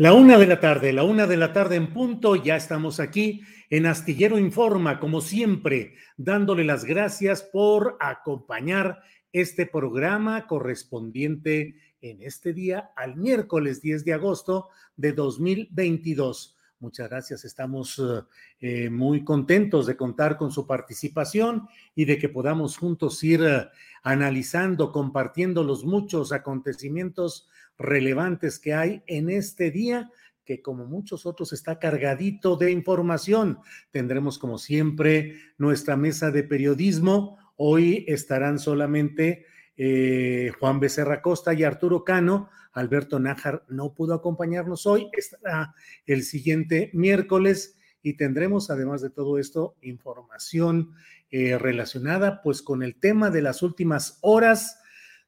La una de la tarde, la una de la tarde en punto, ya estamos aquí en Astillero Informa, como siempre, dándole las gracias por acompañar este programa correspondiente en este día al miércoles 10 de agosto de 2022. Muchas gracias, estamos eh, muy contentos de contar con su participación y de que podamos juntos ir eh, analizando, compartiendo los muchos acontecimientos relevantes que hay en este día, que como muchos otros está cargadito de información. Tendremos como siempre nuestra mesa de periodismo. Hoy estarán solamente eh, Juan Becerra Costa y Arturo Cano. Alberto Nájar no pudo acompañarnos hoy, estará el siguiente miércoles y tendremos además de todo esto información eh, relacionada pues con el tema de las últimas horas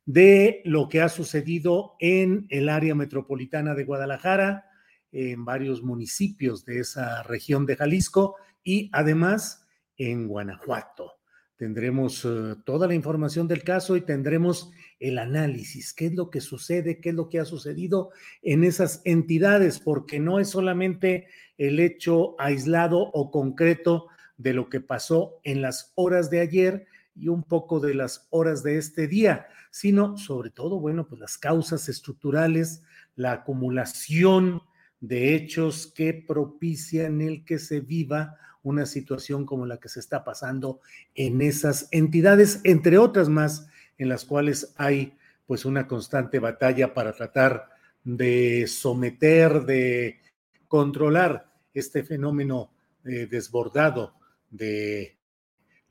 de lo que ha sucedido en el área metropolitana de Guadalajara, en varios municipios de esa región de Jalisco y además en Guanajuato. Tendremos eh, toda la información del caso y tendremos el análisis, qué es lo que sucede, qué es lo que ha sucedido en esas entidades, porque no es solamente el hecho aislado o concreto de lo que pasó en las horas de ayer y un poco de las horas de este día, sino sobre todo, bueno, pues las causas estructurales, la acumulación de hechos que propician el que se viva una situación como la que se está pasando en esas entidades, entre otras más, en las cuales hay pues una constante batalla para tratar de someter, de controlar este fenómeno eh, desbordado de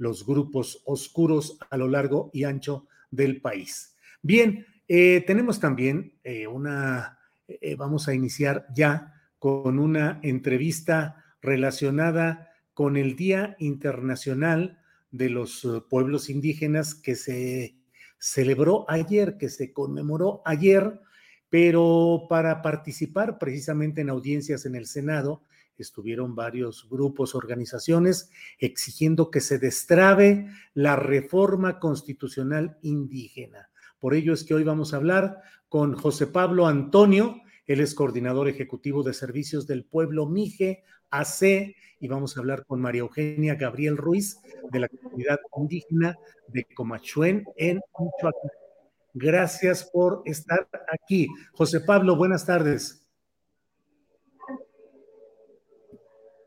los grupos oscuros a lo largo y ancho del país. Bien, eh, tenemos también eh, una, eh, vamos a iniciar ya con una entrevista relacionada con el Día Internacional de los Pueblos Indígenas que se celebró ayer, que se conmemoró ayer, pero para participar precisamente en audiencias en el Senado, estuvieron varios grupos, organizaciones exigiendo que se destrabe la reforma constitucional indígena. Por ello es que hoy vamos a hablar con José Pablo Antonio, él es coordinador ejecutivo de servicios del pueblo Mije AC, y vamos a hablar con María Eugenia Gabriel Ruiz de la comunidad indígena de Comachuén en Michoacán. Gracias por estar aquí. José Pablo, buenas tardes.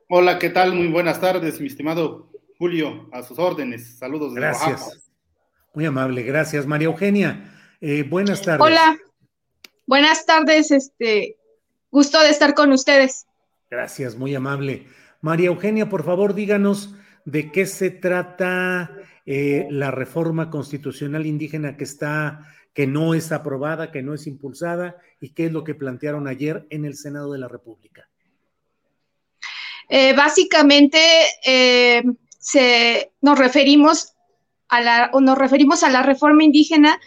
Hola, ¿qué tal? Muy buenas tardes, mi estimado Julio, a sus órdenes. Saludos. gracias. Muy amable, gracias. María Eugenia, eh, buenas tardes. Hola, buenas tardes, este, gusto de estar con ustedes. Gracias, muy amable. María Eugenia, por favor, díganos de qué se trata eh, la reforma constitucional indígena que está, que no es aprobada, que no es impulsada, y qué es lo que plantearon ayer en el Senado de la República. Eh, básicamente eh, se, nos referimos a la, o nos referimos a la reforma indígena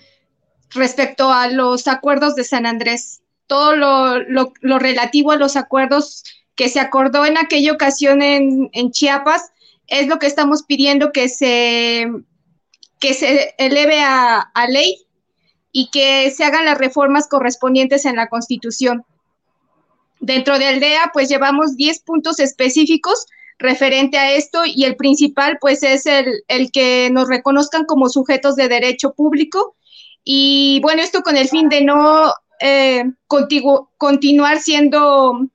respecto a los acuerdos de San Andrés. Todo lo, lo, relativo a los acuerdos que se acordó en aquella ocasión en, en Chiapas es lo que estamos pidiendo que se, que se eleve a, a ley y que se hagan las reformas correspondientes en la Constitución. Dentro de Aldea, pues llevamos 10 puntos específicos referente a esto y el principal, pues es el, el que nos reconozcan como sujetos de derecho público. Y bueno, esto con el fin de no eh, continuar siendo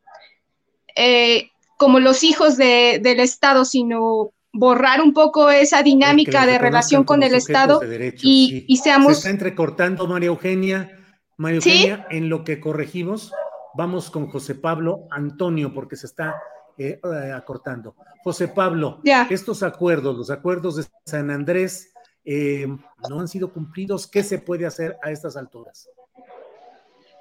eh, como los hijos de, del Estado, sino borrar un poco esa dinámica de relación con el Estado y, y, seamos... Se está entrecortando, María Eugenia. María Eugenia, en lo que corregimos, vamos con José Pablo Antonio, porque se está eh, eh, acortando. José Pablo, estos acuerdos, los acuerdos de San Andrés, eh, no han sido cumplidos. ¿Qué se puede hacer a estas alturas?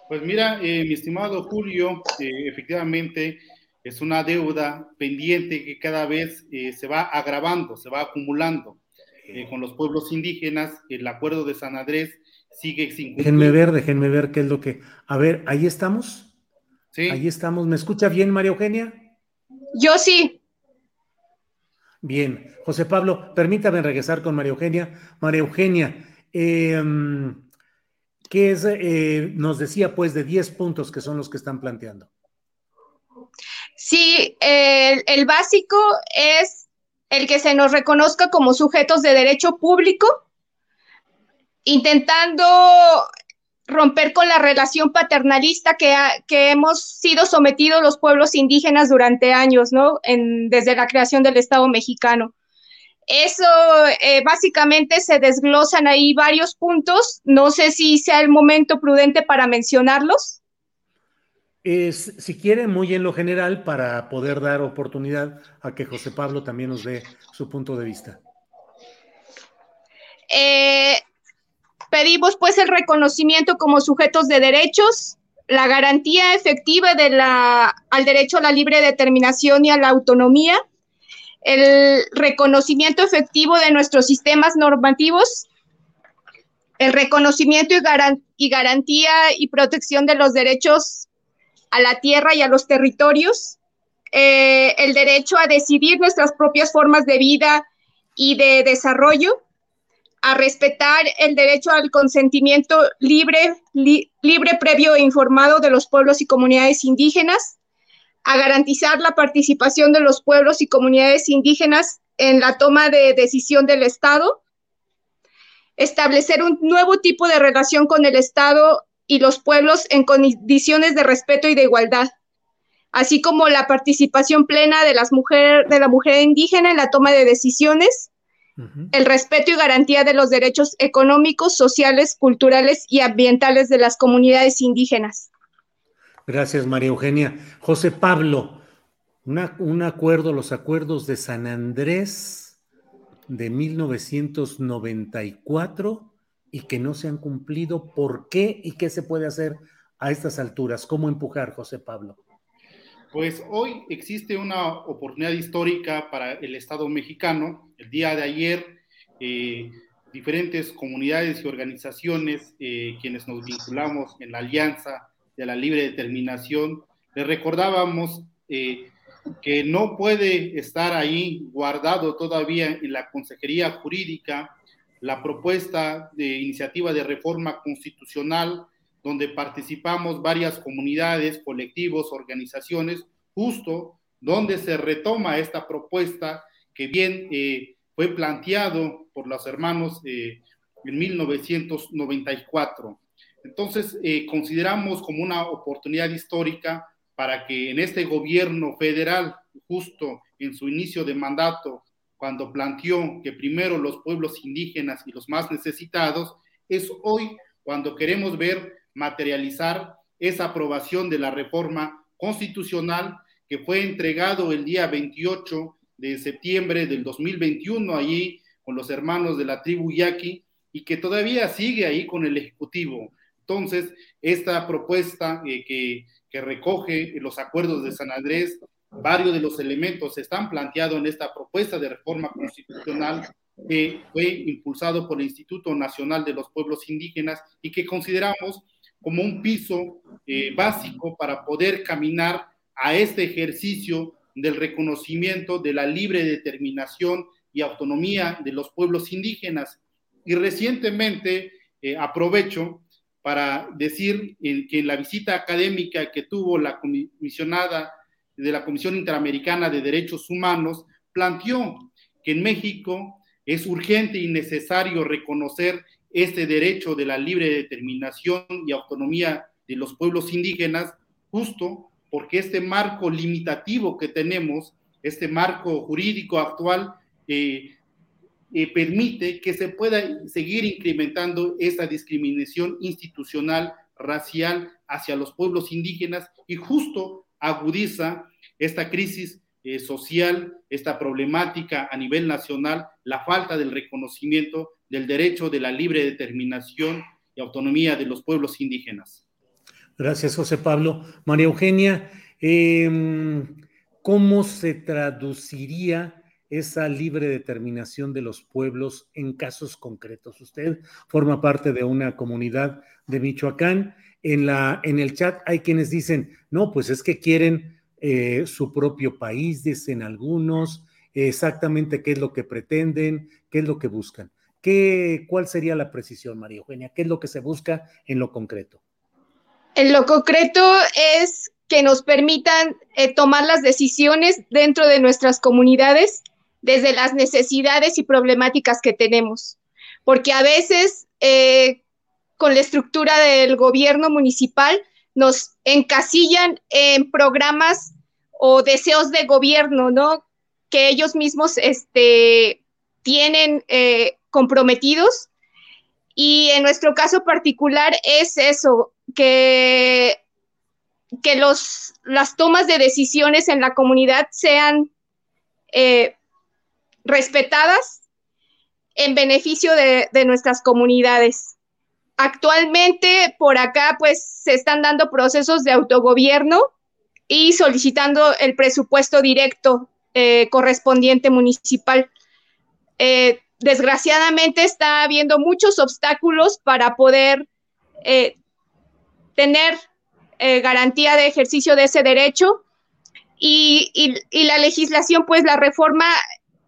Pues mira, mi estimado Julio, efectivamente, es una deuda pendiente que cada vez eh, se va agravando, se va acumulando. Eh, con los pueblos indígenas, el acuerdo de San Andrés sigue sin Déjenme ver, déjenme ver qué es lo que... A ver, ¿ahí estamos? Sí. Ahí estamos. ¿Me escucha bien, María Eugenia? Yo sí. Bien. José Pablo, permítame regresar con María Eugenia. María Eugenia, em, ¿qué es? Eh, nos decía pues de 10 puntos que son los que están planteando. Sí, el, básico es el que se nos reconozca como sujetos de derecho público, intentando romper con la relación paternalista que, que hemos sido sometidos los pueblos indígenas durante años, ¿no? desde la creación del Estado mexicano. Eso eh, básicamente se desglosan ahí varios puntos. No sé si sea el momento prudente para mencionarlos. Es, si quiere, muy en lo general, para poder dar oportunidad a que José Pablo también nos dé su punto de vista. Eh, pedimos pues el reconocimiento como sujetos de derechos, la garantía efectiva de la, al derecho a la libre determinación y a la autonomía, el reconocimiento efectivo de nuestros sistemas normativos, el reconocimiento y garantía y protección de los derechos a la tierra y a los territorios, eh, el derecho a decidir nuestras propias formas de vida y de desarrollo, a respetar el derecho al consentimiento libre, libre, previo e informado de los pueblos y comunidades indígenas, a garantizar la participación de los pueblos y comunidades indígenas en la toma de decisión del Estado, establecer un nuevo tipo de relación con el Estado y los pueblos en condiciones de respeto y de igualdad, así como la participación plena de, las mujer, de la mujer indígena en la toma de decisiones, el respeto y garantía de los derechos económicos, sociales, culturales y ambientales de las comunidades indígenas. Gracias, María Eugenia. José Pablo, un acuerdo, los acuerdos de San Andrés de 1994 y que no se han cumplido. ¿Por qué y qué se puede hacer a estas alturas? ¿Cómo empujar, José Pablo? Pues hoy existe una oportunidad histórica para el Estado mexicano. El día de ayer, eh, diferentes comunidades y organizaciones, eh, quienes nos vinculamos en la Alianza de la Libre Determinación, le recordábamos eh, que no puede estar ahí guardado todavía en la Consejería Jurídica la propuesta de iniciativa de reforma constitucional donde participamos varias comunidades, colectivos, organizaciones, justo donde se retoma esta propuesta que bien eh, fue planteado por los hermanos eh, en 1994. Entonces, eh, consideramos como una oportunidad histórica para que en este gobierno federal, justo en su inicio de mandato, cuando planteó que primero los pueblos indígenas y los más necesitados, es hoy cuando queremos ver materializar esa aprobación de la reforma constitucional que fue entregado el día 28 de septiembre del 2021 allí con los hermanos de la tribu Yaqui y que todavía sigue ahí con el Ejecutivo. Entonces, esta propuesta eh, que, recoge los acuerdos de San Andrés varios de los elementos están planteados en esta propuesta de reforma constitucional que fue impulsado por el Instituto Nacional de los Pueblos Indígenas y que consideramos como un piso eh, básico para poder caminar a este ejercicio del reconocimiento de la libre determinación y autonomía de los pueblos indígenas. Y recientemente eh, aprovecho para decir que en la visita académica que tuvo la comisionada de la Comisión Interamericana de Derechos Humanos, planteó que en México es urgente y necesario reconocer este derecho de la libre determinación y autonomía de los pueblos indígenas, justo porque este marco limitativo que tenemos, este marco jurídico actual, eh, eh, permite que se pueda seguir incrementando esa discriminación institucional, racial hacia los pueblos indígenas y justo agudiza esta crisis eh, social, esta problemática a nivel nacional, la falta del reconocimiento del derecho de la libre determinación y autonomía de los pueblos indígenas. Gracias, José Pablo. María Eugenia, em, ¿cómo se traduciría esa libre determinación de los pueblos en casos concretos. Usted forma parte de una comunidad de Michoacán. En, la, en el chat hay quienes dicen, no, pues es que quieren eh, su propio país, dicen algunos, exactamente qué es lo que pretenden, qué es lo que buscan. ¿Qué, ¿Cuál sería la precisión, María Eugenia? ¿Qué es lo que se busca en lo concreto? En lo concreto es que nos permitan eh, tomar las decisiones dentro de nuestras comunidades desde las necesidades y problemáticas que tenemos, porque a veces eh, con la estructura del gobierno municipal nos encasillan en programas o deseos de gobierno, ¿no? Que ellos mismos este, tienen eh, comprometidos. Y en nuestro caso particular es eso, que, que los, las tomas de decisiones en la comunidad sean eh, respetadas en beneficio de, nuestras comunidades. Actualmente por acá pues se están dando procesos de autogobierno y solicitando el presupuesto directo eh, correspondiente municipal. Eh, desgraciadamente está habiendo muchos obstáculos para poder eh, tener garantía de ejercicio de ese derecho. Y, y, la legislación, pues la reforma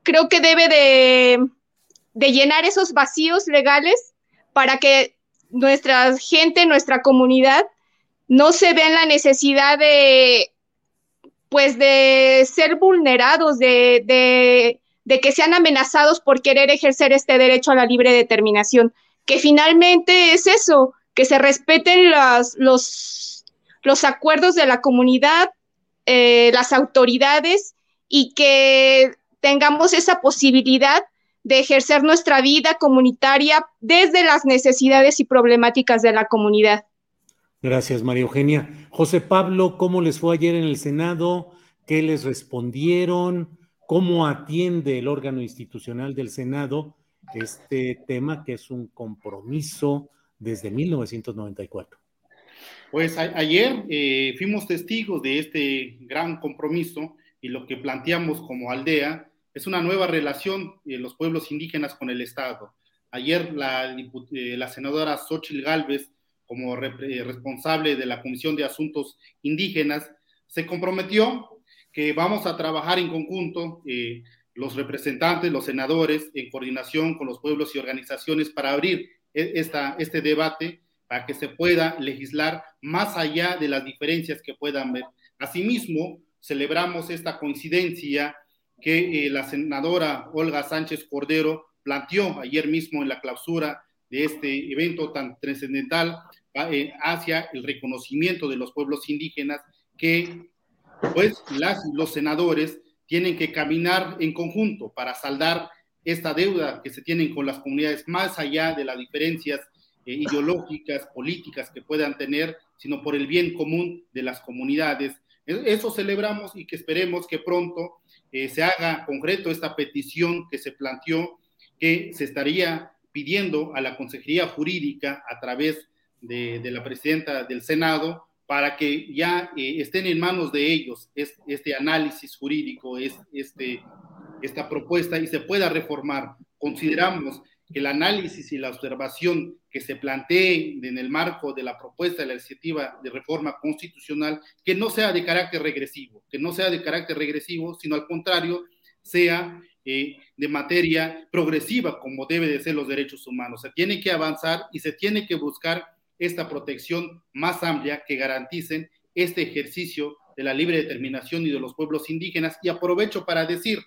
creo que debe de, llenar esos vacíos legales para que nuestra gente, nuestra comunidad, no se vea en la necesidad de, pues, de ser vulnerados, de, que sean amenazados por querer ejercer este derecho a la libre determinación, que finalmente es eso, que se respeten los, los acuerdos de la comunidad, eh, las autoridades y que tengamos esa posibilidad de ejercer nuestra vida comunitaria desde las necesidades y problemáticas de la comunidad. Gracias, María Eugenia. José Pablo, ¿cómo les fue ayer en el Senado? ¿Qué les respondieron? ¿Cómo atiende el órgano institucional del Senado este tema que es un compromiso desde 1994? Pues ayer eh, fuimos testigos de este gran compromiso y lo que planteamos como aldea es una nueva relación de los pueblos indígenas con el Estado. Ayer la, eh, senadora Xochil Gálvez, como eh, responsable de la Comisión de Asuntos Indígenas, se comprometió que vamos a trabajar en conjunto eh, los representantes, los senadores, en coordinación con los pueblos y organizaciones para abrir e, esta, este debate para que se pueda legislar más allá de las diferencias que puedan ver. Asimismo, celebramos esta coincidencia que eh, la senadora Olga Sánchez Cordero planteó ayer mismo en la clausura de este evento tan trascendental eh, hacia el reconocimiento de los pueblos indígenas que pues las, los senadores tienen que caminar en conjunto para saldar esta deuda que se tienen con las comunidades más allá de las diferencias eh, ideológicas, políticas que puedan tener, sino por el bien común de las comunidades. Eso celebramos y que esperemos que pronto eh, se haga concreto esta petición que se planteó, que se estaría pidiendo a la Consejería Jurídica a través de, la presidenta del Senado para que ya eh, estén en manos de ellos este análisis jurídico, este, esta propuesta y se pueda reformar. Consideramos que el análisis y la observación que se plantee en el marco de la propuesta de la iniciativa de reforma constitucional, que no sea de carácter regresivo, que no sea de carácter regresivo, sino al contrario, sea eh, de materia progresiva, como debe de ser los derechos humanos. Se tiene que avanzar y se tiene que buscar esta protección más amplia que garanticen este ejercicio de la libre determinación y de los pueblos indígenas. Y aprovecho para decir,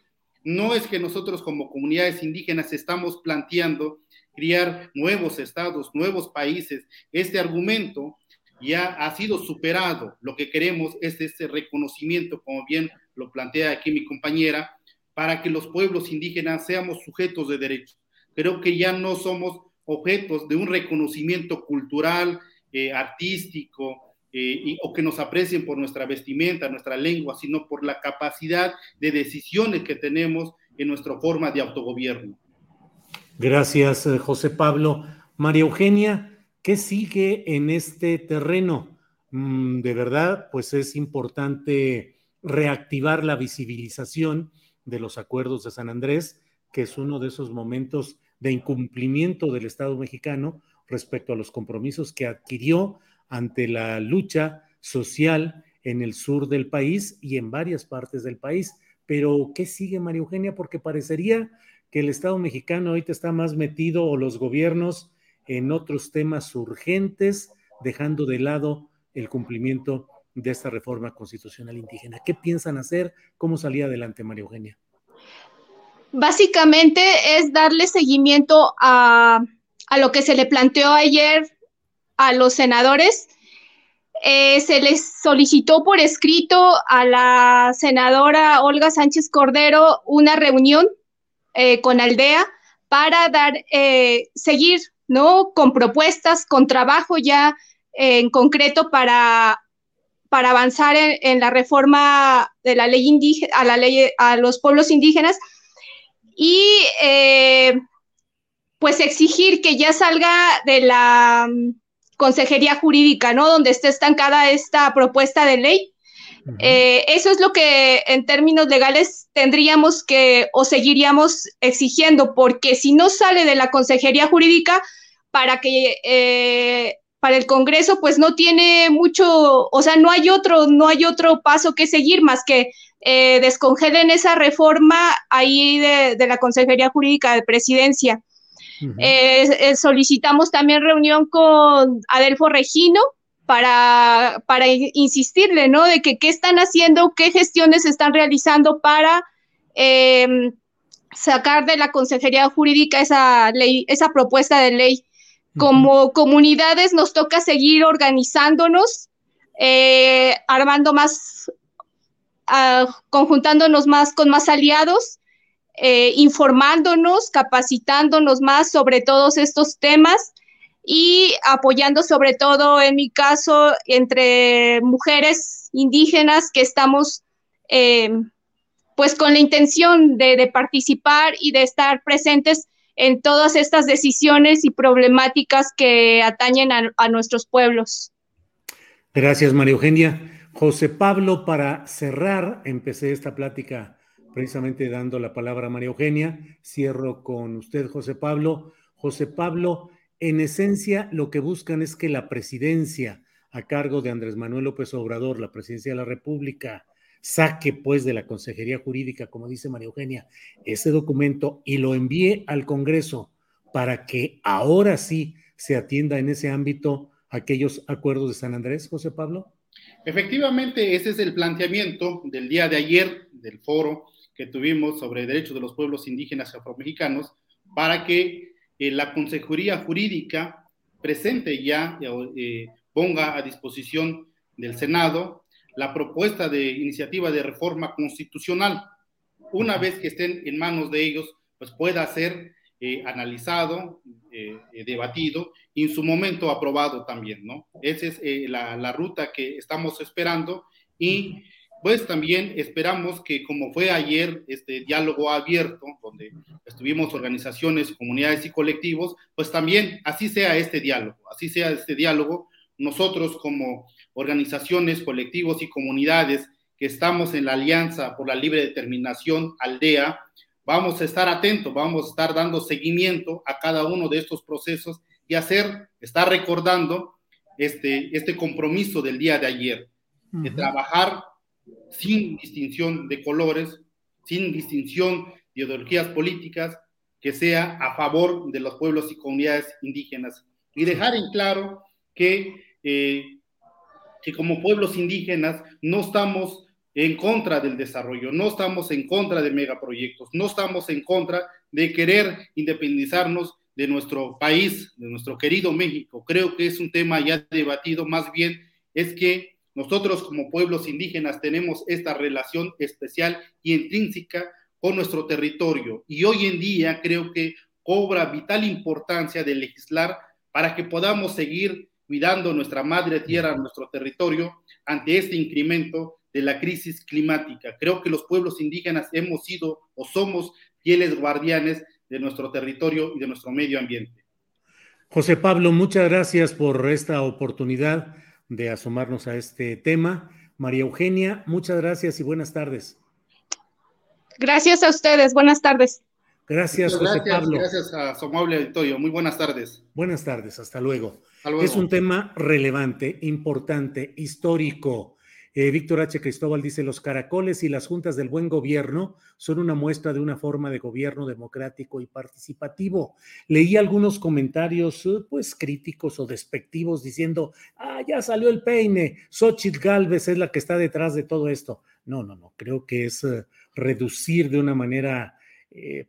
no es que nosotros como comunidades indígenas estamos planteando crear nuevos estados, nuevos países. Este argumento ya ha sido superado. Lo que queremos es este reconocimiento, como bien lo plantea aquí mi compañera, para que los pueblos indígenas seamos sujetos de derechos. Creo que ya no somos objetos de un reconocimiento cultural, eh, artístico, eh, o que nos aprecien por nuestra vestimenta, nuestra lengua, sino por la capacidad de decisiones que tenemos en nuestra forma de autogobierno. Gracias, eh, José Pablo. María Eugenia, ¿qué sigue en este terreno? Mm, de verdad, pues es importante reactivar la visibilización de los acuerdos de San Andrés, que es uno de esos momentos de incumplimiento del Estado mexicano respecto a los compromisos que adquirió ante la lucha social en el sur del país y en varias partes del país. Pero, ¿qué sigue, María Eugenia? Porque parecería que el Estado mexicano ahorita está más metido o los gobiernos en otros temas urgentes, dejando de lado el cumplimiento de esta reforma constitucional indígena. ¿Qué piensan hacer? ¿Cómo salir adelante, María Eugenia? Básicamente es darle seguimiento a, lo que se le planteó ayer a los senadores. Eh, se les solicitó por escrito a la senadora Olga Sánchez Cordero una reunión eh, con Aldea para dar, eh, seguir, ¿no? Con propuestas, con trabajo ya en concreto para, para avanzar en, en, la reforma de la ley indígena, a la ley, a los pueblos indígenas y eh, pues exigir que ya salga de la mm, consejería jurídica, ¿no? Donde esté estancada esta propuesta de ley. Eh, eso es lo que en términos legales tendríamos que o seguiríamos exigiendo, porque si no sale de la consejería jurídica, para que eh, para el Congreso, pues no tiene mucho, o sea, no hay otro, no hay otro paso que seguir más que eh, descongelen esa reforma ahí de, la Consejería Jurídica de Presidencia. Eh, eh, solicitamos también reunión con Adelfo Regino para, para insistirle, ¿no? De que qué están haciendo, qué gestiones están realizando para em, sacar de la Consejería Jurídica esa ley, esa propuesta de ley. Como comunidades nos toca seguir organizándonos, armando más conjuntándonos más con más aliados, eh, informándonos, capacitándonos más sobre todos estos temas y apoyando sobre todo, en mi caso, entre mujeres indígenas que estamos eh, pues con la intención de, participar y de estar presentes en todas estas decisiones y problemáticas que atañen a nuestros pueblos. Gracias, María Eugenia. José Pablo, para cerrar, empecé esta plática precisamente dando la palabra a María Eugenia. Cierro con usted, José Pablo. José Pablo, en esencia, lo que buscan es que la presidencia a cargo de Andrés Manuel López Obrador, la presidencia de la República, saque pues de la Consejería Jurídica, como dice María Eugenia, ese documento y lo envíe al Congreso para que ahora sí se atienda en ese ámbito aquellos acuerdos de San Andrés, José Pablo. Efectivamente, ese es el planteamiento del día de ayer del foro que tuvimos sobre derechos de los pueblos indígenas y afromexicanos para que eh, la Consejería Jurídica presente ya, eh, ponga a disposición del Senado la propuesta de iniciativa de reforma constitucional. Una vez que estén en manos de ellos, pues pueda ser eh, analizado, eh, eh, debatido y en su momento aprobado también, ¿no? Esa es la, la, ruta que estamos esperando y pues también esperamos que como fue ayer este diálogo abierto, donde estuvimos organizaciones, comunidades y colectivos, pues también así sea este diálogo, así sea este diálogo, nosotros como organizaciones, colectivos y comunidades que estamos en la Alianza por la Libre Determinación, Aldea, vamos a estar atentos, vamos a estar dando seguimiento a cada uno de estos procesos y hacer, estar recordando este, este compromiso del día de ayer, de trabajar sin distinción de colores, sin distinción de ideologías políticas, que sea a favor de los pueblos y comunidades indígenas. Y dejar en claro que, eh, que como pueblos indígenas no estamos en contra del desarrollo, no estamos en contra de megaproyectos, no estamos en contra de querer independizarnos de nuestro país, de nuestro querido México. Creo que es un tema ya debatido, más bien es que nosotros como pueblos indígenas tenemos esta relación especial y intrínseca con nuestro territorio y hoy en día creo que cobra vital importancia de legislar para que podamos seguir cuidando nuestra madre tierra, nuestro territorio ante este incremento de la crisis climática. Creo que los pueblos indígenas hemos sido o somos fieles guardianes de nuestro territorio y de nuestro medio ambiente. José Pablo, muchas gracias por esta oportunidad de asomarnos a este tema. María Eugenia, muchas gracias y buenas tardes. Gracias a ustedes, buenas tardes. Gracias, José Pablo. Gracias a su amable auditorio. Muy buenas tardes. Buenas tardes, hasta luego. Es un tema relevante, importante, histórico eh, Víctor H. Cristóbal dice, los caracoles y las juntas del buen gobierno son una muestra de una forma de gobierno democrático y participativo. Leí algunos comentarios, eh, pues, críticos o despectivos diciendo, ah, ya salió el peine, Xochitl Galvez es la que está detrás de todo esto. No, no, no, creo que es eh, reducir de una manera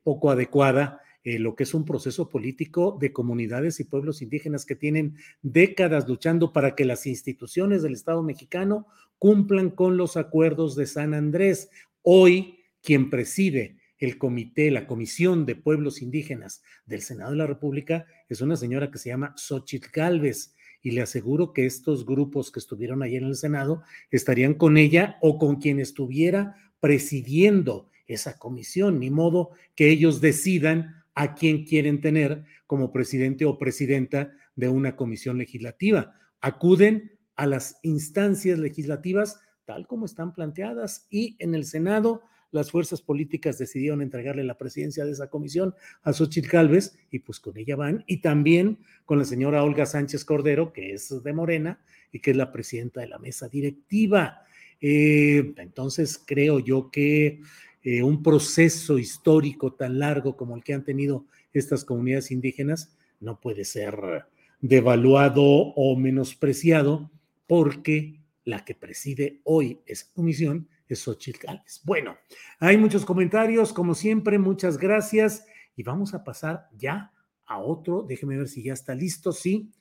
poco adecuada lo que es un proceso político de comunidades y pueblos indígenas que tienen décadas luchando para que las instituciones del Estado mexicano cumplan con los acuerdos de San Andrés. Hoy, quien preside el comité, la Comisión de Pueblos Indígenas del Senado de la República, es una señora que se llama Xochitl Galvez. Y le aseguro que estos grupos que estuvieron ahí en el Senado estarían con ella o con quien estuviera presidiendo esa comisión, ni modo que ellos decidan a quién quieren tener como presidente o presidenta de una comisión legislativa. Acuden a las instancias legislativas tal como están planteadas y en el Senado las fuerzas políticas decidieron entregarle la presidencia de esa comisión a Xochitl Calves y pues con ella van y también con la señora Olga Sánchez Cordero, que es de Morena y que es la presidenta de la mesa directiva. Eh, entonces creo yo que eh, un proceso histórico tan largo como el que han tenido estas comunidades indígenas no puede ser devaluado o menospreciado porque la que preside hoy esa comisión es Xochitl Gálvez. Bueno, hay muchos comentarios, como siempre, muchas gracias y vamos a pasar ya a otro. Déjeme ver si ya está listo, sí.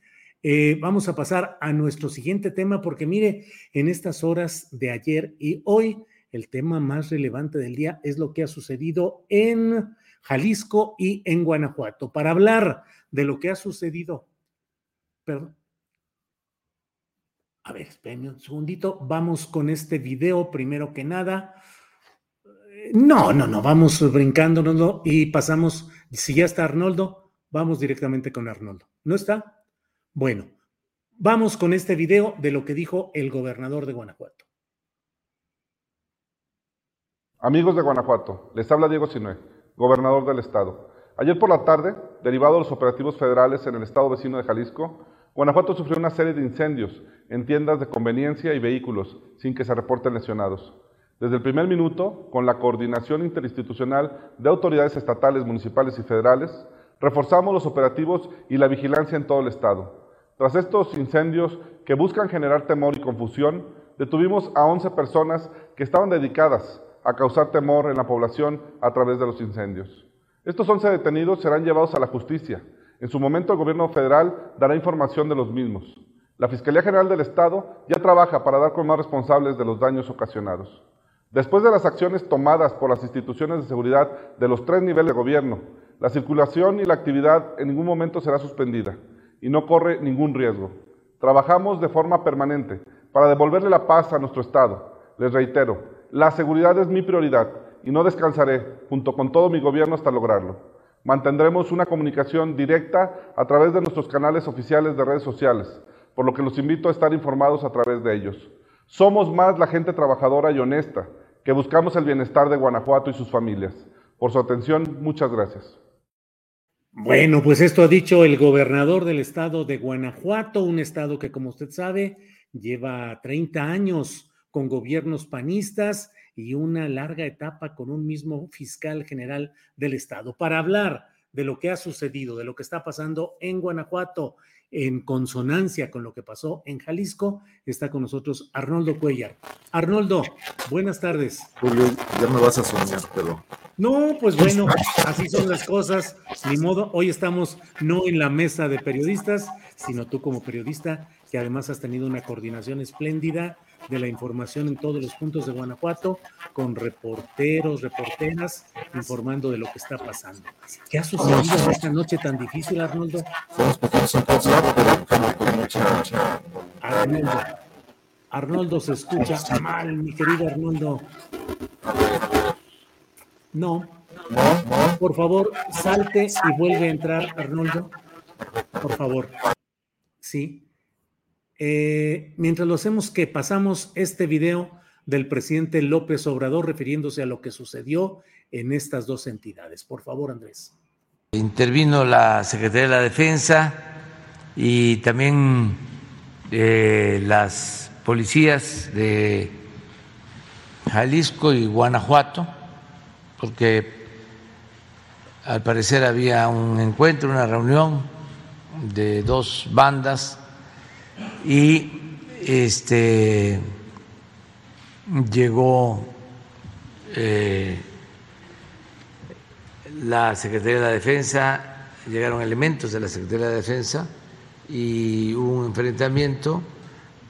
Eh, vamos a pasar a nuestro siguiente tema porque mire, en estas horas de ayer y hoy, el tema más relevante del día es lo que ha sucedido en Jalisco y en Guanajuato. Para hablar de lo que ha sucedido, perdón, a ver, espérenme un segundito. Vamos con este video primero que nada. No, no, no, vamos brincándonos y pasamos. Si ya está Arnoldo, vamos directamente con Arnoldo. ¿No está? Bueno, vamos con este video de lo que dijo el gobernador de Guanajuato. Amigos de Guanajuato, les habla Diego Sinue, gobernador del estado. Ayer por la tarde, derivado de los operativos federales en el estado vecino de Jalisco, Guanajuato sufrió una serie de incendios en tiendas de conveniencia y vehículos sin que se reporten lesionados. Desde el primer minuto, con la coordinación interinstitucional de autoridades estatales, municipales y federales, reforzamos los operativos y la vigilancia en todo el Estado. Tras estos incendios que buscan generar temor y confusión, detuvimos a 11 personas que estaban dedicadas a causar temor en la población a través de los incendios. Estos 11 detenidos serán llevados a la justicia en su momento el gobierno federal dará información de los mismos. La Fiscalía General del Estado ya trabaja para dar con más responsables de los daños ocasionados. Después de las acciones tomadas por las instituciones de seguridad de los tres niveles de gobierno, la circulación y la actividad en ningún momento será suspendida y no corre ningún riesgo. Trabajamos de forma permanente para devolverle la paz a nuestro Estado. Les reitero, la seguridad es mi prioridad y no descansaré junto con todo mi gobierno hasta lograrlo. Mantendremos una comunicación directa a través de nuestros canales oficiales de redes sociales por lo que los invito a estar informados a través de ellos. Somos más la gente trabajadora y honesta, que buscamos el bienestar de Guanajuato y sus familias. Por su atención, muchas gracias. Bueno, pues esto ha dicho el gobernador del estado de Guanajuato, un estado que, como usted sabe, lleva 30 años con gobiernos panistas y una larga etapa con un mismo fiscal general del estado. Para hablar de lo que ha sucedido, de lo que está pasando en Guanajuato en consonancia con lo que pasó en Jalisco, está con nosotros Arnoldo Cuellar. Arnoldo, buenas tardes. Julio, ya me vas a soñar, pero. No, pues bueno, así son las cosas. Ni modo, hoy estamos no en la mesa de periodistas, sino tú como periodista, que además has tenido una coordinación espléndida de la información en todos los puntos de Guanajuato, con reporteros, reporteras, informando de lo que está pasando. ¿Qué ha sucedido en esta noche tan difícil, Arnoldo? Arnoldo, Arnoldo se escucha mal, mi querido Arnoldo. No. Por favor, salte y vuelve a entrar, Arnoldo. Por favor. Sí. Eh, mientras lo hacemos, que pasamos este video del presidente López Obrador refiriéndose a lo que sucedió en estas dos entidades. Por favor, Andrés. Intervino la Secretaría de la Defensa y también eh, las policías de Jalisco y Guanajuato, porque al parecer había un encuentro, una reunión de dos bandas y este llegó eh, la Secretaría de la Defensa, llegaron elementos de la Secretaría de la Defensa y hubo un enfrentamiento,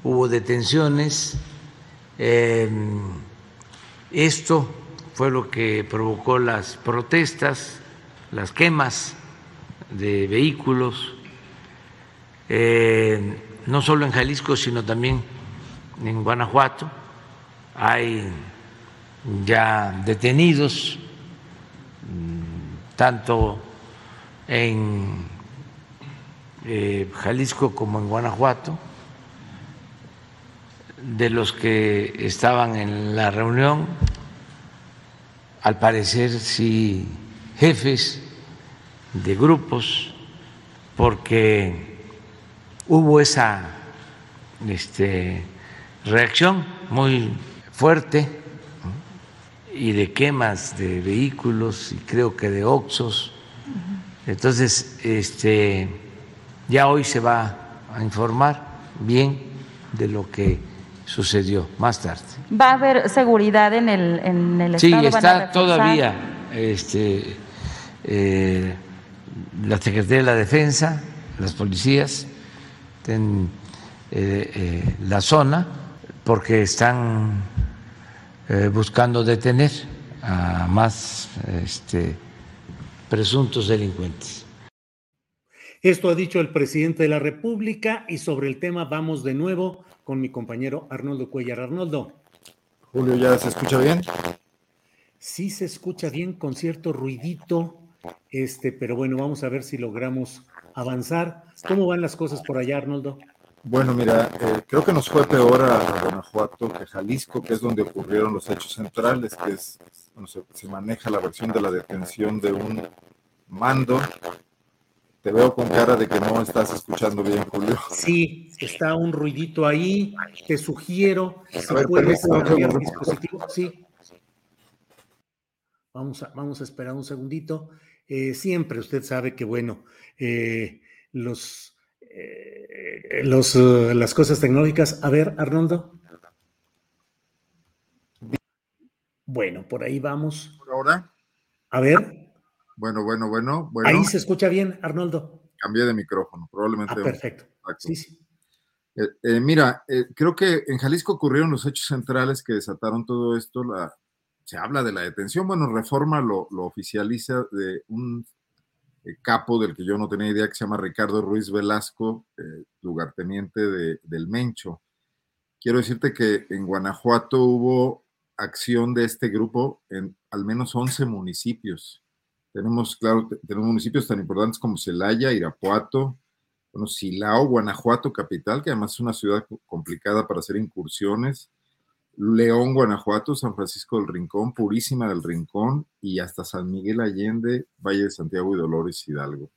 hubo detenciones. Em, esto fue lo que provocó las protestas, las quemas de vehículos. Eh, no solo en Jalisco, sino también en Guanajuato. Hay ya detenidos, mm, tanto en eh, Jalisco como en Guanajuato, de los que estaban en la reunión, al parecer sí jefes de grupos, porque hubo esa este, reacción muy fuerte y de quemas de vehículos y creo que de oxos. Entonces, este, ya hoy se va a informar bien de lo que sucedió más tarde. ¿Va a haber seguridad en el, en el Estado? Sí, está todavía este, eh, la Secretaría de la Defensa, las policías, en eh, eh, la zona porque están eh, buscando detener a más este, presuntos delincuentes. Esto ha dicho el presidente de la República y sobre el tema vamos de nuevo con mi compañero Arnoldo Cuellar. Arnoldo. Julio, ¿ya se escucha bien? Sí se escucha bien con cierto ruidito, este, pero bueno, vamos a ver si logramos avanzar. ¿Cómo van las cosas por allá, Arnoldo? Bueno, mira, eh, creo que nos fue peor a, Guanajuato que Jalisco, que es donde ocurrieron los hechos centrales, que es, bueno, se, maneja la versión de la detención de un mando. Te veo con cara de que no estás escuchando bien, Julio. Sí, está un ruidito ahí. Te sugiero, si puedes cambiar el dispositivo. Sí. Vamos a, vamos a esperar un segundito. Eh, siempre usted sabe que, bueno, eh, los, eh, los, las cosas tecnológicas. A ver, Arnoldo. Bueno, por ahí vamos. ¿Por ahora? A ver. Bueno, bueno, bueno, bueno. Ahí se escucha bien, Arnoldo. Cambié de micrófono, probablemente. Ah, perfecto. Sí, sí. mira, creo que en Jalisco ocurrieron los hechos centrales que desataron todo esto. La, se habla de la detención, bueno, Reforma lo, oficializa de un eh, capo del que yo no tenía idea, que se llama Ricardo Ruiz Velasco, eh, lugarteniente de, del Mencho. Quiero decirte que en Guanajuato hubo acción de este grupo en al menos 11 municipios. Tenemos, claro, tenemos municipios tan importantes como Celaya, Irapuato, bueno, Silao, Guanajuato capital, que además es una ciudad complicada para hacer incursiones, León, Guanajuato, San Francisco del Rincón, Purísima del Rincón y hasta San Miguel Allende, Valle de Santiago y Dolores Hidalgo.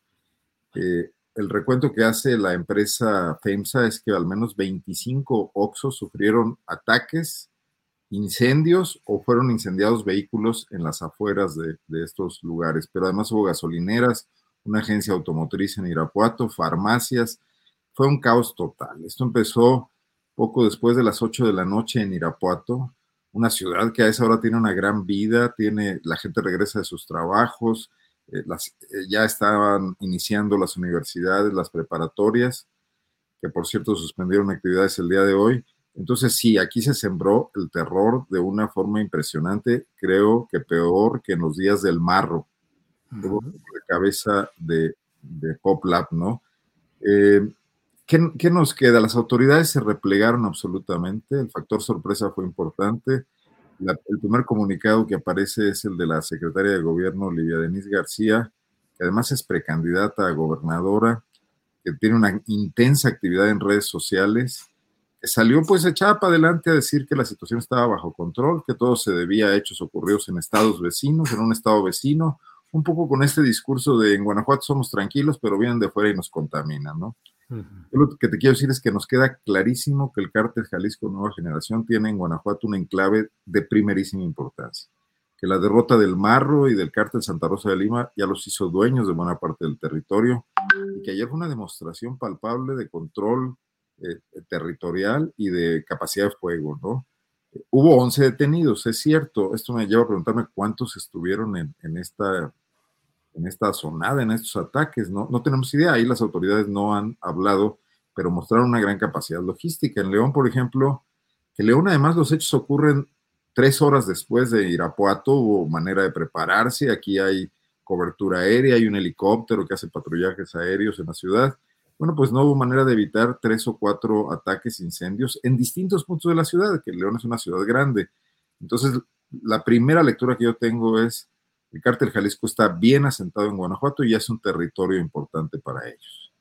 Eh, el recuento que hace la empresa FEMSA es que al menos 25 Oxos sufrieron ataques, incendios o fueron incendiados vehículos en las afueras de, de estos lugares. Pero además hubo gasolineras, una agencia automotriz en Irapuato, farmacias. Fue un caos total. Esto empezó poco después de las 8 de la noche en Irapuato, una ciudad que a esa hora tiene una gran vida, tiene, la gente regresa de sus trabajos, eh, las, eh, ya estaban iniciando las universidades, las preparatorias, que por cierto suspendieron actividades el día de hoy. Entonces sí, aquí se sembró el terror de una forma impresionante, creo que peor que en los días del marro, de cabeza de, de Pop Lab, ¿no? Eh, ¿Qué, nos queda? Las autoridades se replegaron absolutamente, el factor sorpresa fue importante. el primer comunicado que aparece es el de la secretaria de gobierno, Olivia Denise García, que además es precandidata a gobernadora, que tiene una intensa actividad en redes sociales, salió pues echada para adelante a decir que la situación estaba bajo control, que todo se debía a hechos ocurridos en estados vecinos, en un estado vecino, un poco con este discurso de en Guanajuato somos tranquilos, pero vienen de fuera y nos contaminan, ¿no? Lo que te quiero decir es que nos queda clarísimo que el cártel Jalisco Nueva Generación tiene en Guanajuato un enclave de primerísima importancia, que la derrota del Marro y del cártel Santa Rosa de Lima ya los hizo dueños de buena parte del territorio y que ayer fue una demostración palpable de control eh, territorial y de capacidad de fuego, ¿no? hubo 11 detenidos, es cierto, esto me lleva a preguntarme cuántos estuvieron en, en esta en esta zonada, en estos ataques. No, no tenemos idea, ahí las autoridades no han hablado, pero mostraron una gran capacidad logística. En León, por ejemplo, que León además los hechos ocurren tres horas después de Irapuato, hubo manera de prepararse, aquí hay cobertura aérea, hay un helicóptero que hace patrullajes aéreos en la ciudad. Bueno, pues no hubo manera de evitar tres o cuatro ataques, incendios en distintos puntos de la ciudad, que León es una ciudad grande. Entonces, la primera lectura que yo tengo es, el cártel Jalisco está bien asentado en Guanajuato y ya es un territorio importante para ellos.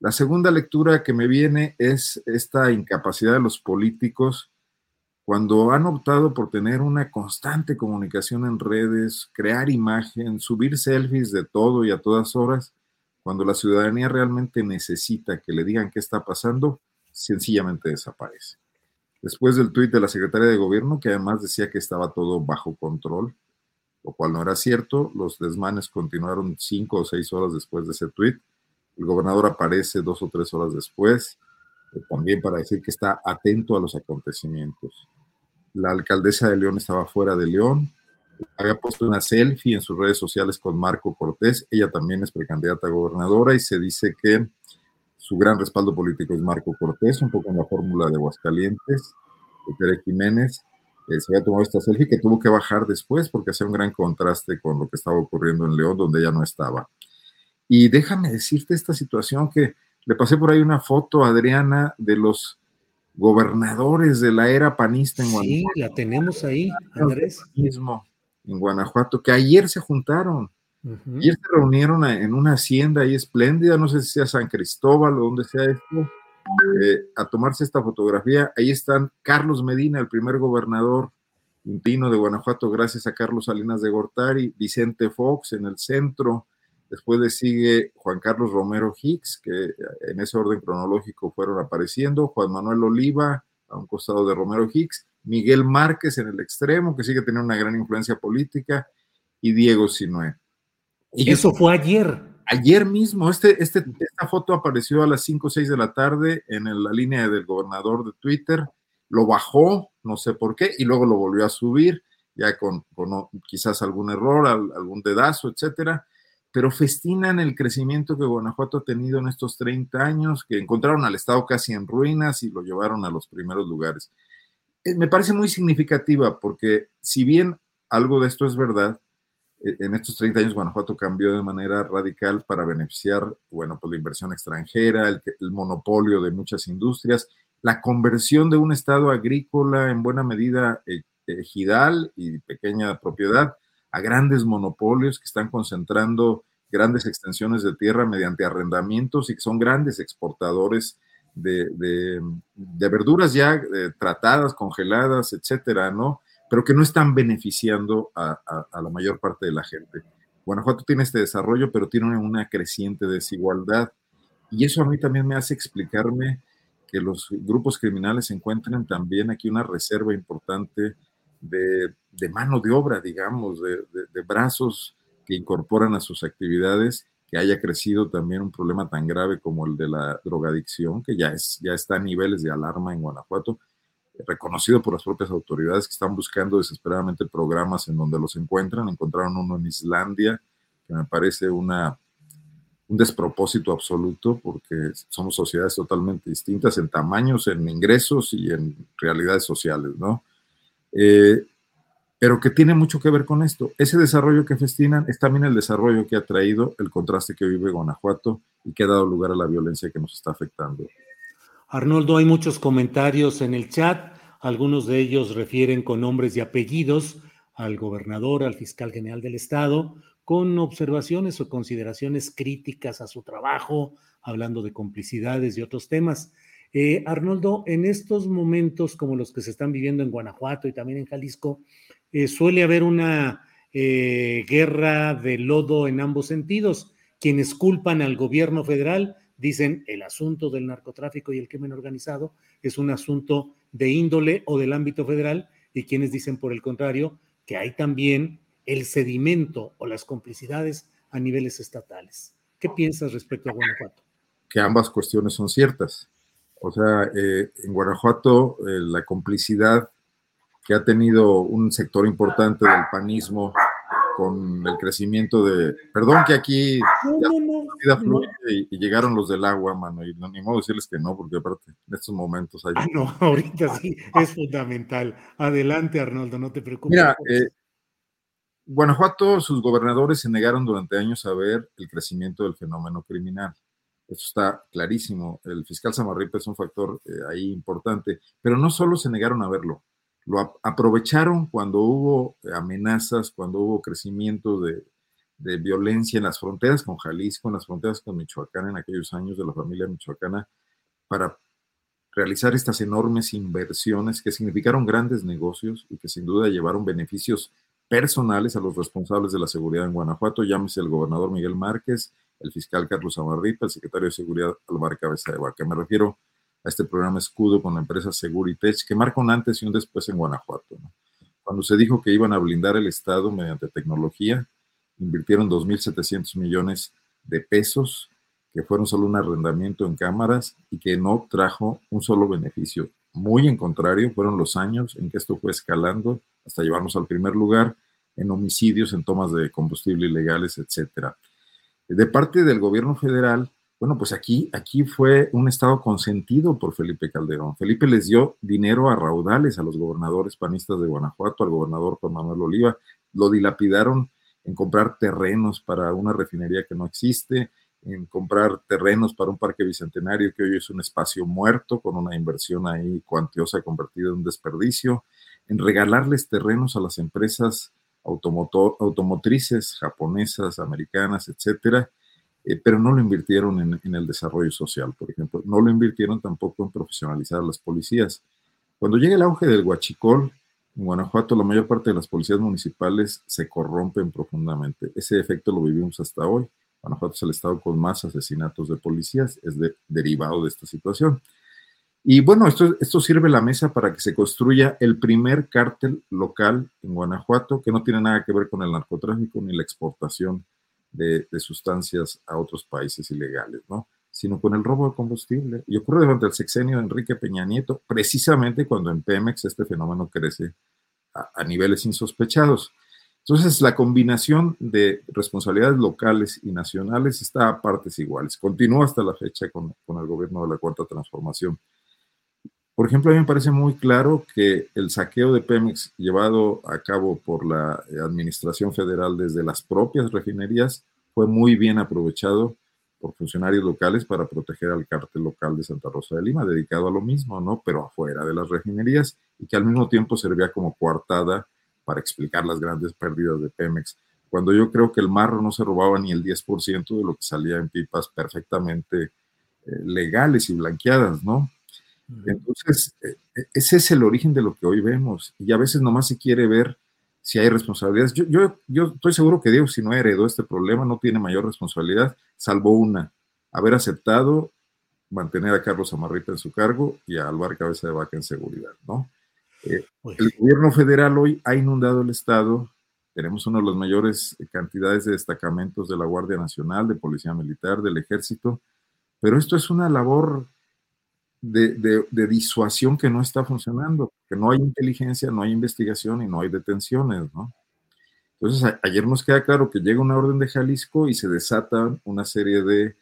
La segunda lectura que me viene es esta incapacidad de los políticos cuando han optado por tener una constante comunicación en redes, crear imagen, subir selfies de todo y a todas horas, cuando la ciudadanía realmente necesita que le digan qué está pasando, sencillamente desaparece. Después del tuit de la secretaria de gobierno, que además decía que estaba todo bajo control, lo cual no era cierto. Los desmanes continuaron cinco o seis horas después de ese tuit. El gobernador aparece dos o tres horas después, eh, también para decir que está atento a los acontecimientos. La alcaldesa de León estaba fuera de León, había puesto una selfie en sus redes sociales con Marco Cortés, ella también es precandidata a gobernadora y se dice que su gran respaldo político es Marco Cortés, un poco en la fórmula de Aguascalientes, de Tere Jiménez, se había tomado esta selfie que tuvo que bajar después porque hacía un gran contraste con lo que estaba ocurriendo en León, donde ella no estaba. Y déjame decirte esta situación que le pasé por ahí una foto Adriana de los gobernadores de la era panista en Guanajuato. Sí, la tenemos ahí, Andrés. Mismo, en Guanajuato, que ayer se juntaron. Ayer se reunieron en una hacienda ahí espléndida, no sé si sea San Cristóbal o donde sea esto, eh, a tomarse esta fotografía. Ahí están Carlos Medina, el primer gobernador intino de Guanajuato, gracias a Carlos Salinas de Gortari, Vicente Fox en el centro. Después le sigue Juan Carlos Romero Hicks, que en ese orden cronológico fueron apareciendo, Juan Manuel Oliva a un costado de Romero Hicks, Miguel Márquez en el extremo, que sigue teniendo una gran influencia política, y Diego Sinue. Y Eso fue ayer. Ayer mismo, este, este, esta foto apareció a las 5 o 6 de la tarde en la línea del gobernador de Twitter, lo bajó, no sé por qué, y luego lo volvió a subir, ya con, quizás algún error, algún dedazo, etcétera, pero festinan el crecimiento que Guanajuato ha tenido en estos 30 años, que encontraron al Estado casi en ruinas y lo llevaron a los primeros lugares. Eh, me parece muy significativa porque si bien algo de esto es verdad, en estos 30 años Guanajuato cambió de manera radical para beneficiar, bueno, pues la inversión extranjera, el, monopolio de muchas industrias, la conversión de un estado agrícola en buena medida eh, ejidal y pequeña propiedad a grandes monopolios que están concentrando grandes extensiones de tierra mediante arrendamientos y que son grandes exportadores de, verduras ya eh, tratadas, congeladas, etcétera, ¿no? Pero que no están beneficiando a, la mayor parte de la gente. Guanajuato tiene este desarrollo, pero tiene una creciente desigualdad. Y eso a mí también me hace explicarme que los grupos criminales encuentren también aquí una reserva importante de, mano de obra, digamos, de, de, brazos que incorporan a sus actividades, que haya crecido también un problema tan grave como el de la drogadicción, que ya, es, ya está a niveles de alarma en Guanajuato, reconocido por las propias autoridades que están buscando desesperadamente programas en donde los encuentran. Encontraron uno en Islandia, que me parece una, un despropósito absoluto porque somos sociedades totalmente distintas en tamaños, en ingresos y en realidades sociales, ¿no? Eh, pero que tiene mucho que ver con esto. Ese desarrollo que festinan es también el desarrollo que ha traído el contraste que vive Guanajuato y que ha dado lugar a la violencia que nos está afectando. Arnoldo, hay muchos comentarios en el chat, algunos de ellos refieren con nombres y apellidos al gobernador, al fiscal general del estado, con observaciones o consideraciones críticas a su trabajo, hablando de complicidades y otros temas. Eh, Arnoldo, en estos momentos como los que se están viviendo en Guanajuato y también en Jalisco, eh, suele haber una eh, guerra de lodo en ambos sentidos. Quienes culpan al gobierno federal dicen el asunto del narcotráfico y el crimen organizado es un asunto de índole o del ámbito federal y quienes dicen por el contrario que hay también el sedimento o las complicidades a niveles estatales. ¿Qué piensas respecto a Guanajuato? Que ambas cuestiones son ciertas. O sea, eh, en Guanajuato la complicidad que ha tenido un sector importante del panismo con el crecimiento de. Perdón que aquí ya fluye y, llegaron los del agua, mano, y no, ni modo decirles que no, porque aparte en estos momentos hay. Ah, no, ahorita sí, es fundamental. Adelante, Arnoldo, no te preocupes. Mira, eh, Guanajuato, sus gobernadores se negaron durante años a ver el crecimiento del fenómeno criminal. Eso está clarísimo. El fiscal Samarripa es un factor eh, ahí importante, pero no solo se negaron a verlo, lo aprovecharon cuando hubo amenazas, cuando hubo crecimiento de, violencia en las fronteras con Jalisco, en las fronteras con Michoacán, en aquellos años de la familia michoacana, para realizar estas enormes inversiones que significaron grandes negocios y que sin duda llevaron beneficios personales a los responsables de la seguridad en Guanajuato, llámese el gobernador Miguel Márquez, el fiscal Carlos Amarripa, el secretario de Seguridad Alvar Cabeza de Vaca. Me refiero a este programa escudo con la empresa Seguritech, que marca un antes y un después en Guanajuato. Cuando se dijo que iban a blindar el Estado mediante tecnología, invirtieron 2.700 millones de pesos, que fueron solo un arrendamiento en cámaras y que no trajo un solo beneficio. Muy en contrario, fueron los años en que esto fue escalando hasta llevarnos al primer lugar en homicidios, en tomas de combustible ilegales, etcétera. De parte del gobierno federal, bueno, pues aquí, aquí fue un estado consentido por Felipe Calderón. Felipe les dio dinero a raudales a los gobernadores panistas de Guanajuato, al gobernador Juan Manuel Oliva. Lo dilapidaron en comprar terrenos para una refinería que no existe, en comprar terrenos para un parque bicentenario que hoy es un espacio muerto con una inversión ahí cuantiosa convertida en un desperdicio, en regalarles terrenos a las empresas automotrices japonesas, americanas, etcétera, eh, pero no lo invirtieron en, el desarrollo social, por ejemplo. No lo invirtieron tampoco en profesionalizar a las policías. Cuando llega el auge del huachicol, en Guanajuato la mayor parte de las policías municipales se corrompen profundamente. Ese efecto lo vivimos hasta hoy. Guanajuato es el estado con más asesinatos de policías, es derivado de esta situación. Y bueno, esto, esto sirve la mesa para que se construya el primer cártel local en Guanajuato, que no tiene nada que ver con el narcotráfico ni la exportación de, sustancias a otros países ilegales, ¿no? sino con el robo de combustible. Y ocurre durante el sexenio de Enrique Peña Nieto, precisamente cuando en Pemex este fenómeno crece a, niveles insospechados. Entonces, la combinación de responsabilidades locales y nacionales está a partes iguales. Continúa hasta la fecha con, con el gobierno de la Cuarta Transformación. Por ejemplo, a mí me parece muy claro que el saqueo de Pemex llevado a cabo por la Administración Federal desde las propias refinerías fue muy bien aprovechado por funcionarios locales para proteger al cártel local de Santa Rosa de Lima, dedicado a lo mismo, ¿no? Pero afuera de las refinerías y que al mismo tiempo servía como coartada para explicar las grandes pérdidas de Pemex cuando yo creo que el marro no se robaba ni el 10% de lo que salía en pipas perfectamente eh, legales y blanqueadas, ¿no? Entonces, eh, ese es el origen de lo que hoy vemos. Y a veces nomás se quiere ver si hay responsabilidades. Yo, yo, yo estoy seguro que Diego, si no heredó este problema, no tiene mayor responsabilidad, salvo una, haber aceptado mantener a Carlos Amarrita en su cargo y a Álvaro Cabeza de Vaca en seguridad, ¿no? Eh, pues el gobierno federal hoy ha inundado el Estado, tenemos una de las mayores cantidades de destacamentos de la Guardia Nacional, de Policía Militar, del Ejército, pero esto es una labor de, disuasión que no está funcionando, que no hay inteligencia, no hay investigación y no hay detenciones, ¿no? Entonces, ayer nos queda claro que llega una orden de Jalisco y se desatan una serie de,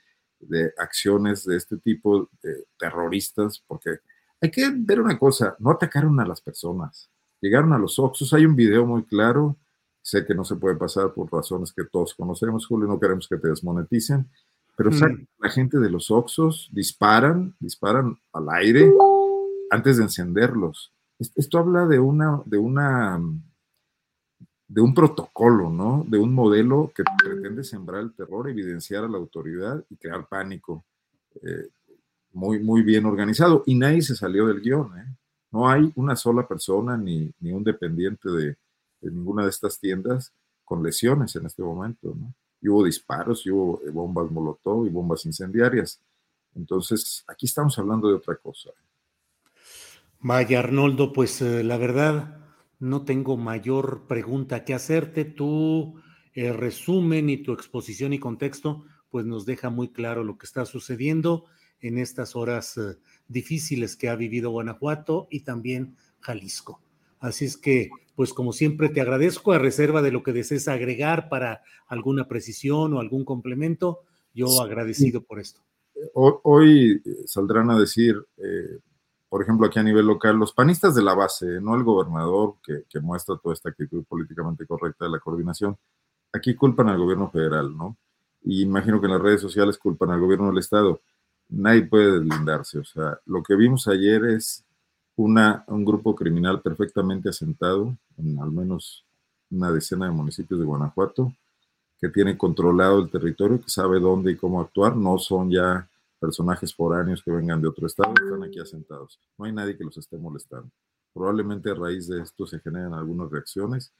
acciones de este tipo de terroristas, porque hay que ver una cosa, no atacaron a las personas, llegaron a los Oxos, hay un video muy claro, sé que no se puede pasar por razones que todos conocemos, Julio, no queremos que te desmoneticen, pero mm. la gente de los Oxos, disparan, disparan al aire antes de encenderlos. Esto habla de una, de una, de un protocolo, ¿no? De un modelo que pretende sembrar el terror, evidenciar a la autoridad y crear pánico. Eh, muy, muy bien organizado. Y nadie se salió del guion, ¿eh? No hay una sola persona ni, ni un dependiente de, de ninguna de estas tiendas con lesiones en este momento, ¿no? Hubo disparos, hubo eh, bombas molotov y bombas incendiarias. Entonces, aquí estamos hablando de otra cosa. Vaya, Arnoldo, pues eh, la verdad, no tengo mayor pregunta que hacerte. Tu eh, resumen y tu exposición y contexto, pues nos deja muy claro lo que está sucediendo en estas horas difíciles que ha vivido Guanajuato y también Jalisco. Así es que, pues como siempre, te agradezco a reserva de lo que desees agregar para alguna precisión o algún complemento. Yo agradecido por esto. Hoy, saldrán a decir, eh, por ejemplo, aquí a nivel local, los panistas de la base, no el gobernador que, muestra toda esta actitud políticamente correcta de la coordinación, aquí culpan al gobierno federal, ¿no? Y imagino que en las redes sociales culpan al gobierno del Estado. Nadie puede deslindarse. O sea, lo que vimos ayer es una, un grupo criminal perfectamente asentado en al menos una decena de municipios de Guanajuato, que tiene controlado el territorio, que sabe dónde y cómo actuar, no son ya personajes foráneos que vengan de otro estado, están aquí asentados. No hay nadie que los esté molestando. Probablemente a raíz de esto se generen algunas reacciones,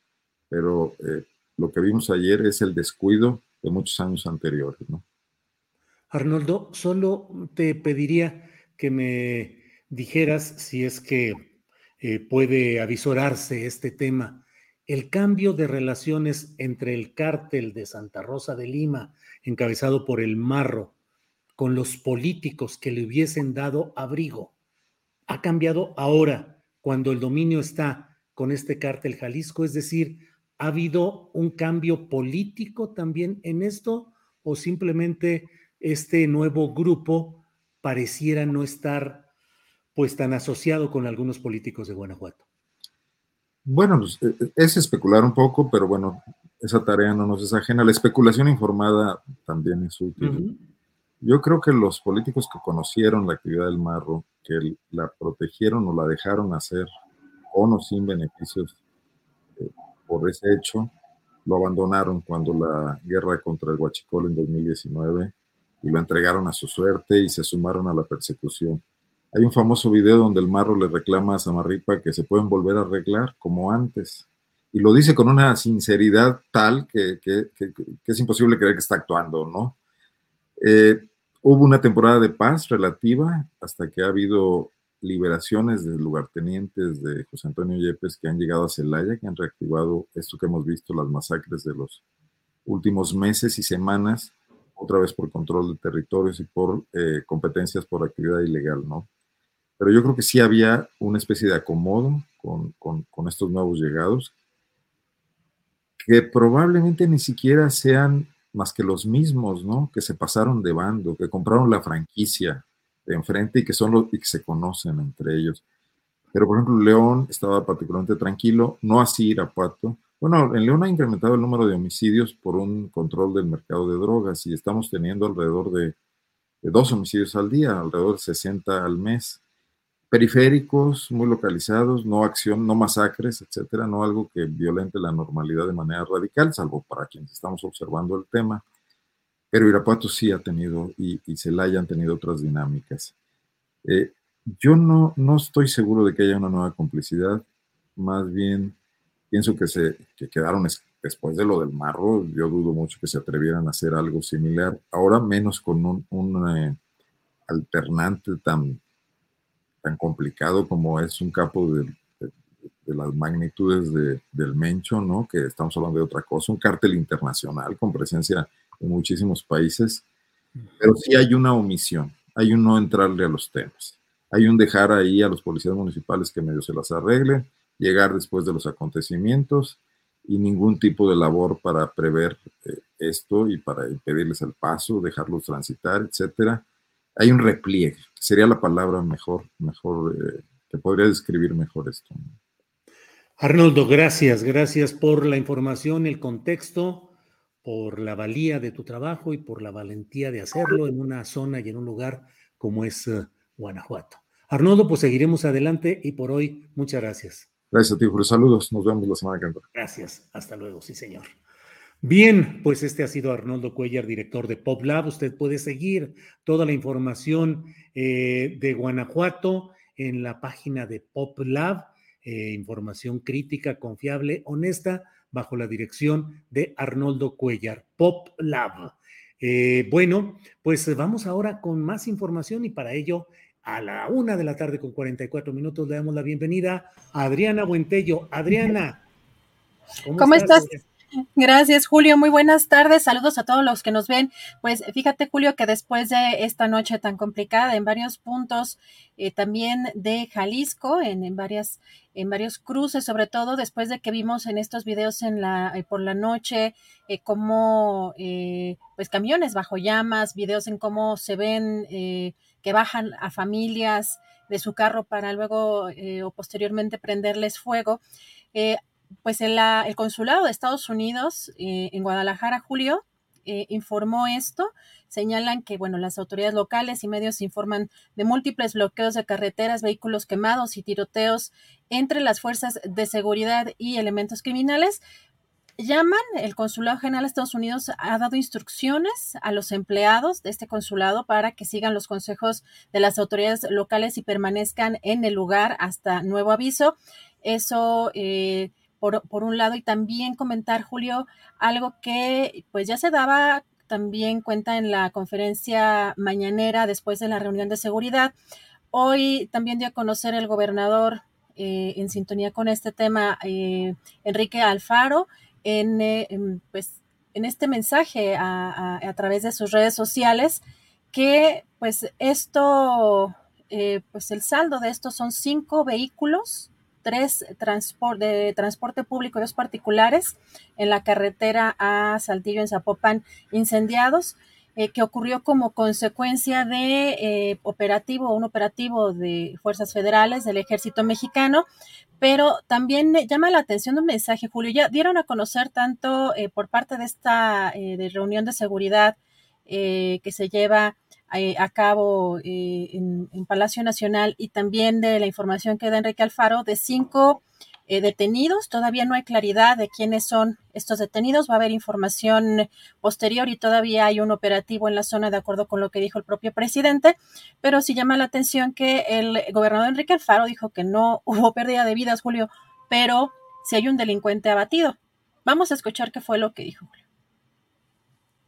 pero eh, lo que vimos ayer es el descuido de muchos años anteriores. ¿no? Arnoldo, solo te pediría que me dijeras si es que eh, puede avisorarse este tema, el cambio de relaciones entre el cártel de Santa Rosa de Lima, encabezado por el Marro, con los políticos que le hubiesen dado abrigo, ha cambiado ahora, cuando el dominio está con este cártel Jalisco, es decir, ¿ha habido un cambio político también en esto o simplemente este nuevo grupo pareciera no estar pues tan asociado con algunos políticos de Guanajuato? Bueno, pues, eh, eh, es especular un poco, pero bueno, esa tarea no nos es ajena. La especulación informada también es útil. Yo creo que los políticos que conocieron la actividad del marro, que la protegieron o la dejaron hacer, con o sin beneficios eh, por ese hecho, lo abandonaron cuando la guerra contra el Huachicol en 2019 y lo entregaron a su suerte y se sumaron a la persecución. Hay un famoso video donde el marro le reclama a Samarripa que se pueden volver a arreglar como antes. Y lo dice con una sinceridad tal que, es imposible creer que está actuando, ¿no? Eh, hubo una temporada de paz relativa hasta que ha habido liberaciones de lugartenientes de José Antonio Yepes que han llegado a Celaya, que han reactivado esto que hemos visto, las masacres de los últimos meses y semanas, otra vez por control de territorios y por eh, competencias por actividad ilegal, ¿no? Pero yo creo que sí había una especie de acomodo con, estos nuevos llegados, que probablemente ni siquiera sean más que los mismos, ¿no? Que se pasaron de bando, que compraron la franquicia de enfrente y que son los y que se conocen entre ellos. Pero por ejemplo, León estaba particularmente tranquilo, no así Irapuato. Bueno, en León ha incrementado el número de homicidios por un control del mercado de drogas y estamos teniendo alrededor de, de dos homicidios al día, alrededor de 60 al mes. Periféricos, muy localizados, no acción, no masacres, etcétera, no algo que violente la normalidad de manera radical, salvo para quienes estamos observando el tema. Pero Irapuato sí ha tenido y, y Celaya han tenido otras dinámicas. Eh, yo no, no estoy seguro de que haya una nueva complicidad, más bien pienso que se que quedaron después de lo del marro, yo dudo mucho que se atrevieran a hacer algo similar, ahora menos con un, un eh, alternante tan tan complicado como es un capo de, las magnitudes del Mencho, ¿no? Que estamos hablando de otra cosa, un cártel internacional con presencia en muchísimos países, pero sí hay una omisión, hay un no entrarle a los temas, hay un dejar ahí a los policías municipales que medio se las arreglen, llegar después de los acontecimientos y ningún tipo de labor para prever eh, esto y para impedirles el paso, dejarlos transitar, etcétera hay un repliegue, sería la palabra mejor, mejor, eh, que podría describir mejor esto. Arnoldo, gracias, gracias por la información, el contexto, por la valía de tu trabajo y por la valentía de hacerlo en una zona y en un lugar como es eh, Guanajuato. Arnoldo, pues seguiremos adelante y por hoy, muchas gracias. Gracias a ti. Saludos. Nos vemos la semana que viene. Gracias. Hasta luego. Sí, señor. Bien, pues este ha sido Arnoldo Cuellar, director de PopLab. Usted puede seguir toda la información eh, de Guanajuato en la página de PopLab, eh, información crítica, confiable, honesta, bajo la dirección de Arnoldo Cuellar, PopLab. Eh, bueno, pues vamos ahora con más información y para ello a la una de la tarde con 44 minutos le damos la bienvenida a Adriana Buentello. Adriana. ¿Cómo, estás? Gracias, Julio. Muy buenas tardes. Saludos a todos los que nos ven. Pues fíjate, Julio, que después de esta noche tan complicada en varios puntos, eh, también de Jalisco, en, varias, en varios cruces, sobre todo después de que vimos en estos videos en la, eh, por la noche, eh, cómo pues camiones bajo llamas, videos en cómo se ven que bajan a familias de su carro para luego o posteriormente prenderles fuego pues el, el, consulado de Estados Unidos eh, en Guadalajara, Julio, eh, informó esto. Señalan que, bueno, las autoridades locales y medios informan de múltiples bloqueos de carreteras, vehículos quemados y tiroteos entre las fuerzas de seguridad y elementos criminales. Llaman, el Consulado General de Estados Unidos ha dado instrucciones a los empleados de este consulado para que sigan los consejos de las autoridades locales y permanezcan en el lugar hasta nuevo aviso. Eso eh, por, un lado, y también comentar, Julio, algo que pues ya se daba también cuenta en la conferencia mañanera después de la reunión de seguridad. Hoy también dio a conocer el gobernador eh, en sintonía con este tema, eh, Enrique Alfaro, en, eh, pues, en este mensaje a, a, través de sus redes sociales, que pues esto, pues el saldo de esto son cinco vehículos tres de transporte público y dos particulares en la carretera a Saltillo en Zapopan incendiados. Eh, que ocurrió como consecuencia de eh, operativo, un operativo de fuerzas federales del ejército mexicano, pero también llama la atención un mensaje, Julio, ya dieron a conocer tanto eh, por parte de esta de reunión de seguridad que se lleva a cabo eh, en, Palacio Nacional y también de la información que da Enrique Alfaro de cinco eh, detenidos. Todavía no hay claridad de quiénes son estos detenidos. Va a haber información posterior y todavía hay un operativo en la zona de acuerdo con lo que dijo el propio presidente. Pero sí llama la atención que el gobernador Enrique Alfaro dijo que no hubo pérdida de vidas, Julio, pero si hay un delincuente abatido. Vamos a escuchar qué fue lo que dijo Julio.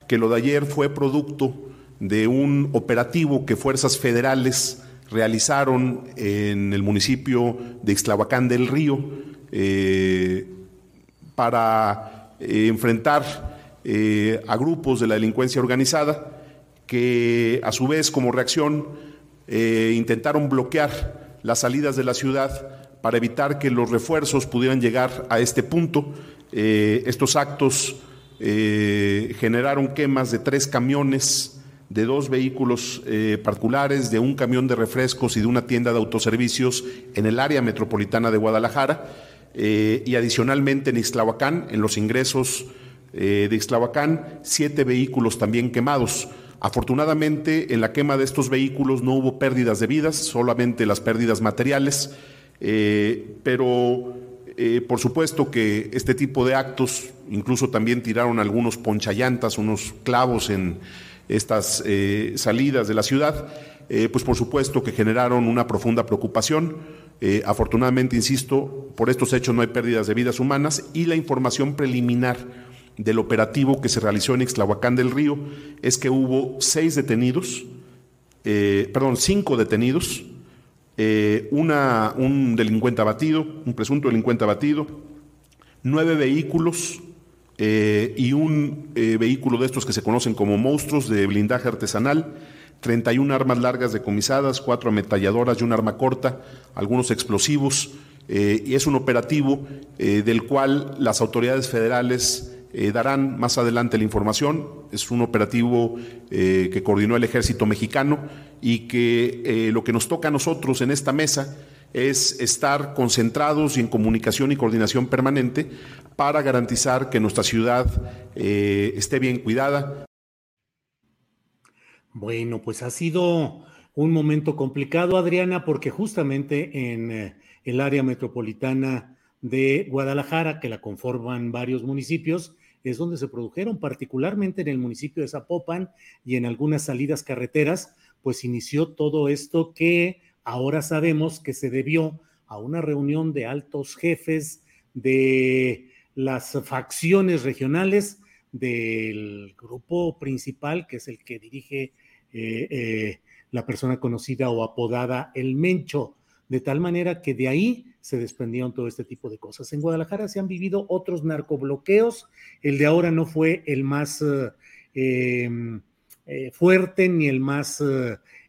Que lo de ayer fue producto de un operativo que fuerzas federales realizaron en el municipio de Ixtlahuacán del Río eh, para eh, enfrentar eh, a grupos de la delincuencia organizada que a su vez como reacción intentaron bloquear las salidas de la ciudad para evitar que los refuerzos pudieran llegar a este punto. estos actos generaron quemas de tres camiones de dos vehículos eh, particulares, de un camión de refrescos y de una tienda de autoservicios en el área metropolitana de Guadalajara eh, y adicionalmente en Ixtlahuacán, en los ingresos eh, de Ixtlahuacán, siete vehículos también quemados. Afortunadamente, en la quema de estos vehículos no hubo pérdidas de vidas, solamente las pérdidas materiales, pero por supuesto que este tipo de actos, incluso también tiraron algunos ponchallantas, unos clavos en estas eh, salidas de la ciudad, pues por supuesto que generaron una profunda preocupación. afortunadamente, insisto, por estos hechos no hay pérdidas de vidas humanas y la información preliminar del operativo que se realizó en Ixtlahuacán del Río es que hubo seis detenidos, eh, perdón, cinco detenidos, eh, una, un delincuente abatido, un presunto delincuente abatido, nueve vehículos eh, y un vehículo de estos que se conocen como monstruos de blindaje artesanal, 31 armas largas decomisadas, cuatro ametralladoras y un arma corta, algunos explosivos, y es un operativo del cual las autoridades federales eh, darán más adelante la información. Es un operativo eh, que coordinó el ejército mexicano y que eh, lo que nos toca a nosotros en esta mesa es estar concentrados y en comunicación y coordinación permanente para garantizar que nuestra ciudad esté bien cuidada. Bueno, pues ha sido un momento complicado, Adriana, porque justamente en el área metropolitana de Guadalajara, que la conforman varios municipios, es donde se produjeron, particularmente en el municipio de Zapopan y en algunas salidas carreteras, pues inició todo esto que ahora sabemos que se debió a una reunión de altos jefes de las facciones regionales del grupo principal, que es el que dirige eh, eh, la persona conocida o apodada El Mencho, de tal manera que de ahí se desprendieron todo este tipo de cosas. En Guadalajara se han vivido otros narcobloqueos, el de ahora no fue el más eh, fuerte ni el más,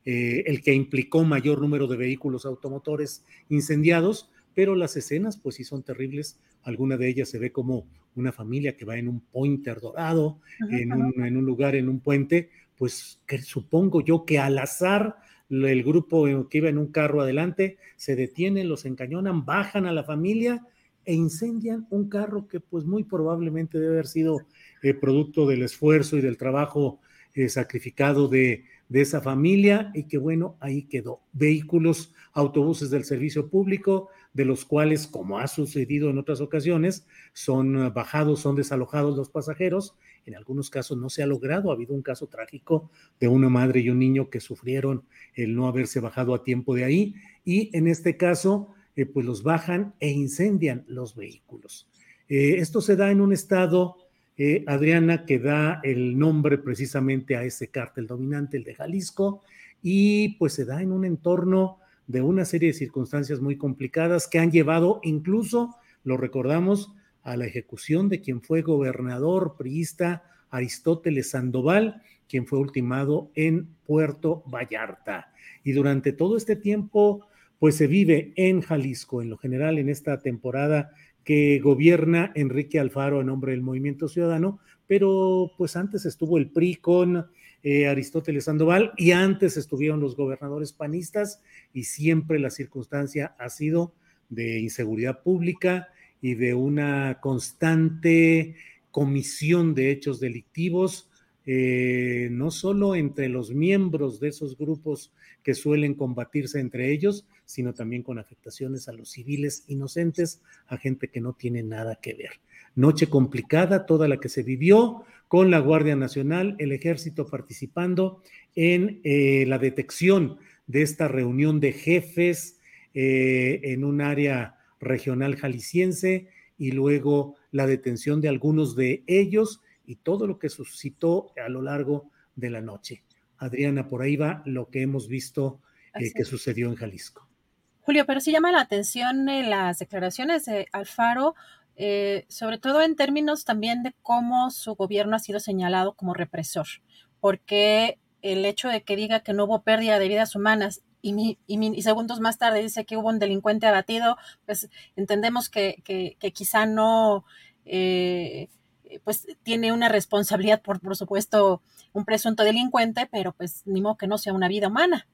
eh, el que implicó mayor número de vehículos automotores incendiados, pero las escenas pues sí son terribles. Alguna de ellas se ve como una familia que va en un pointer dorado, en, un, en un lugar, en un puente, pues que supongo yo que al azar el grupo que iba en un carro adelante se detienen, los encañonan, bajan a la familia e incendian un carro que pues muy probablemente debe haber sido eh, producto del esfuerzo y del trabajo eh, sacrificado de, de esa familia y que bueno, ahí quedó. Vehículos, autobuses del servicio público, de los cuales, como ha sucedido en otras ocasiones, son bajados, son desalojados los pasajeros en algunos casos no se ha logrado. Ha habido un caso trágico de una madre y un niño que sufrieron el no haberse bajado a tiempo de ahí. Y en este caso, eh, pues los bajan e incendian los vehículos. Eh, esto se da en un estado, eh, Adriana, que da el nombre precisamente a ese cártel dominante, el de Jalisco, y pues se da en un entorno de una serie de circunstancias muy complicadas que han llevado incluso, lo recordamos, a la ejecución de quien fue gobernador priista Aristóteles Sandoval, quien fue ultimado en Puerto Vallarta. Y durante todo este tiempo, pues se vive en Jalisco, en lo general, en esta temporada que gobierna Enrique Alfaro a nombre del Movimiento Ciudadano, pero pues antes estuvo el PRI con eh, Aristóteles Sandoval y antes estuvieron los gobernadores panistas y siempre la circunstancia ha sido de inseguridad pública, y de una constante comisión de hechos delictivos, eh, no solo entre los miembros de esos grupos que suelen combatirse entre ellos, sino también con afectaciones a los civiles inocentes, a gente que no tiene nada que ver. Noche complicada, toda la que se vivió con la Guardia Nacional, el ejército participando en eh, la detección de esta reunión de jefes eh, en un área regional jalisciense y luego la detención de algunos de ellos y todo lo que suscitó a lo largo de la noche. Adriana, por ahí va lo que hemos visto eh, que sucedió en Jalisco. Julio, pero sí llama la atención eh, las declaraciones de Alfaro, eh, sobre todo en términos también de cómo su gobierno ha sido señalado como represor, porque el hecho de que diga que no hubo pérdida de vidas humanas y, segundos más tarde dice que hubo un delincuente abatido, pues entendemos que, que, quizá no, eh, pues tiene una responsabilidad por, por supuesto, un presunto delincuente, pero pues ni modo que no sea una vida humana.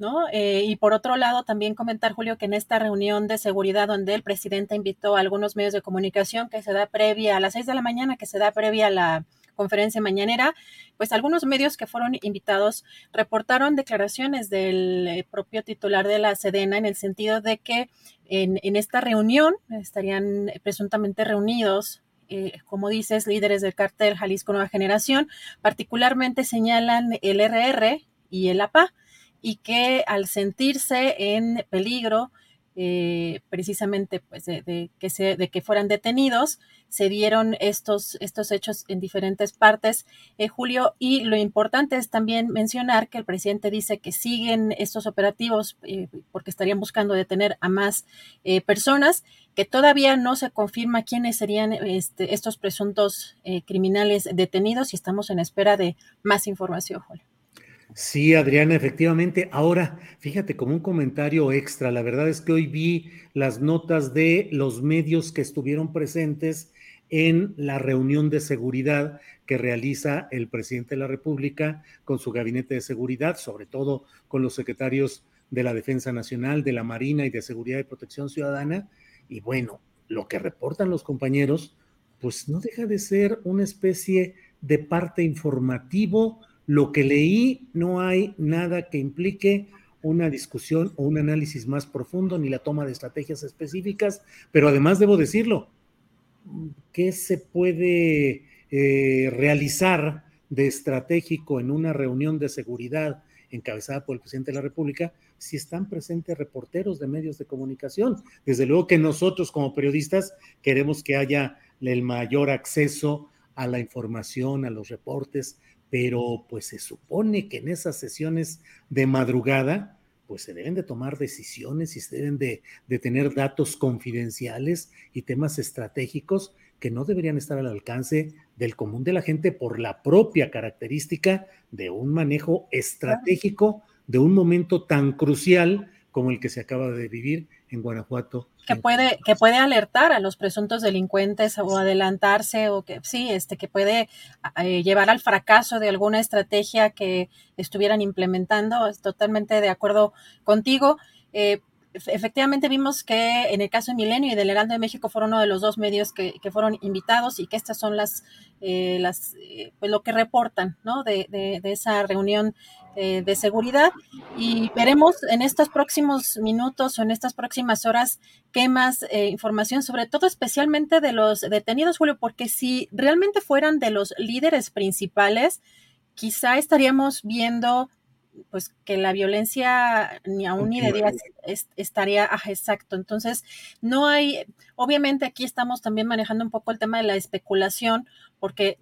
¿No? Eh, y por otro lado, también comentar, Julio, que en esta reunión de seguridad donde el presidente invitó a algunos medios de comunicación que se da previa a las seis de la mañana, que se da previa a la conferencia mañanera, pues algunos medios que fueron invitados reportaron declaraciones del eh, propio titular de la Sedena en el sentido de que en, en esta reunión estarían presuntamente reunidos eh, como dices, líderes del cartel Jalisco Nueva Generación, particularmente señalan el RR y el APA, y que al sentirse en peligro, eh, precisamente pues de, que se, de que fueran detenidos, se dieron estos, estos hechos en diferentes partes, eh, Julio, y lo importante es también mencionar que el presidente dice que siguen estos operativos porque estarían buscando detener a más personas que todavía no se confirma quiénes serían este, estos presuntos eh, criminales detenidos y estamos en espera de más información, Julio. Sí, Adriana, efectivamente. Ahora, fíjate, como un comentario extra, la verdad es que hoy vi las notas de los medios que estuvieron presentes en la reunión de seguridad que realiza el presidente de la República con su gabinete de seguridad, sobre todo con los secretarios de la Defensa Nacional, de la Marina y de Seguridad y Protección Ciudadana, y bueno, lo que reportan los compañeros, pues no deja de ser una especie de parte informativo. Lo que leí, no hay nada que implique una discusión o un análisis más profundo ni la toma de estrategias específicas, pero además debo decirlo, ¿qué se puede eh, realizar de estratégico en una reunión de seguridad encabezada por el presidente de la República si están presentes reporteros de medios de comunicación. Desde luego que nosotros como periodistas queremos que haya el mayor acceso a la información, a los reportes, pero pues se supone que en esas sesiones de madrugada, pues se deben de tomar decisiones y se deben de, de, tener datos confidenciales y temas estratégicos que no deberían estar al alcance del común de la gente por la propia característica de un manejo estratégico de un momento tan crucial como el que se acaba de vivir en Guanajuato. Que puede, que puede alertar a los presuntos delincuentes o adelantarse o que sí, este, que puede eh, llevar al fracaso de alguna estrategia que estuvieran implementando. Es totalmente de acuerdo contigo. Eh, efectivamente vimos que en el caso de Milenio y del Heraldo de México fueron uno de los dos medios que, fueron invitados y que estas son las, eh, las eh, pues lo que reportan ¿no? de, de, esa reunión eh, de seguridad y veremos en estos próximos minutos o en estas próximas horas qué más información, sobre todo especialmente de los detenidos, Julio, porque si realmente fueran de los líderes principales, quizá estaríamos viendo pues que la violencia ni aún ni de días estaría exacto. Entonces, no hay, obviamente aquí estamos también manejando un poco el tema de la especulación, porque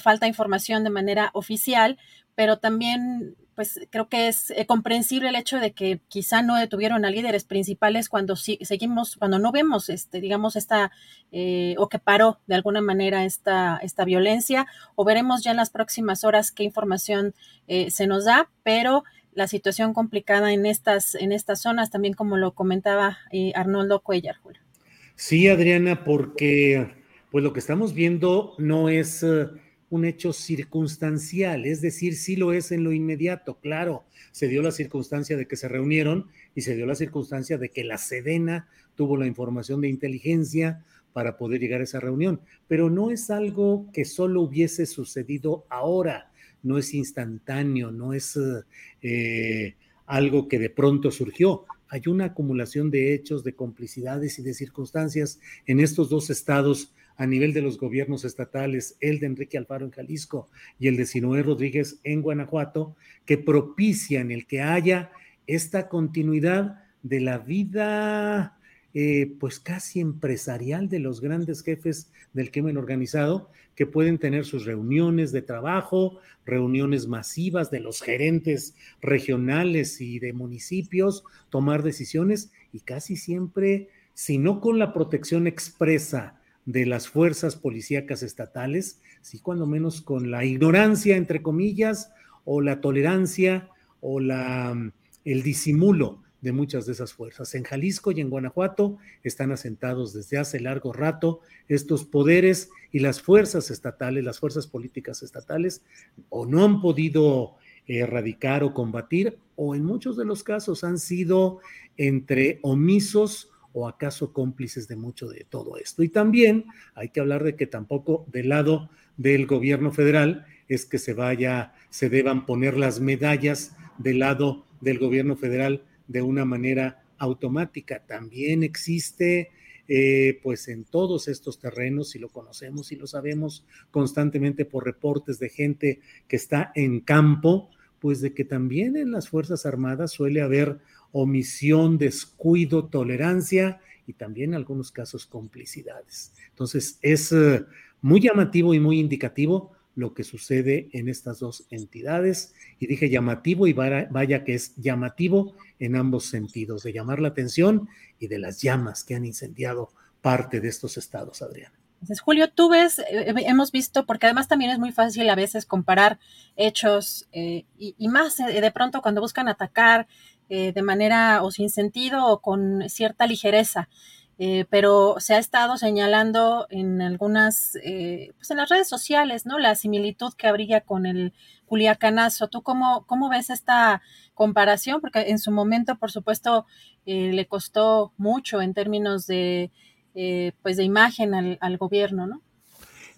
falta información de manera oficial, pero también pues creo que es eh, comprensible el hecho de que quizá no detuvieron a líderes principales cuando seguimos, cuando no vemos, este, digamos, esta, eh, o que paró de alguna manera esta, esta violencia, o veremos ya en las próximas horas qué información eh, se nos da, pero la situación complicada en estas, en estas zonas, también como lo comentaba Arnoldo Cuellar, Julio. Sí, Adriana, porque pues lo que estamos viendo no es un hecho circunstancial, es decir, sí lo es en lo inmediato, claro, se dio la circunstancia de que se reunieron y se dio la circunstancia de que la Sedena tuvo la información de inteligencia para poder llegar a esa reunión, pero no es algo que solo hubiese sucedido ahora, no es instantáneo, no es eh, algo que de pronto surgió. Hay una acumulación de hechos, de complicidades y de circunstancias en estos dos estados a nivel de los gobiernos estatales, el de Enrique Alfaro en Jalisco y el de Sinoé Rodríguez en Guanajuato, que propician el que haya esta continuidad de la vida eh, pues casi empresarial de los grandes jefes del crimen organizado, que pueden tener sus reuniones de trabajo, reuniones masivas de los gerentes regionales y de municipios, tomar decisiones y casi siempre, si no con la protección expresa de las fuerzas policíacas estatales, sí, cuando menos con la ignorancia, entre comillas, o la tolerancia o la, mm, el disimulo de muchas de esas fuerzas. En Jalisco y en Guanajuato están asentados desde hace largo rato estos poderes y las fuerzas estatales, las fuerzas políticas estatales, o no han podido erradicar o combatir, o en muchos de los casos han sido entre omisos o acaso cómplices de mucho de todo esto. Y también hay que hablar de que tampoco del lado del gobierno federal es que se vaya, se deban poner las medallas del lado del gobierno federal de una manera automática. También existe, eh, pues en todos estos terrenos, y lo conocemos y lo sabemos constantemente por reportes de gente que está en campo, pues de que también en las Fuerzas Armadas suele haber omisión, descuido, tolerancia y también en algunos casos complicidades. Entonces es eh, muy llamativo y muy indicativo lo que sucede en estas dos entidades. Y dije llamativo y vaya, que es llamativo en ambos sentidos, de llamar la atención y de las llamas que han incendiado parte de estos estados, Adriana. Entonces, Julio, tú ves, eh, hemos visto, porque además también es muy fácil a veces comparar hechos eh, y, más eh, de pronto cuando buscan atacar de manera o sin sentido o con cierta ligereza. Eh, pero se ha estado señalando en algunas, eh, pues en las redes sociales, ¿no? La similitud que habría con el Culiacanazo. ¿Tú cómo, cómo ves esta comparación? Porque en su momento, por supuesto, eh, le costó mucho en términos de, pues de imagen al, al gobierno, ¿no?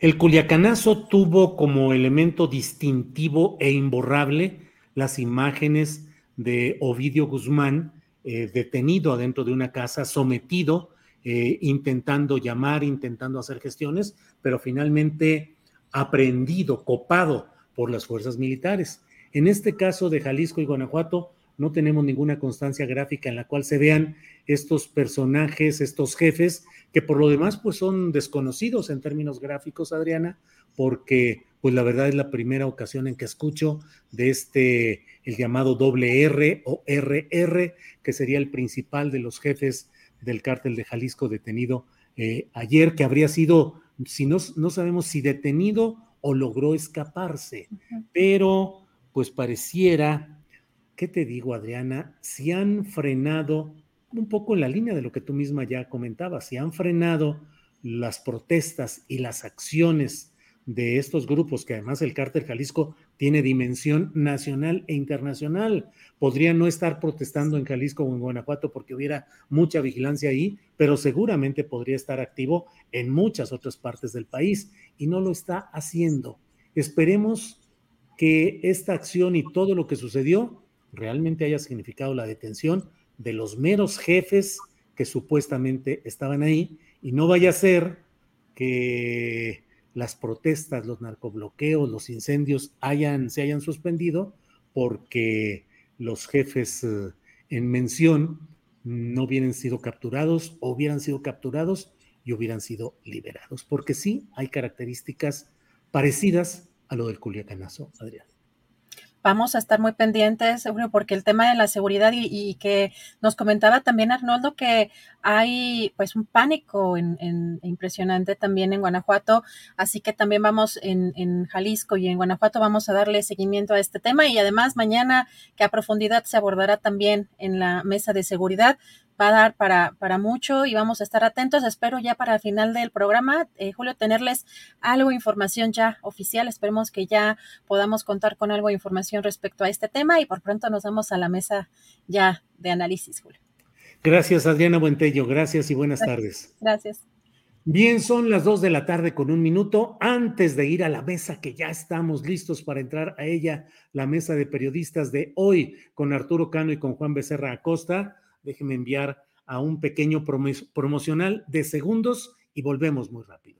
El Culiacanazo tuvo como elemento distintivo e imborrable las imágenes de Ovidio Guzmán, detenido adentro de una casa, sometido eh, intentando llamar, intentando hacer gestiones, pero finalmente aprendido, copado por las fuerzas militares. En este caso de Jalisco y Guanajuato, no tenemos ninguna constancia gráfica en la cual se vean estos personajes, estos jefes, que por lo demás pues son desconocidos en términos gráficos, Adriana, porque pues la verdad es la primera ocasión en que escucho de este, el llamado doble R o RR, que sería el principal de los jefes del cártel de Jalisco detenido eh, ayer, que habría sido, si no, no sabemos si detenido o logró escaparse, pero pues pareciera, ¿qué te digo, Adriana? Si han frenado un poco en la línea de lo que tú misma ya comentabas, si han frenado las protestas y las acciones de estos grupos, que además el cártel Jalisco tiene dimensión nacional e internacional. Podría no estar protestando en Jalisco o en Guanajuato porque hubiera mucha vigilancia ahí, pero seguramente podría estar activo en muchas otras partes del país y no lo está haciendo. Esperemos que esta acción y todo lo que sucedió realmente haya significado la detención de los meros jefes que supuestamente estaban ahí y no vaya a ser que las protestas, los narcobloqueos, los incendios hayan, se hayan suspendido porque los jefes eh, en mención no hubieran sido capturados o hubieran sido capturados y hubieran sido liberados, porque sí hay características parecidas a lo del Culiacanazo, Adrián. Vamos a estar muy pendientes, porque el tema de la seguridad y, que nos comentaba también Arnoldo que hay pues un pánico en, impresionante también en Guanajuato, así que también vamos en, en, Jalisco y en Guanajuato vamos a darle seguimiento a este tema y además mañana que a profundidad se abordará también en la mesa de seguridad va a dar para, para mucho y vamos a estar atentos. Espero ya para el final del programa, eh, Julio, tenerles algo de información ya oficial. Esperemos que ya podamos contar con algo de información respecto a este tema y por pronto nos vamos a la mesa ya de análisis, Julio. Gracias, Adriana Buentello. Gracias y buenas tardes. Gracias. Bien, son las dos de la tarde con un minuto. Antes de ir a la mesa, que ya estamos listos para entrar a ella, la mesa de periodistas de hoy, con Arturo Cano y con Juan Becerra Acosta, déjeme enviar a un pequeño promocional de segundos y volvemos muy rápido.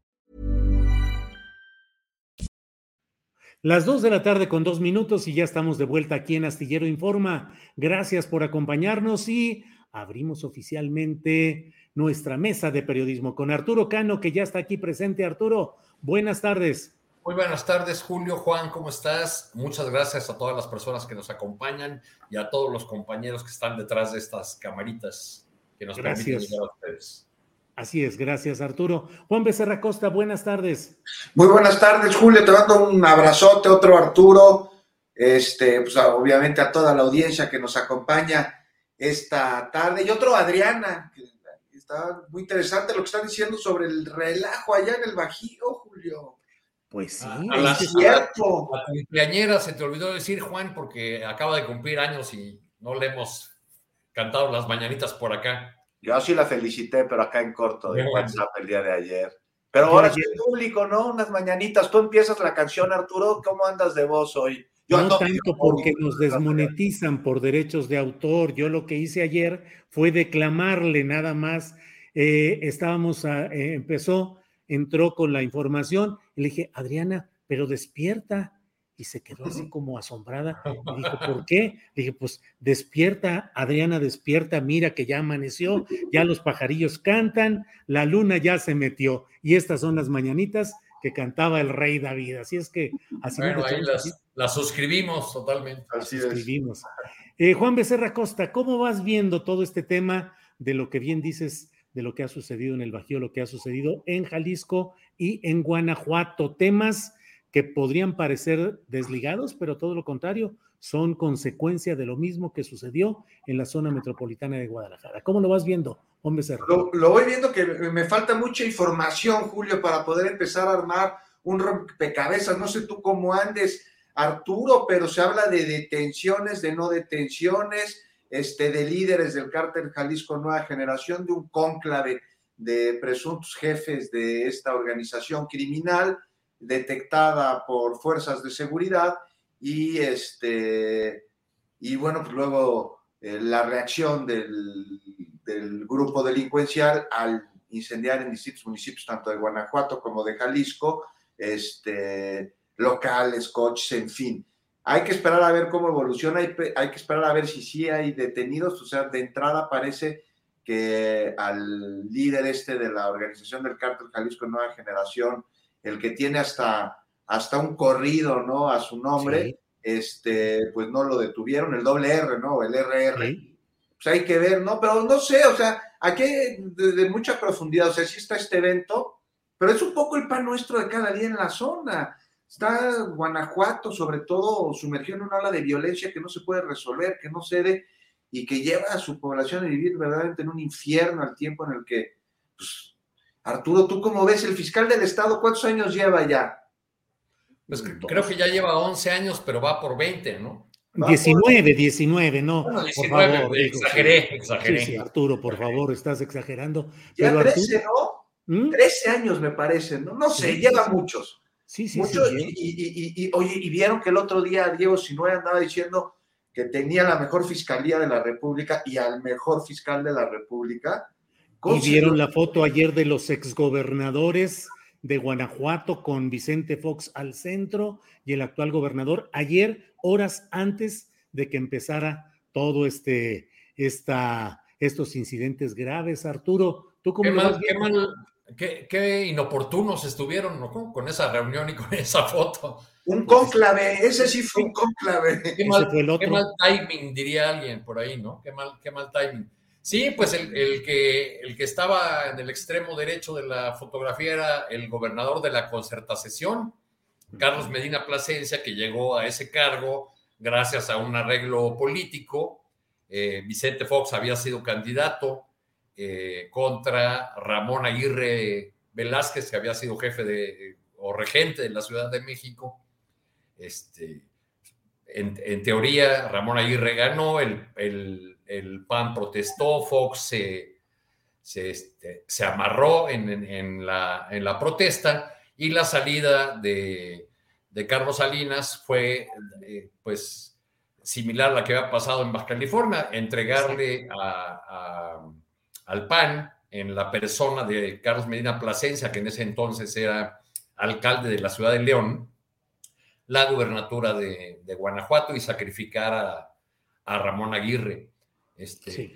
Las dos de la tarde con dos minutos y ya estamos de vuelta aquí en Astillero Informa. Gracias por acompañarnos y abrimos oficialmente nuestra mesa de periodismo con Arturo Cano, que ya está aquí presente. Arturo, buenas tardes. Muy buenas tardes, Julio, Juan, ¿cómo estás? Muchas gracias a todas las personas que nos acompañan y a todos los compañeros que están detrás de estas camaritas que nos Gracias. permiten llegar a ustedes. Así es, gracias Arturo. Juan Becerra Costa, buenas tardes. Muy buenas tardes, Julio. Te mando un abrazote, otro Arturo. Este, pues obviamente a toda la audiencia que nos acompaña esta tarde. Y otro Adriana, que está muy interesante lo que están diciendo sobre el relajo allá en el Bajío, Julio. Pues sí, A la, es cierto. a la cumpleañera se te olvidó decir, Juan, porque acaba de cumplir años y no le hemos cantado las mañanitas por acá. Yo sí la felicité, pero acá en corto de. WhatsApp el día de ayer. Pero ahora ayer- es público, ¿no? Unas mañanitas. Tú empiezas la canción, Arturo. ¿Cómo andas de voz hoy? Yo no tanto porque nos desmonetizan por derechos de autor. Yo lo que hice ayer fue declamarle nada más. Eh, estábamos, a- eh, empezó, entró con la información y le dije, Adriana, pero despierta. Y se quedó así como asombrada. Y dijo, ¿por qué? Le dije, pues despierta, Adriana, despierta, mira que ya amaneció, ya los pajarillos cantan, la luna ya se metió. Y estas son las mañanitas que cantaba el rey David. Así es que así Bueno, ahí las, las suscribimos totalmente. Así es. escribimos. Eh, Juan Becerra Costa, ¿cómo vas viendo todo este tema de lo que bien dices, de lo que ha sucedido en el Bajío, lo que ha sucedido en Jalisco y en Guanajuato? Temas que podrían parecer desligados, pero todo lo contrario, son consecuencia de lo mismo que sucedió en la zona metropolitana de Guadalajara. ¿Cómo lo vas viendo, Becerra? Lo, lo voy viendo que me falta mucha información, Julio, para poder empezar a armar un rompecabezas. No sé tú cómo andes, Arturo, pero se habla de detenciones, de no detenciones, este, de líderes del cártel Jalisco Nueva Generación, de un cónclave de presuntos jefes de esta organización criminal detectada por fuerzas de seguridad y este y bueno pues luego eh, la reacción del, del grupo delincuencial al incendiar en distintos municipios tanto de Guanajuato como de Jalisco este locales coches en fin. Hay que esperar a ver cómo evoluciona hay, hay que esperar a ver si sí hay detenidos o sea de entrada parece que al líder este de la organización del cártel Jalisco Nueva Generación el que tiene hasta, hasta un corrido, ¿no? A su nombre, Sí. este, pues no lo detuvieron, el doble R, ¿no? El RR. Sí. Pues hay que ver, ¿no? Pero no sé, o sea, aquí de mucha profundidad, o sea, sí está este evento, pero es un poco el pan nuestro de cada día en la zona. Está Guanajuato, sobre todo, sumergido en una ola de violencia que no se puede resolver, que no cede y que lleva a su población a vivir verdaderamente en un infierno al tiempo en el que, pues, Arturo, ¿tú cómo ves? El fiscal del Estado, ¿cuántos años lleva ya? Pues cre- creo que ya lleva 11 años, pero va por 20, ¿no? 19, 19, no. Bueno, por 19, favor, digo, exageré, sí. exageré. Sí, sí, Arturo, por favor, estás exagerando. Ya Pero 13, Arturo- ¿no? ¿Mm? 13 años me parece, ¿no? No sé, Sí, lleva sí. muchos. Sí, sí, muchos sí, y, y- y- y- oye, y vieron que el otro día Diego Sinue andaba diciendo que tenía la mejor fiscalía de la República y al mejor fiscal de la República. Y vieron la foto ayer de los exgobernadores de Guanajuato con Vicente Fox al centro y el actual gobernador ayer, horas antes de que empezara todo este, esta, estos incidentes graves. Arturo, ¿tú cómo Qué lo mal, qué, mal, qué, qué inoportunos estuvieron ¿no? con, esa reunión y con esa foto. Un cónclave, ese sí fue un cónclave. Qué mal, fue el qué mal timing, diría alguien por ahí, ¿no? Qué mal, qué mal timing. Sí, pues el, que, el que estaba en el extremo derecho de la fotografía era el gobernador de la concertación, Carlos Medina Plasencia, que llegó a ese cargo gracias a un arreglo político. Eh, Vicente Fox había sido candidato eh, contra Ramón Aguirre Velázquez, que había sido jefe de, o regente de la Ciudad de México. Este, en, teoría, Ramón Aguirre ganó, el, el, PAN protestó, Fox se, se, este, amarró en, la, en la protesta y la salida de, Carlos Salinas fue eh, pues similar a la que había pasado en Baja California, entregarle al PAN en la persona de Carlos Medina Plasencia, que en ese entonces era alcalde de la ciudad de León, la gubernatura de, Guanajuato y sacrificar a, Ramón Aguirre. Este,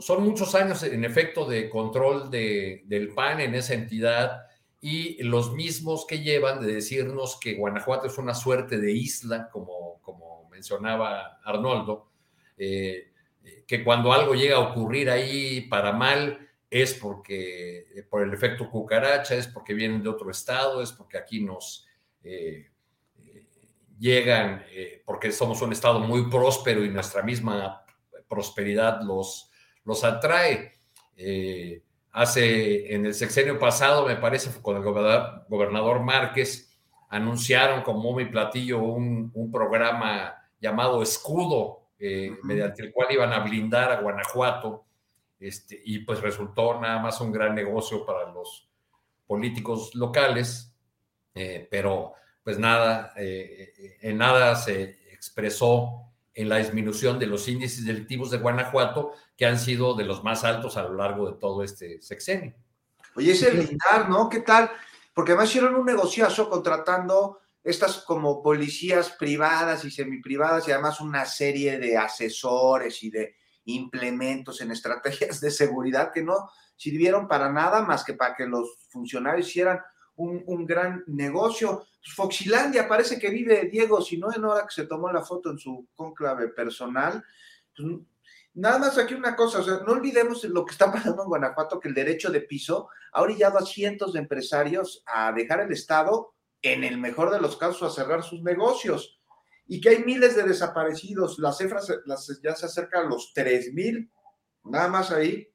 son, muchos años, en efecto, de control del PAN en esa entidad y los mismos que llevan de decirnos que Guanajuato es una suerte de isla, como, como mencionaba Arnoldo, eh, que cuando algo llega a ocurrir ahí para mal es porque por el efecto cucaracha, es porque vienen de otro estado, es porque aquí nos... Eh, llegan eh, porque somos un estado muy próspero y nuestra misma prosperidad los, los atrae. Eh, hace, en el sexenio pasado, me parece, con el gobernador, Márquez, anunciaron como mi platillo un, programa llamado Escudo, eh, mediante el cual iban a blindar a Guanajuato, este, y pues resultó nada más un gran negocio para los políticos locales, pero pues nada, eh, eh, en nada se expresó en la disminución de los índices delictivos de Guanajuato, que han sido de los más altos a lo largo de todo este sexenio. Oye, ese blindar, ¿no? ¿Qué tal? Porque además hicieron un negociazo contratando estas como policías privadas y semiprivadas y además una serie de asesores y de implementos en estrategias de seguridad que no sirvieron para nada más que para que los funcionarios hicieran un, gran negocio. Foxilandia parece que vive Diego, si no en hora que se tomó la foto en su conclave personal. Pues, nada más aquí una cosa, o sea, no olvidemos lo que está pasando en Guanajuato, que el derecho de piso ha orillado a cientos de empresarios a dejar el Estado, en el mejor de los casos, a cerrar sus negocios. Y que hay miles de desaparecidos, las cifras ya se acercan a los 3 mil, nada más ahí.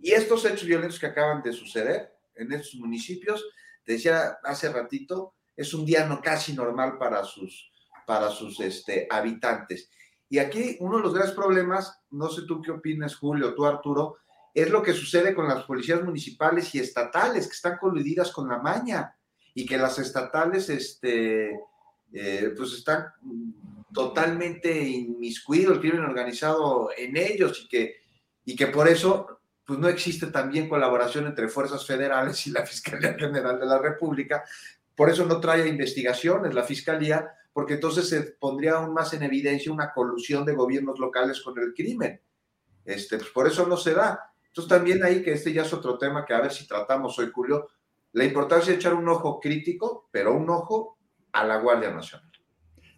Y estos hechos violentos que acaban de suceder, en estos municipios. Decía hace ratito, es un día no casi normal para sus, para sus este, habitantes. Y aquí uno de los grandes problemas, no sé tú qué opinas, Julio, tú, Arturo, es lo que sucede con las policías municipales y estatales que están coludidas con la maña y que las estatales, este, eh, pues están totalmente inmiscuidos, el crimen organizado en ellos y que, y que por eso pues no existe también colaboración entre fuerzas federales y la Fiscalía General de la República. Por eso no trae investigaciones la Fiscalía, porque entonces se pondría aún más en evidencia una colusión de gobiernos locales con el crimen. Este, pues por eso no se da. Entonces también ahí, que este ya es otro tema que a ver si tratamos hoy, Julio, la importancia de echar un ojo crítico, pero un ojo a la Guardia Nacional.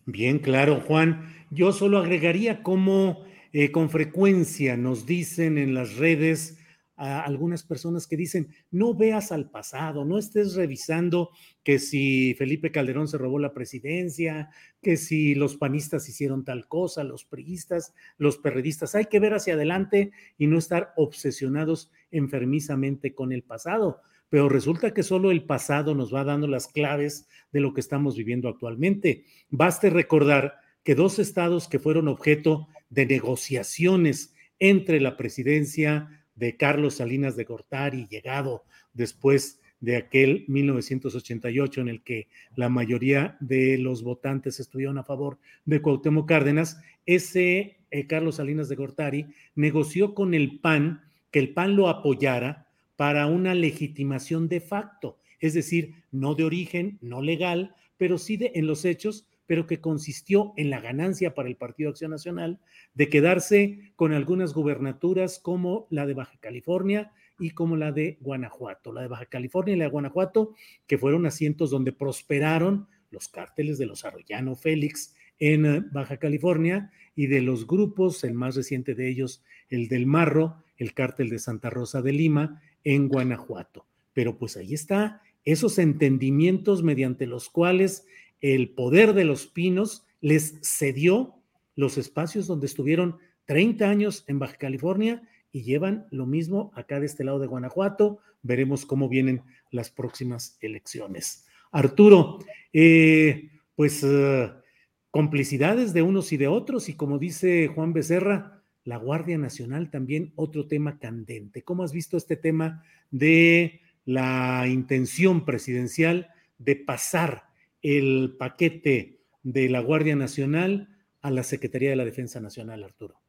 Bien, claro, Juan. Yo solo agregaría cómo eh, con frecuencia nos dicen en las redes algunas personas que dicen, no veas al pasado, no estés revisando que si Felipe Calderón se robó la presidencia, que si los panistas hicieron tal cosa, los priistas, los perredistas, hay que ver hacia adelante y no estar obsesionados enfermizamente con el pasado. Pero resulta que solo el pasado nos va dando las claves de lo que estamos viviendo actualmente. Baste recordar que dos estados que fueron objeto de negociaciones entre la presidencia de Carlos Salinas de Gortari, llegado después de aquel 1988 en el que la mayoría de los votantes estuvieron a favor de Cuauhtémoc Cárdenas, ese eh, Carlos Salinas de Gortari negoció con el PAN que el PAN lo apoyara para una legitimación de facto, es decir, no de origen, no legal, pero sí de, en los hechos pero que consistió en la ganancia para el Partido Acción Nacional de quedarse con algunas gubernaturas como la de Baja California y como la de Guanajuato. La de Baja California y la de Guanajuato, que fueron asientos donde prosperaron los cárteles de los Arroyano Félix en eh, Baja California y de los grupos, el más reciente de ellos, el del Marro, el cártel de Santa Rosa de Lima, en Guanajuato. Pero pues ahí está, esos entendimientos mediante los cuales el poder de los pinos les cedió los espacios donde estuvieron 30 años en Baja California y llevan lo mismo acá de este lado de Guanajuato. Veremos cómo vienen las próximas elecciones. Arturo, eh, pues eh, complicidades de unos y de otros y como dice Juan Becerra, la Guardia Nacional también otro tema candente. ¿Cómo has visto este tema de la intención presidencial de pasar el paquete de la Guardia Nacional a la Secretaría de la Defensa Nacional, Arturo?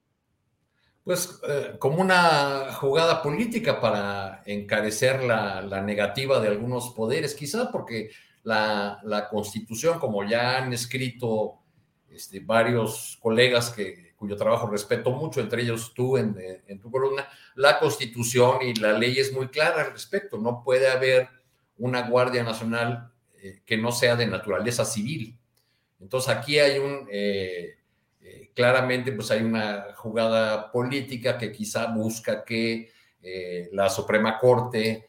Pues eh, como una jugada política para encarecer la, negativa de algunos poderes, quizá porque la, constitución, como ya han escrito este, varios colegas que, cuyo trabajo respeto mucho, entre ellos tú en, en, tu columna, la constitución y la ley es muy clara al respecto. No puede haber una Guardia Nacional eh, que no sea de naturaleza civil. Entonces aquí hay un, eh, eh, claramente pues hay una jugada política que quizá busca que la Suprema Corte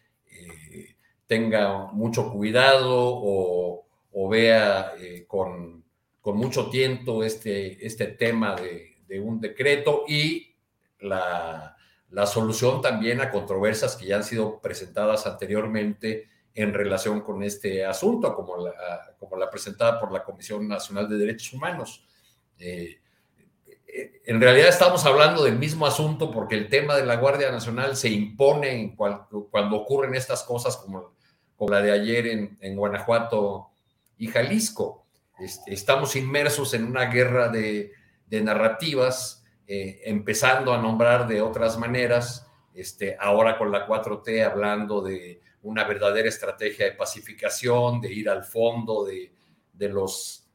tenga mucho cuidado o, vea con, mucho tiento este, este tema de, un decreto y la, la solución también a controversias que ya han sido presentadas anteriormente en relación con este asunto, como la, como la presentada por la Comisión Nacional de Derechos Humanos. Eh, eh, en realidad estamos hablando del mismo asunto porque el tema de la Guardia Nacional se impone cuando ocurren estas cosas como, como la de ayer en, Guanajuato y Jalisco. Este, estamos inmersos en una guerra de, narrativas, eh, empezando a nombrar de otras maneras, este, ahora con la 4T hablando de una verdadera estrategia de pacificación, de ir al fondo de, los,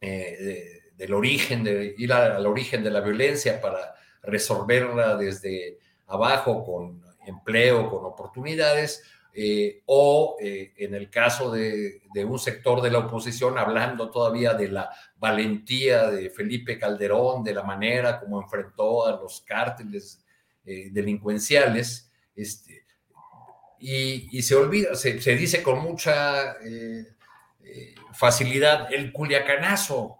eh, del origen, de ir al origen de la violencia para resolverla desde abajo con empleo, con oportunidades, eh, o eh, en el caso de, de, un sector de la oposición, hablando todavía de la valentía de Felipe Calderón, de la manera como enfrentó a los cárteles delincuenciales, este, y, se olvida, se, dice con mucha eh, eh, facilidad el culiacanazo,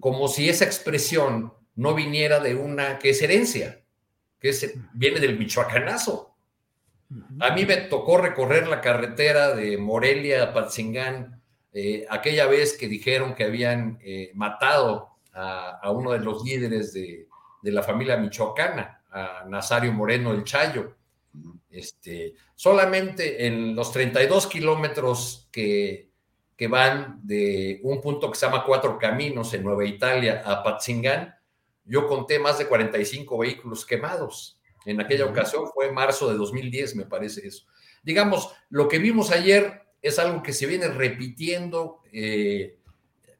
como si esa expresión no viniera de una que es herencia, que viene del michoacanazo. A mí me tocó recorrer la carretera de Morelia a Patzingán eh, aquella vez que dijeron que habían matado a, uno de los líderes de, de la familia michoacana, a Nazario Moreno el Chayo. Este, solamente en los 32 kilómetros que, que van de un punto que se llama Cuatro Caminos en Nueva Italia a Patzingán, yo conté más de 45 vehículos quemados. En aquella ocasión fue marzo de 2010, me parece eso. Digamos, lo que vimos ayer es algo que se viene repitiendo eh,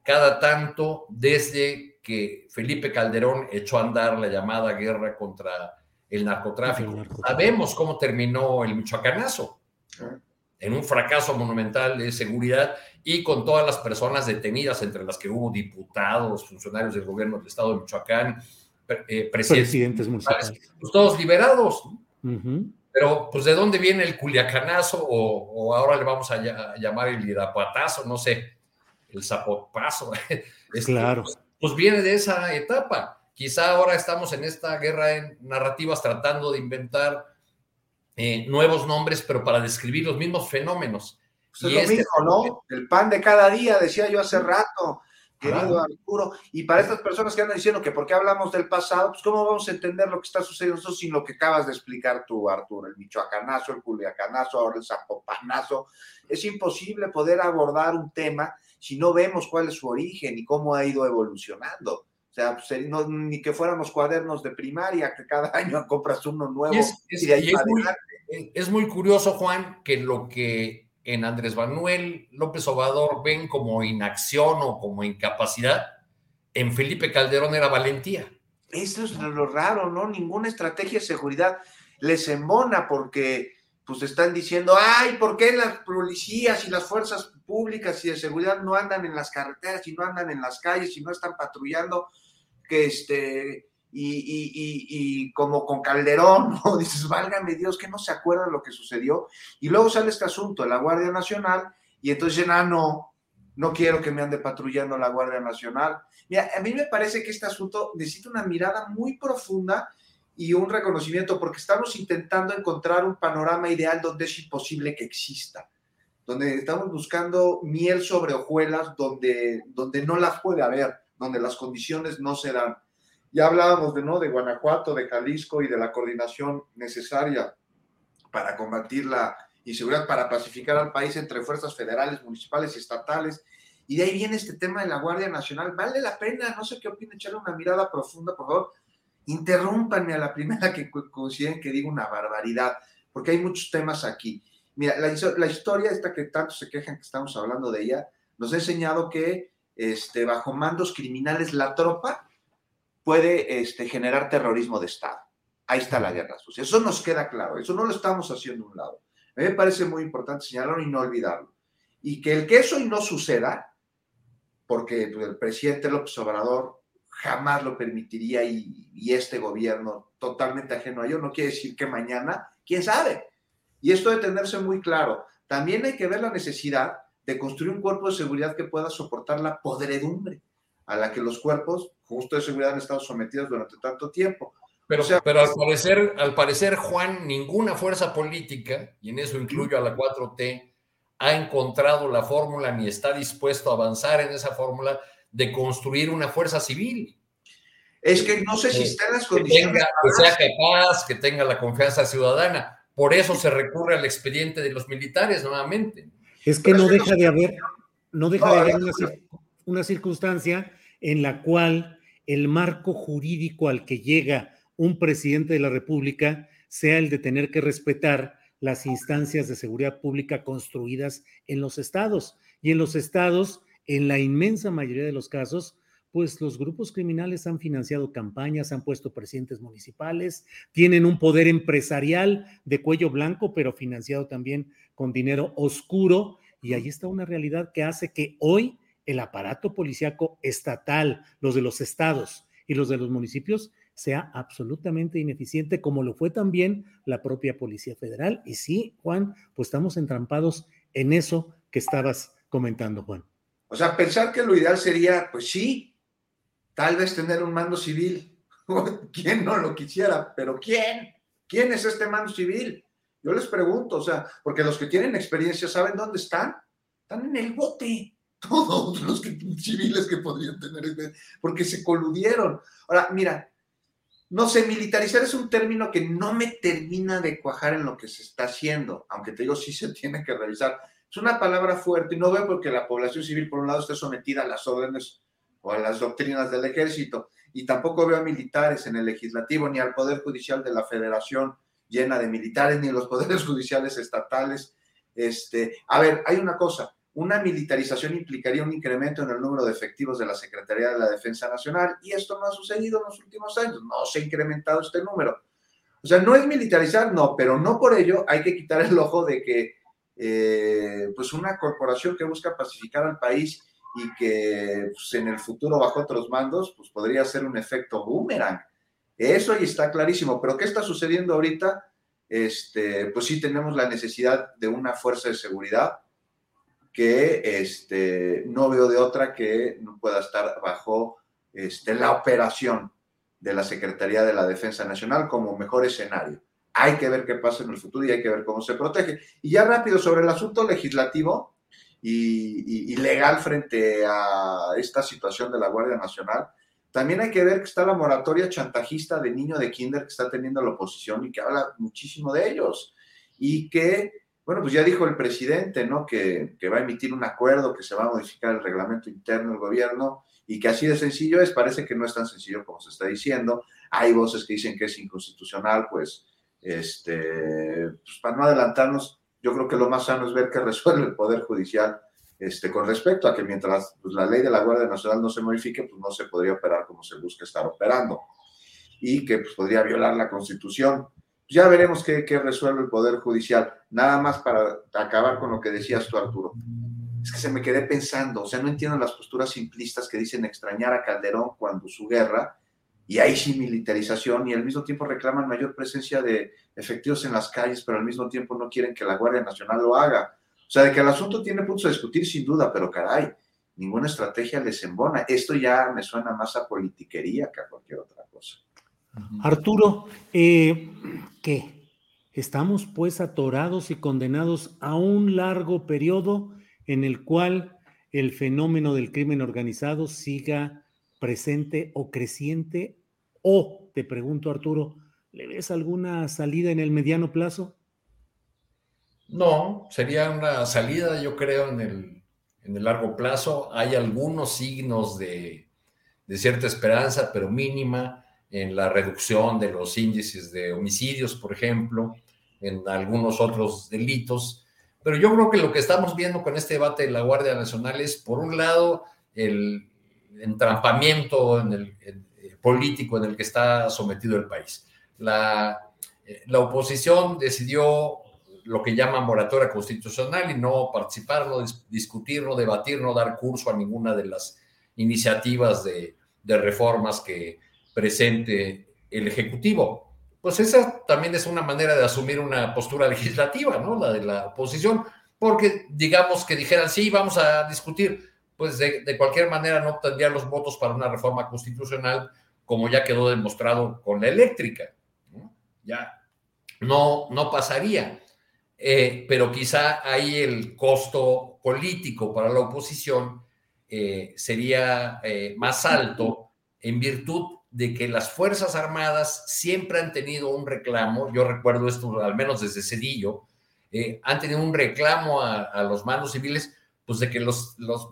cada tanto desde que Felipe Calderón echó a andar la llamada guerra contra el narcotráfico. Sabemos cómo terminó el Michoacanazo, en un fracaso monumental de seguridad y con todas las personas detenidas, entre las que hubo diputados, funcionarios del gobierno del estado de Michoacán, eh, presidentes, municipales, pues, todos liberados. Pero, pues, ¿de dónde viene el culiacanazo? O, ahora le vamos a, llamar el irapuatazo, no sé, el zapopazo. claro. Pues, pues viene de esa etapa. Quizá ahora estamos en esta guerra en narrativas tratando de inventar eh, nuevos nombres, pero para describir los mismos fenómenos. Pues es lo este mismo, ¿no? El pan de cada día, decía yo hace rato, querido Arturo. Y para estas personas que andan diciendo que por qué hablamos del pasado, pues cómo vamos a entender lo que está sucediendo sin lo que acabas de explicar tú, Arturo, el michoacanazo, el culiacanazo, ahora el zapopanazo. Es imposible poder abordar un tema si no vemos cuál es su origen y cómo ha ido evolucionando. O sea, pues, ni que fuéramos cuadernos de primaria, que cada año compras uno nuevo. es, muy, curioso, Juan, que lo que en Andrés Manuel López Obrador ven como inacción o como incapacidad, en Felipe Calderón era valentía. Eso es lo raro, ¿no? Ninguna estrategia de seguridad les embona porque pues están diciendo, ay, ¿por qué las policías y las fuerzas públicas y de seguridad no andan en las carreteras y no andan en las calles y no están patrullando? Que este, y, y, como con Calderón, ¿no? Dices, válgame Dios, que no se acuerda lo que sucedió. Y luego sale este asunto de la Guardia Nacional y entonces dicen, ah, no, no quiero que me ande patrullando la Guardia Nacional. Mira, a mí me parece que este asunto necesita una mirada muy profunda y un reconocimiento, porque estamos intentando encontrar un panorama ideal donde es imposible que exista, donde estamos buscando miel sobre hojuelas, donde, donde no las puede haber, donde las condiciones no se dan. Ya hablábamos de, ¿no? de Guanajuato, de Jalisco y de la coordinación necesaria para combatir la inseguridad, para pacificar al país entre fuerzas federales, municipales y estatales. Y de ahí viene este tema de la Guardia Nacional. Vale la pena, no sé qué opina, echarle una mirada profunda, por favor, interrúmpanme a la primera que consideren que digo una barbaridad, porque hay muchos temas aquí. Mira, la, historia esta que tanto se quejan que estamos hablando de ella, nos ha enseñado que este, bajo mandos criminales la tropa puede este, generar terrorismo de Estado. Ahí está la guerra sucia. Eso nos queda claro, eso no lo estamos haciendo a un lado. A mí me parece muy importante señalarlo y no olvidarlo. Y que el que eso y no suceda, porque el presidente López Obrador jamás lo permitiría y, este gobierno totalmente ajeno a ello, no quiere decir que mañana, quién sabe. Y esto de tenerse muy claro. También hay que ver la necesidad de construir un cuerpo de seguridad que pueda soportar la podredumbre a la que los cuerpos justo de seguridad han estado sometidos durante tanto tiempo. Pero, pero al, parecer, al parecer, Juan, ninguna fuerza política, y en eso incluyo a la 4T, ha encontrado la fórmula ni está dispuesto a avanzar en esa fórmula de construir una fuerza civil. Es que no sé si eh, está en las condiciones. Que, sea capaz, que tenga la confianza ciudadana. Por eso se recurre al expediente de los militares nuevamente. Es que no deja de haber, no deja de haber una, circunstancia en la cual el marco jurídico al que llega un presidente de la República sea el de tener que respetar las instancias de seguridad pública construidas en los estados. Y en los estados en la inmensa mayoría de los casos, pues los grupos criminales han financiado campañas, han puesto presidentes municipales, tienen un poder empresarial de cuello blanco, pero financiado también con dinero oscuro. Y ahí está una realidad que hace que hoy el aparato policíaco estatal, los de los estados y los de los municipios, sea absolutamente ineficiente, como lo fue también la propia Policía Federal. Y sí, Juan, pues estamos entrampados en eso que estabas comentando, Juan. O sea, pensar que lo ideal sería, pues sí, tal vez tener un mando civil. ¿Quién no lo quisiera? Pero ¿quién? ¿Quién es este mando civil? Yo les pregunto, o sea, porque los que tienen experiencia saben dónde están. Están en el bote. Todos los civiles que podrían tener, porque se coludieron. Ahora, mira, no sé, militarizar es un término que no me termina de cuajar en lo que se está haciendo, aunque te digo, sí se tiene que revisar. Es una palabra fuerte y no veo porque la población civil, por un lado, esté sometida a las órdenes o a las doctrinas del ejército, y tampoco veo a militares en el legislativo ni al Poder Judicial de la Federación llena de militares, ni los poderes judiciales estatales. Este, a ver, hay una cosa, una militarización implicaría un incremento en el número de efectivos de la Secretaría de la Defensa Nacional y esto no ha sucedido en los últimos años, no se ha incrementado este número. O sea, no es militarizar, no, pero no por ello hay que quitar el ojo de que eh, pues una corporación que busca pacificar al país y que pues, en el futuro bajo otros mandos, pues podría ser un efecto boomerang. Eso ahí está clarísimo, pero ¿qué está sucediendo ahorita? Este, pues sí tenemos la necesidad de una fuerza de seguridad que este, no veo de otra que no pueda estar bajo este, la operación de la Secretaría de la Defensa Nacional como mejor escenario. Hay que ver qué pasa en el futuro y hay que ver cómo se protege. Y ya rápido sobre el asunto legislativo y, legal frente a esta situación de la Guardia Nacional, también hay que ver que está la moratoria chantajista de niño de kinder que está teniendo la oposición y que habla muchísimo de ellos. Y que, bueno, pues ya dijo el presidente, ¿no? Que, que va a emitir un acuerdo, que se va a modificar el reglamento interno del gobierno y que así de sencillo es, parece que no es tan sencillo como se está diciendo. Hay voces que dicen que es inconstitucional, pues este, pues para no adelantarnos, yo creo que lo más sano es ver qué resuelve el Poder Judicial este, con respecto a que mientras pues, la ley de la Guardia Nacional no se modifique, pues no se podría operar como se busca estar operando y que pues, podría violar la Constitución Ya veremos qué, qué resuelve el Poder Judicial. Nada más para acabar con lo que decías tú, Arturo. Es que se me quedé pensando, o sea, no entiendo las posturas simplistas que dicen extrañar a Calderón cuando su guerra, y ahí sí militarización, y al mismo tiempo reclaman mayor presencia de efectivos en las calles, pero al mismo tiempo no quieren que la Guardia Nacional lo haga. O sea, de que el asunto tiene puntos a discutir sin duda, pero caray, ninguna estrategia les embona. Esto ya me suena más a politiquería que a cualquier otra cosa. Arturo, eh, ¿qué? ¿Estamos pues atorados y condenados a un largo periodo en el cual el fenómeno del crimen organizado siga presente o creciente? O, te pregunto Arturo, ¿le ves alguna salida en el mediano plazo? No, sería una salida, yo creo, en el, en el largo plazo. Hay algunos signos de, de cierta esperanza, pero mínima, en la reducción de los índices de homicidios, por ejemplo, en algunos otros delitos. Pero yo creo que lo que estamos viendo con este debate de la Guardia Nacional es, por un lado, el entrampamiento en el, eh, político en el que está sometido el país. La, eh, la oposición decidió lo que llama moratoria constitucional y no participar, no discutir, no debatir, no dar curso a ninguna de las iniciativas de, de reformas que presente el Ejecutivo. Pues esa también es una manera de asumir una postura legislativa, ¿no? La de la oposición, porque digamos que dijeran, sí, vamos a discutir, pues de, cualquier manera no tendrían los votos para una reforma constitucional, como ya quedó demostrado con la eléctrica. ¿no? Ya no, no pasaría. Eh, pero quizá ahí el costo político para la oposición eh, sería eh, más alto en virtud de que las Fuerzas Armadas siempre han tenido un reclamo, yo recuerdo esto al menos desde Cedillo, han tenido un reclamo a, los mandos civiles, pues de que los, los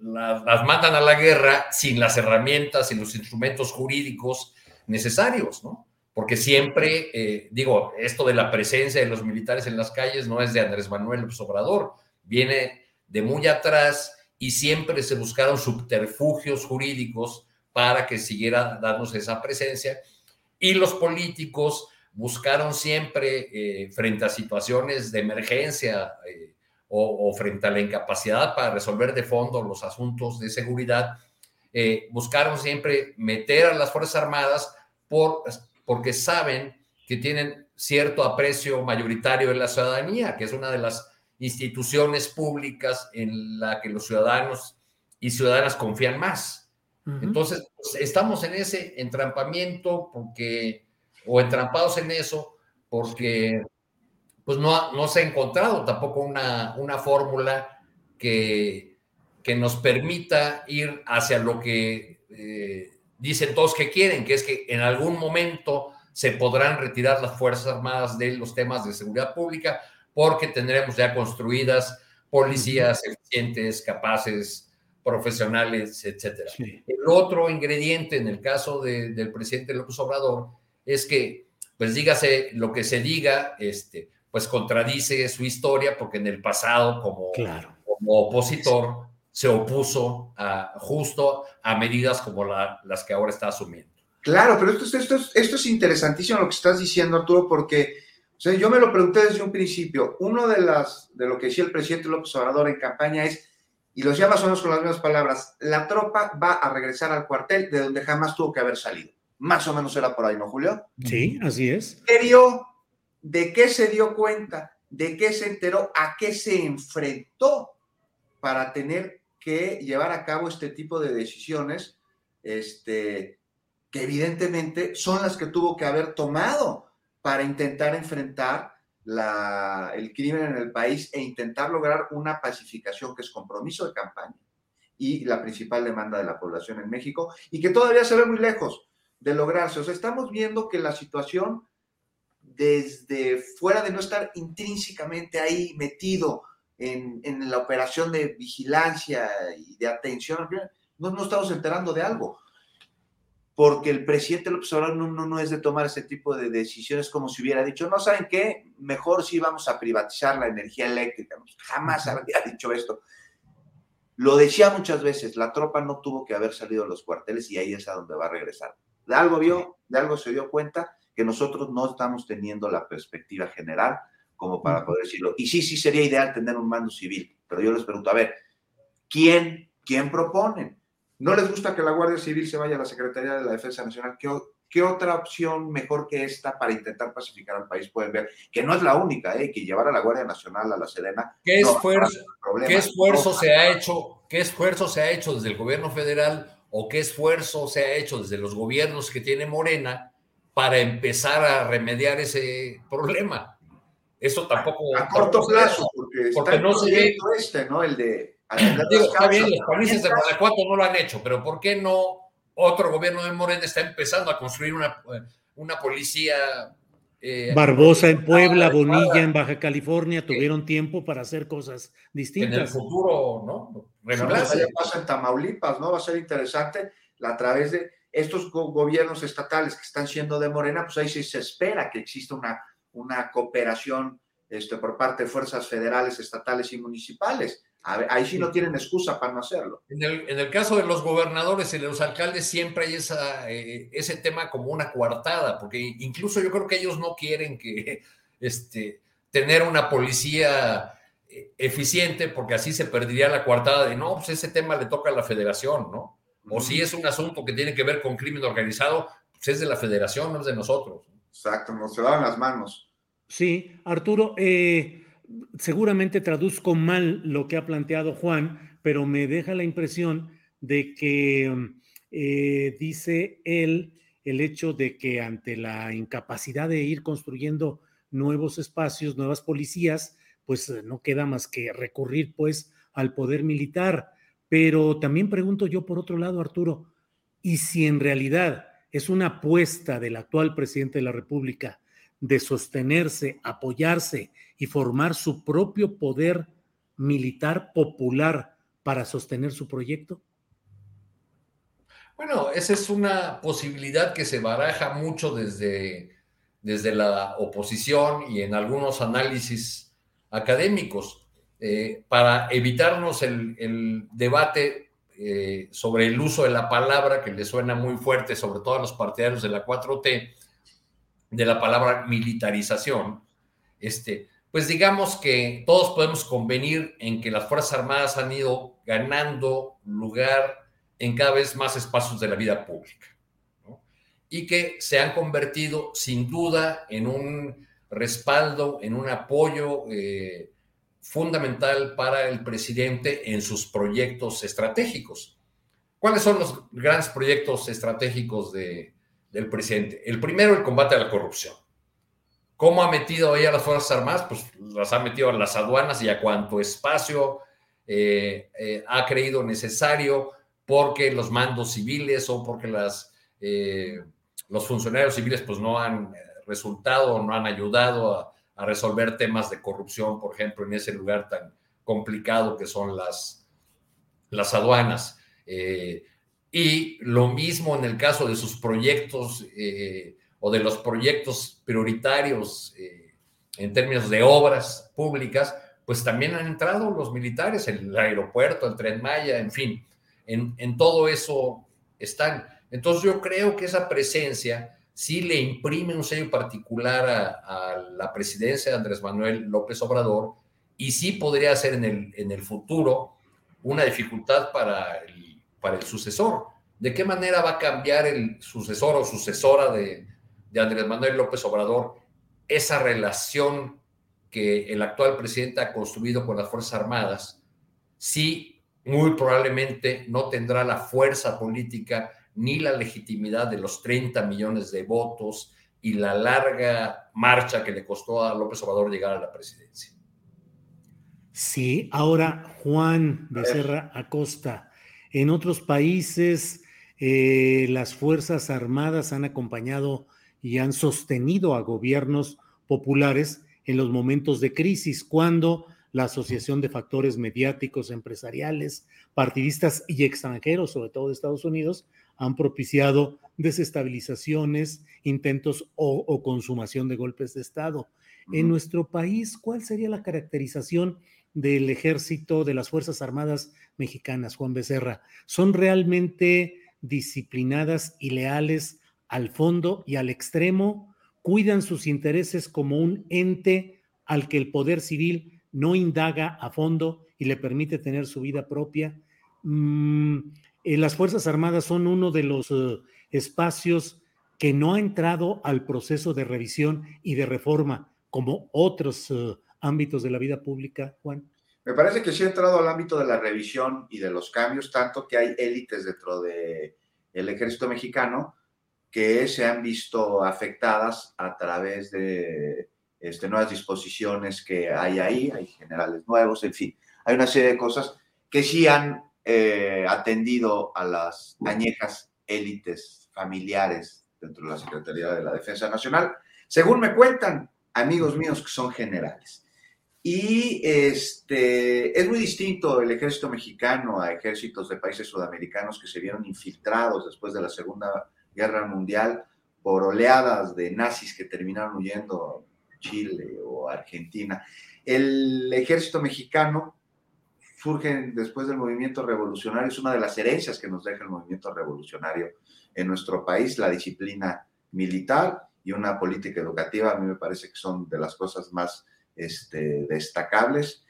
las mandan a la guerra sin las herramientas, y los instrumentos jurídicos necesarios, ¿no? porque siempre, eh, digo, esto de la presencia de los militares en las calles no es de Andrés Manuel López Obrador, viene de muy atrás y siempre se buscaron subterfugios jurídicos para que siguiera dándose esa presencia y los políticos buscaron siempre eh, frente a situaciones de emergencia eh, o, o, frente a la incapacidad para resolver de fondo los asuntos de seguridad, buscaron siempre meter a las Fuerzas Armadas por porque saben que tienen cierto aprecio mayoritario en la ciudadanía, que es una de las instituciones públicas en la que los ciudadanos y ciudadanas confían más. Entonces, pues, estamos en ese entrampamiento porque, o entrampados en eso, porque pues no, no se ha encontrado tampoco una, una fórmula que, que nos permita ir hacia lo que eh, dicen todos que quieren, que es que en algún momento se podrán retirar las Fuerzas Armadas de los temas de seguridad pública porque tendremos ya construidas policías eficientes, capaces, profesionales, etcétera. El otro ingrediente en el caso del presidente López Obrador es que, pues dígase lo que se diga, este, pues contradice su historia porque en el pasado como, como opositor se opuso a, justo a medidas como las que ahora está asumiendo. Claro, pero esto, esto, esto es interesantísimo lo que estás diciendo, Arturo, porque o sea, yo me lo pregunté desde un principio. Uno de, las, de lo que decía el presidente López Obrador en campaña es, y lo decía más o menos con las mismas palabras, la tropa va a regresar al cuartel de donde jamás tuvo que haber salido. Más o menos era por ahí, ¿no, Julio? Sí, así es. ¿Qué vio? ¿De qué se dio cuenta? ¿De qué se enteró? ¿A qué se enfrentó para tener que llevar a cabo este tipo de decisiones, este, que evidentemente son las que tuvo que haber tomado para intentar enfrentar el crimen en el país e intentar lograr una pacificación que es compromiso de campaña y la principal demanda de la población en México y que todavía se ve muy lejos de lograrse. O sea, estamos viendo que la situación desde fuera de no estar intrínsecamente ahí metido en, la operación de vigilancia y de atención, no nos estamos enterando de algo. Porque el presidente López Obrador no, no, no, es de tomar ese tipo de decisiones como si hubiera dicho, no saben qué, mejor sí vamos a privatizar la energía eléctrica. Jamás habría dicho esto. Lo decía muchas veces, la tropa no tuvo que haber salido de los cuarteles y ahí es a donde va a regresar. De algo vio, de algo se dio cuenta que nosotros no estamos teniendo la perspectiva general como para poder decirlo. Y sí, sí sería ideal tener un mando civil, pero yo les pregunto, a ver, ¿quién, quién proponen? ¿No les gusta que la Guardia Civil se vaya a la Secretaría de la Defensa Nacional? ¿Qué, ¿Qué otra opción mejor que esta para intentar pacificar al país pueden ver? Que no es la única, ¿eh? que llevar a la Guardia Nacional a la Serena. ¿Qué esfuerzo, ¿qué esfuerzo se ha hecho? ¿Qué esfuerzo se ha hecho desde el gobierno federal o qué esfuerzo se ha hecho desde los gobiernos que tiene Morena para empezar a remediar ese problema? Eso tampoco. A, corto plazo, porque, está no se ve. Este, ¿no? El de. Digo, está bien, los países de Guanajuato no lo han hecho, pero ¿por qué no otro gobierno de Morena está empezando a construir una, una policía? Eh, Barbosa en Puebla, Bonilla en Baja California tuvieron tiempo para hacer cosas distintas. En el futuro, ¿no? Pues pasa en Tamaulipas, ¿no? Va a ser interesante a través de estos gobiernos estatales que están siendo de Morena, pues ahí sí se espera que exista una una cooperación este, por parte de fuerzas federales, estatales y municipales. ahí sí no tienen excusa para no hacerlo. En el, caso de los gobernadores y de los alcaldes siempre hay esa, eh, ese tema como una coartada, porque incluso yo creo que ellos no quieren que este, tener una policía eh, eficiente, porque así se perdería la coartada de no, pues ese tema le toca a la federación, ¿no? O si es un asunto que tiene que ver con crimen organizado, pues es de la federación, no es de nosotros. Exacto, nos se daban las manos. Sí, Arturo, eh, seguramente traduzco mal lo que ha planteado Juan, pero me deja la impresión de que eh, dice él el hecho de que ante la incapacidad de ir construyendo nuevos espacios, nuevas policías, pues no queda más que recurrir pues al poder militar. Pero también pregunto yo por otro lado, Arturo, ¿y si en realidad es una apuesta del actual presidente de la República de sostenerse, apoyarse y formar su propio poder militar popular para sostener su proyecto? Bueno, esa es una posibilidad que se baraja mucho desde, desde la oposición y en algunos análisis académicos. Eh, para evitarnos el, el debate eh, sobre el uso de la palabra, que le suena muy fuerte, sobre todo a los partidarios de la 4T, de la palabra militarización, este, pues digamos que todos podemos convenir en que las Fuerzas Armadas han ido ganando lugar en cada vez más espacios de la vida pública y que se han convertido sin duda en un respaldo, en un apoyo eh, fundamental para el presidente en sus proyectos estratégicos. ¿Cuáles son los grandes proyectos estratégicos de, del presidente? El primero, el combate a la corrupción. ¿Cómo ha metido ahí a las Fuerzas Armadas? Pues las ha metido a las aduanas y a cuanto espacio eh, eh, ha creído necesario porque los mandos civiles o porque las, eh, los funcionarios civiles pues no han resultado, no han ayudado a, a resolver temas de corrupción, por ejemplo, en ese lugar tan complicado que son las, las aduanas. Eh, y lo mismo en el caso de sus proyectos eh, o de los proyectos prioritarios eh, en términos de obras públicas, pues también han entrado los militares, el aeropuerto, el tren Maya, en fin, en, en todo eso están. Entonces yo creo que esa presencia sí le imprime un sello particular a, la presidencia de Andrés Manuel López Obrador y sí podría ser en el, en el futuro una dificultad para el, para el sucesor. ¿De qué manera va a cambiar el sucesor o sucesora de, de Andrés Manuel López Obrador esa relación que el actual presidente ha construido con las Fuerzas Armadas? Sí, muy probablemente no tendrá la fuerza política ni la legitimidad de los 30 millones de votos y la larga marcha que le costó a López Obrador llegar a la presidencia. Sí, ahora Juan Becerra Acosta. En otros países, eh, las Fuerzas Armadas han acompañado y han sostenido a gobiernos populares en los momentos de crisis, cuando la asociación de factores mediáticos, empresariales, partidistas y extranjeros, sobre todo de Estados Unidos, han propiciado desestabilizaciones, intentos o, consumación de golpes de Estado. En nuestro país, ¿cuál sería la caracterización del ejército, de las Fuerzas Armadas mexicanas, Juan Becerra? ¿Son realmente disciplinadas y leales al fondo y al extremo? cuidan sus intereses como un ente al que el poder civil no indaga a fondo y le permite tener su vida propia. Mm, eh, las Fuerzas Armadas son uno de los eh, espacios que no ha entrado al proceso de revisión y de reforma como otros eh, ámbitos de la vida pública, Juan. Me parece que sí ha entrado al ámbito de la revisión y de los cambios, tanto que hay élites dentro del el ejército mexicano que se han visto afectadas a través de este, nuevas disposiciones que hay ahí, hay generales nuevos, en fin, hay una serie de cosas que sí han eh, atendido a las añejas élites familiares dentro de la Secretaría de la Defensa Nacional, según me cuentan amigos míos que son generales. Y este, es muy distinto el ejército mexicano a ejércitos de países sudamericanos que se vieron infiltrados después de la Segunda Guerra Mundial por oleadas de nazis que terminaron huyendo a Chile o Argentina. El ejército mexicano surge después del movimiento revolucionario, es una de las herencias que nos deja el movimiento revolucionario en nuestro país, la disciplina militar y una política educativa, a mí me parece que son de las cosas más este, destacables,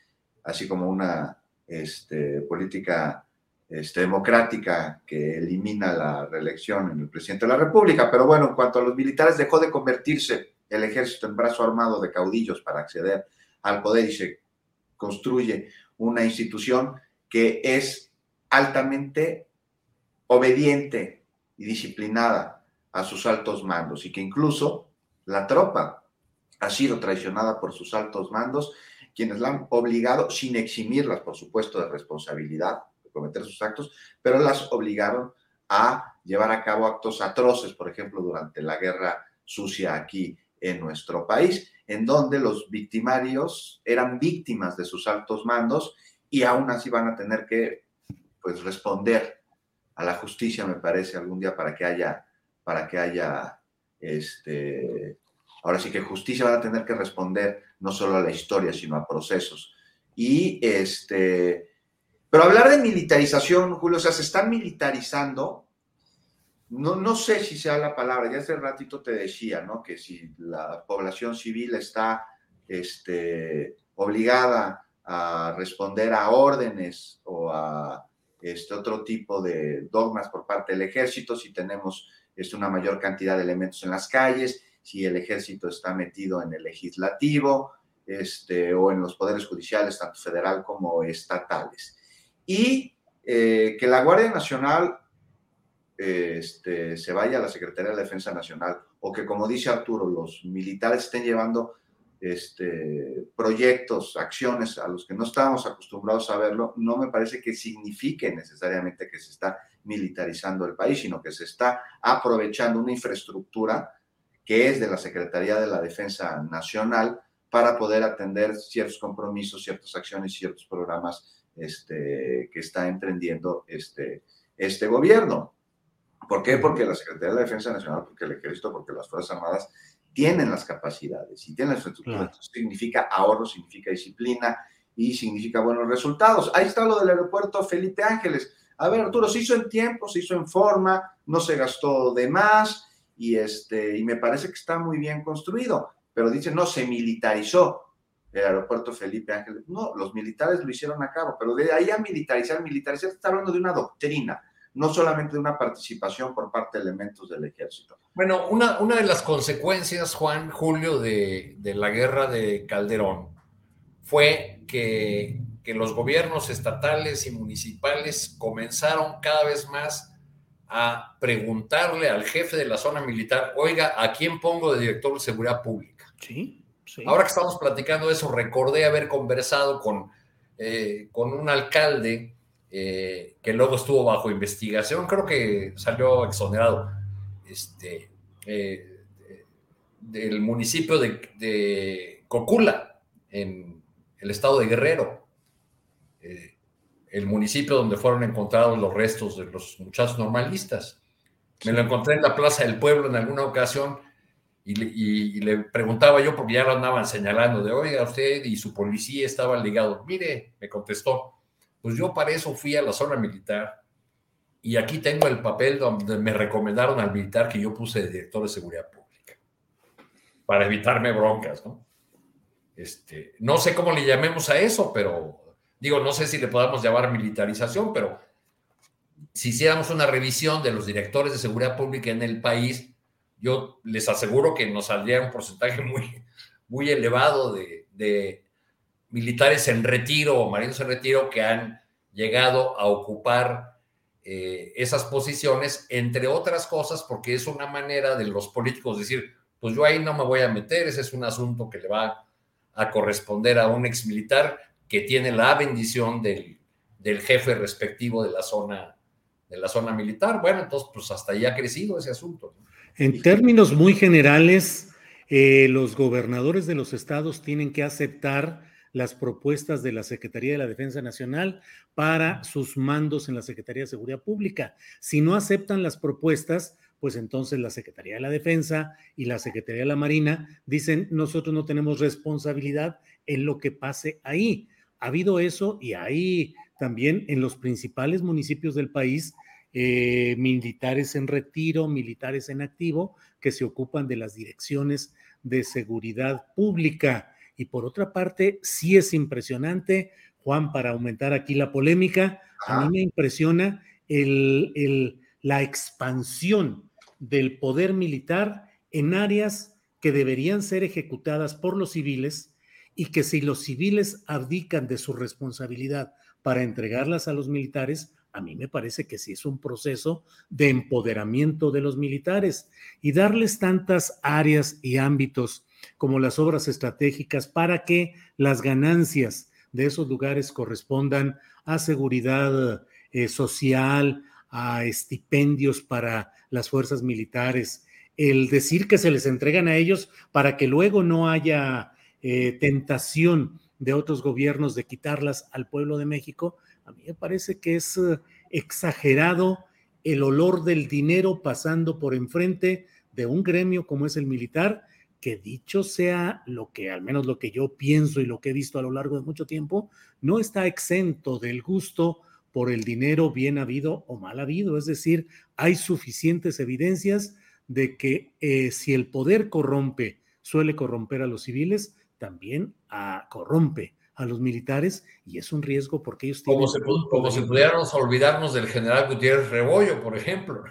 así como una este, política este, democrática que elimina la reelección en el presidente de la República. Pero bueno, en cuanto a los militares, dejó de convertirse el ejército en brazo armado de caudillos para acceder al poder y se construye una institución que es altamente obediente y disciplinada a sus altos mandos y que incluso la tropa ha sido traicionada por sus altos mandos, quienes la han obligado, sin eximirlas, por supuesto, de responsabilidad de cometer sus actos, pero las obligaron a llevar a cabo actos atroces, por ejemplo, durante la guerra sucia aquí en nuestro país, en donde los victimarios eran víctimas de sus altos mandos y aún así van a tener que pues responder a la justicia, me parece, algún día para que haya, para que haya este, Ahora sí que justicia va a tener que responder no solo a la historia, sino a procesos. Y este, pero hablar de militarización, Julio, o sea, se están militarizando. No, no sé si sea la palabra, ya hace ratito te decía, ¿no? Que si la población civil está este, obligada a responder a órdenes o a este otro tipo de dogmas por parte del ejército, si tenemos este, una mayor cantidad de elementos en las calles, si el ejército está metido en el legislativo este, o en los poderes judiciales, tanto federal como estatales. Y eh, que la Guardia Nacional este, se vaya a la Secretaría de Defensa Nacional o que, como dice Arturo, los militares estén llevando este, proyectos, acciones a los que no estábamos acostumbrados a verlo, no me parece que signifique necesariamente que se está militarizando el país, sino que se está aprovechando una infraestructura que es de la Secretaría de la Defensa Nacional para poder atender ciertos compromisos, ciertas acciones, ciertos programas este, que está emprendiendo este gobierno. ¿Por qué? Porque la Secretaría de la Defensa Nacional, porque el Ejército, porque las Fuerzas Armadas tienen las capacidades y tienen la infraestructura. significa ahorro, significa disciplina y significa buenos resultados. Ahí está lo del aeropuerto Felipe Ángeles. A ver, Arturo, se hizo en tiempo, se hizo en forma, no se gastó de más, y, este, y me parece que está muy bien construido, pero dice, no, se militarizó el aeropuerto Felipe Ángeles. No, los militares lo hicieron a cabo, pero de ahí a militarizar, militarizar, está hablando de una doctrina, no solamente de una participación por parte de elementos del ejército. Bueno, una, una de las consecuencias, Juan, Julio, de, de la guerra de Calderón fue que, que los gobiernos estatales y municipales comenzaron cada vez más a preguntarle al jefe de la zona militar, oiga, ¿a quién pongo de director de seguridad pública? Sí, Ahora que estamos platicando de eso, recordé haber conversado con, eh, con un alcalde eh, que luego estuvo bajo investigación, creo que salió exonerado, este, eh, del municipio de, de, Cocula, en el estado de Guerrero el municipio donde fueron encontrados los restos de los muchachos normalistas. Me lo encontré en la Plaza del Pueblo en alguna ocasión y le, preguntaba yo, porque ya lo andaban señalando, de oiga, usted y su policía estaban ligados. Mire, me contestó, pues yo para eso fui a la zona militar y aquí tengo el papel donde me recomendaron al militar que yo puse de director de seguridad pública. para evitarme broncas, ¿no? Este, no sé cómo le llamemos a eso, pero digo, no sé si le podamos llamar militarización, pero si hiciéramos una revisión de los directores de seguridad pública en el país, yo les aseguro que nos saldría un porcentaje muy, muy elevado de, de militares en retiro o marinos en retiro que han llegado a ocupar eh, esas posiciones, entre otras cosas, porque es una manera de los políticos decir, pues yo ahí no me voy a meter, ese es un asunto que le va a corresponder a un exmilitar que tiene la bendición del, del jefe respectivo de la zona de la zona militar. Bueno, entonces, pues hasta ahí ha crecido ese asunto. En términos muy generales, eh, los gobernadores de los estados tienen que aceptar las propuestas de la Secretaría de la Defensa Nacional para sus mandos en la Secretaría de Seguridad Pública. Si no aceptan las propuestas, pues entonces la Secretaría de la Defensa y la Secretaría de la Marina dicen, nosotros no tenemos responsabilidad en lo que pase ahí. Ha habido eso y hay también en los principales municipios del país eh, militares en retiro, militares en activo, que se ocupan de las direcciones de seguridad pública. Y por otra parte, sí es impresionante, Juan, para aumentar aquí la polémica, a mí me impresiona el, la expansión del poder militar en áreas que deberían ser ejecutadas por los civiles y que si los civiles abdican de su responsabilidad para entregarlas a los militares, a mí me parece que sí es un proceso de empoderamiento de los militares. Y darles tantas áreas y ámbitos como las obras estratégicas para que las ganancias de esos lugares correspondan a seguridad eh, social, a estipendios para las fuerzas militares, el decir que se les entregan a ellos para que luego no haya eh, tentación de otros gobiernos de quitarlas al pueblo de México, a mí me parece que es eh, exagerado el olor del dinero pasando por enfrente de un gremio como es el militar que dicho sea lo que, al menos lo que yo pienso y lo que he visto a lo largo de mucho tiempo, no está exento del gusto por el dinero bien habido o mal habido. Es decir, hay suficientes evidencias de que eh, si el poder corrompe, suele corromper a los civiles, también a, corrompe a los militares y es un riesgo porque ellos tienen... Como, se, como si pudiéramos olvidarnos del general Gutiérrez Rebollo, por ejemplo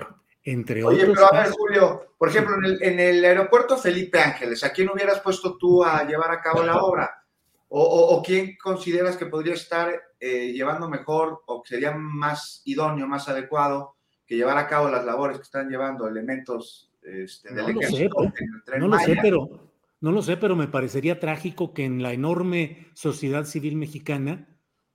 entre Oye, pero a ver, Julio, por ejemplo, en el, aeropuerto Felipe Ángeles, ¿a quién hubieras puesto tú a llevar a cabo la obra? ¿O, quién consideras que podría estar eh, llevando mejor o que sería más idóneo, más adecuado que llevar a cabo las labores que están llevando elementos este, del no ejército No lo sé, pero no lo sé, pero me parecería trágico que en la enorme sociedad civil mexicana,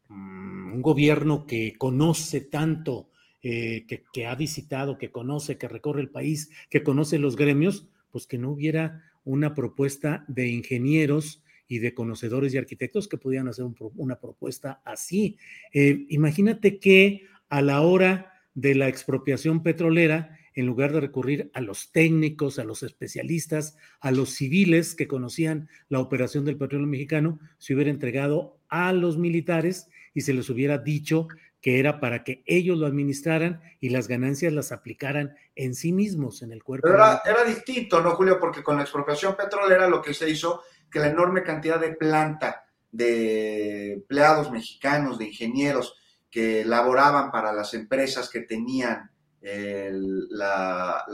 mm, un gobierno que conoce tanto eh, que, ha visitado, que conoce, que recorre el país, que conoce los gremios, pues que no hubiera una propuesta de ingenieros y de conocedores y arquitectos que pudieran hacer una propuesta así. Eh, imagínate que a la hora de la expropiación petrolera, en lugar de recurrir a los técnicos, a los especialistas, a los civiles que conocían la operación del petróleo mexicano, se hubiera entregado a los militares y se les hubiera dicho que era para que ellos lo administraran y las ganancias las aplicaran en sí mismos, en el cuerpo. Pero era, distinto, ¿no, Julio? Porque con la expropiación petrolera lo que se hizo, que la enorme cantidad de planta de empleados mexicanos, de ingenieros que laboraban para las empresas que tenían la,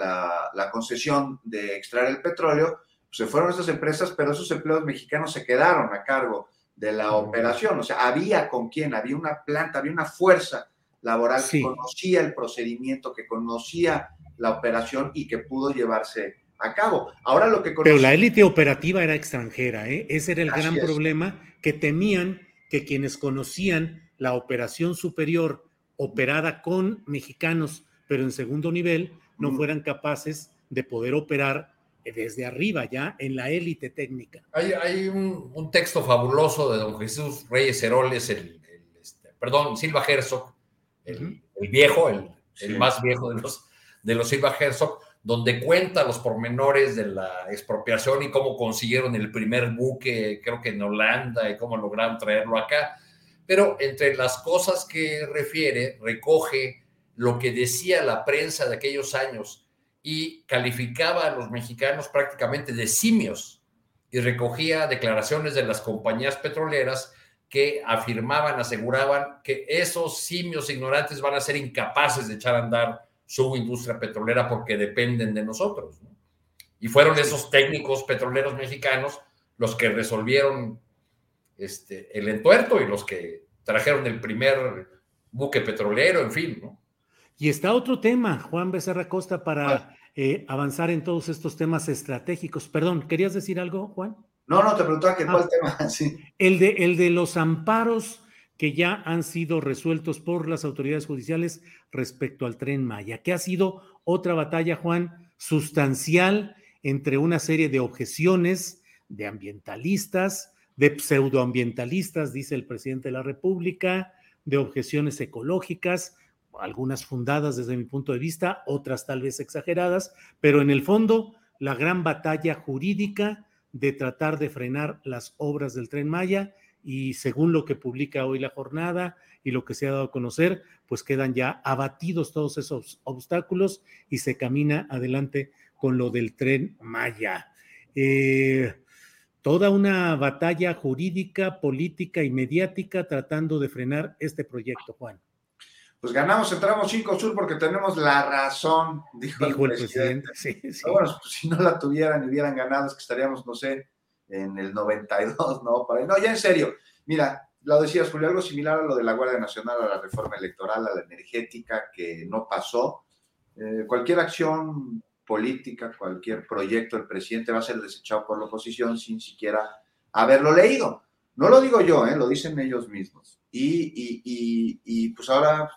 la, concesión de extraer el petróleo, pues se fueron esas empresas, pero esos empleados mexicanos se quedaron a cargo de la operación. O sea, había con quién, había una planta, había una fuerza laboral que conocía el procedimiento, que conocía la operación y que pudo llevarse a cabo. Ahora lo que Pero la élite operativa era extranjera, ¿eh? Ese era el gran problema, que temían que quienes conocían la operación superior operada con mexicanos, pero en segundo nivel, no fueran capaces de poder operar desde arriba, ya en la élite técnica. Hay, un, texto fabuloso de don Jesús Reyes Heroles, el, este, perdón, Silva Herzog, el, viejo, el, más viejo de los, de los Silva Herzog, donde cuenta los pormenores de la expropiación y cómo consiguieron el primer buque, creo que en Holanda, y cómo lograron traerlo acá. Pero entre las cosas que refiere, recoge lo que decía la prensa de aquellos años y calificaba a los mexicanos prácticamente de simios y recogía declaraciones de las compañías petroleras que afirmaban, aseguraban que esos simios ignorantes van a ser incapaces de echar a andar su industria petrolera porque dependen de nosotros. Y fueron esos técnicos petroleros mexicanos los que resolvieron este, el entuerto y los que trajeron el primer buque petrolero, en fin. ¿no? Y está otro tema, Juan Becerra Costa, para eh, avanzar en todos estos temas estratégicos. Perdón, ¿querías decir algo, Juan? No, no, te preguntaba que cuál ah. tema. Sí. El, de, el de los amparos que ya han sido resueltos por las autoridades judiciales respecto al tren Maya, que ha sido otra batalla, Juan, sustancial entre una serie de objeciones de ambientalistas, de pseudoambientalistas, dice el presidente de la República, de objeciones ecológicas, algunas fundadas desde mi punto de vista, otras tal vez exageradas, pero en el fondo la gran batalla jurídica de tratar de frenar las obras del tren Maya y según lo que publica hoy la jornada y lo que se ha dado a conocer, pues quedan ya abatidos todos esos obstáculos y se camina adelante con lo del tren Maya. Eh, toda una batalla jurídica, política y mediática tratando de frenar este proyecto, Juan. Pues ganamos, entramos 5 sur porque tenemos la razón, dijo, el presidente. Bueno, pues, si no la tuvieran y hubieran ganado, es que estaríamos, no sé, en el 92, ¿no? No, ya en serio. Mira, lo decías, Julio, algo similar a lo de la Guardia Nacional, a la reforma electoral, a la energética, que no pasó. Eh, cualquier acción política, cualquier proyecto del presidente va a ser desechado por la oposición sin siquiera haberlo leído. No lo digo yo, ¿eh? lo dicen ellos mismos. Y, y, y, y, pues ahora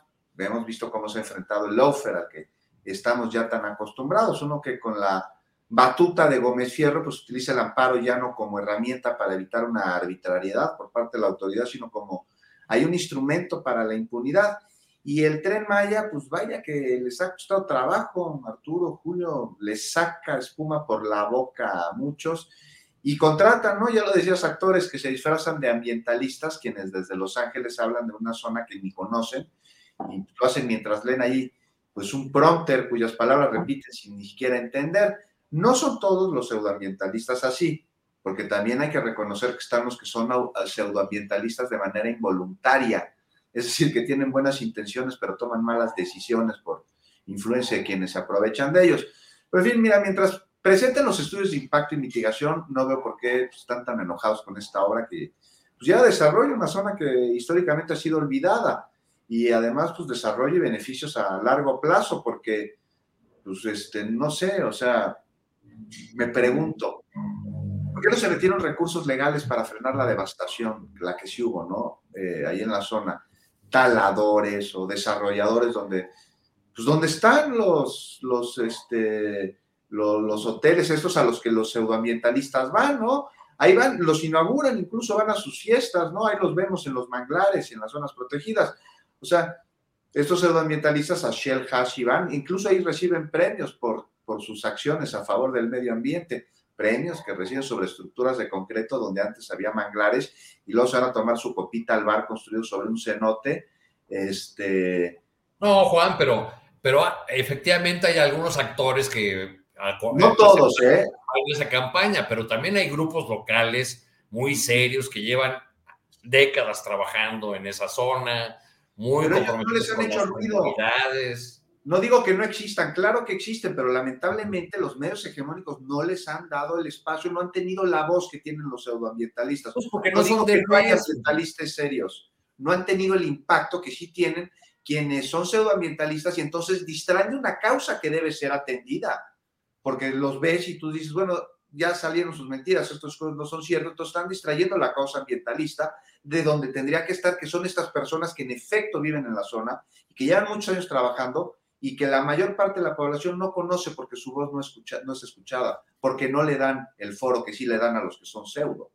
hemos visto cómo se ha enfrentado el lawfare al que estamos ya tan acostumbrados. Uno que con la batuta de Gómez Fierro pues utiliza el amparo ya no como herramienta para evitar una arbitrariedad por parte de la autoridad, sino como hay un instrumento para la impunidad. Y el tren Maya, pues vaya que les ha costado trabajo, Arturo, Julio, les saca espuma por la boca a muchos y contratan, ¿no? Ya lo decías, actores que se disfrazan de ambientalistas, quienes desde Los Ángeles hablan de una zona que ni conocen lo hacen mientras leen ahí, pues un prompter cuyas palabras repiten sin ni siquiera entender. No son todos los pseudoambientalistas así, porque también hay que reconocer que están los que son pseudoambientalistas de manera involuntaria es decir, que tienen buenas intenciones, pero toman malas decisiones por influencia de quienes se aprovechan de ellos. Pero en fin, mira, mientras presenten los estudios de impacto y mitigación, no veo por qué están tan enojados con esta obra que pues, ya desarrolla una zona que históricamente ha sido olvidada y además pues desarrolla beneficios a largo plazo porque pues este no sé, o sea, me pregunto, ¿por qué no se metieron recursos legales para frenar la devastación, la que sí hubo, ¿no? Eh, ahí en la zona taladores o desarrolladores donde, pues donde están los, los, este, los, hoteles estos a los que los pseudoambientalistas van, ¿no? Ahí van, los inauguran, incluso van a sus fiestas, ¿no? Ahí los vemos en los manglares y en las zonas protegidas. O sea, estos pseudoambientalistas a Shell Hash van, incluso ahí reciben premios por, por sus acciones a favor del medio ambiente premios que reciben sobre estructuras de concreto donde antes había manglares y luego se van a tomar su copita al bar construido sobre un cenote. Este... No, Juan, pero, pero efectivamente hay algunos actores que... No todos, ¿eh? Esa campaña, pero también hay grupos locales muy serios que llevan décadas trabajando en esa zona, muy comprometidos no les han hecho ruido. No digo que no existan, claro que existen, pero lamentablemente los medios hegemónicos no les han dado el espacio, no han tenido la voz que tienen los pseudoambientalistas. Pues porque no, digo que no hay ambientalistas serios, no han tenido el impacto que sí tienen quienes son pseudoambientalistas y entonces distraen de una causa que debe ser atendida, porque los ves y tú dices, bueno, ya salieron sus mentiras, estos no son ciertos, entonces están distrayendo la causa ambientalista de donde tendría que estar, que son estas personas que en efecto viven en la zona y que llevan muchos años trabajando y que la mayor parte de la población no conoce porque su voz no, escucha, no es escuchada, porque no le dan el foro que sí le dan a los que son pseudo.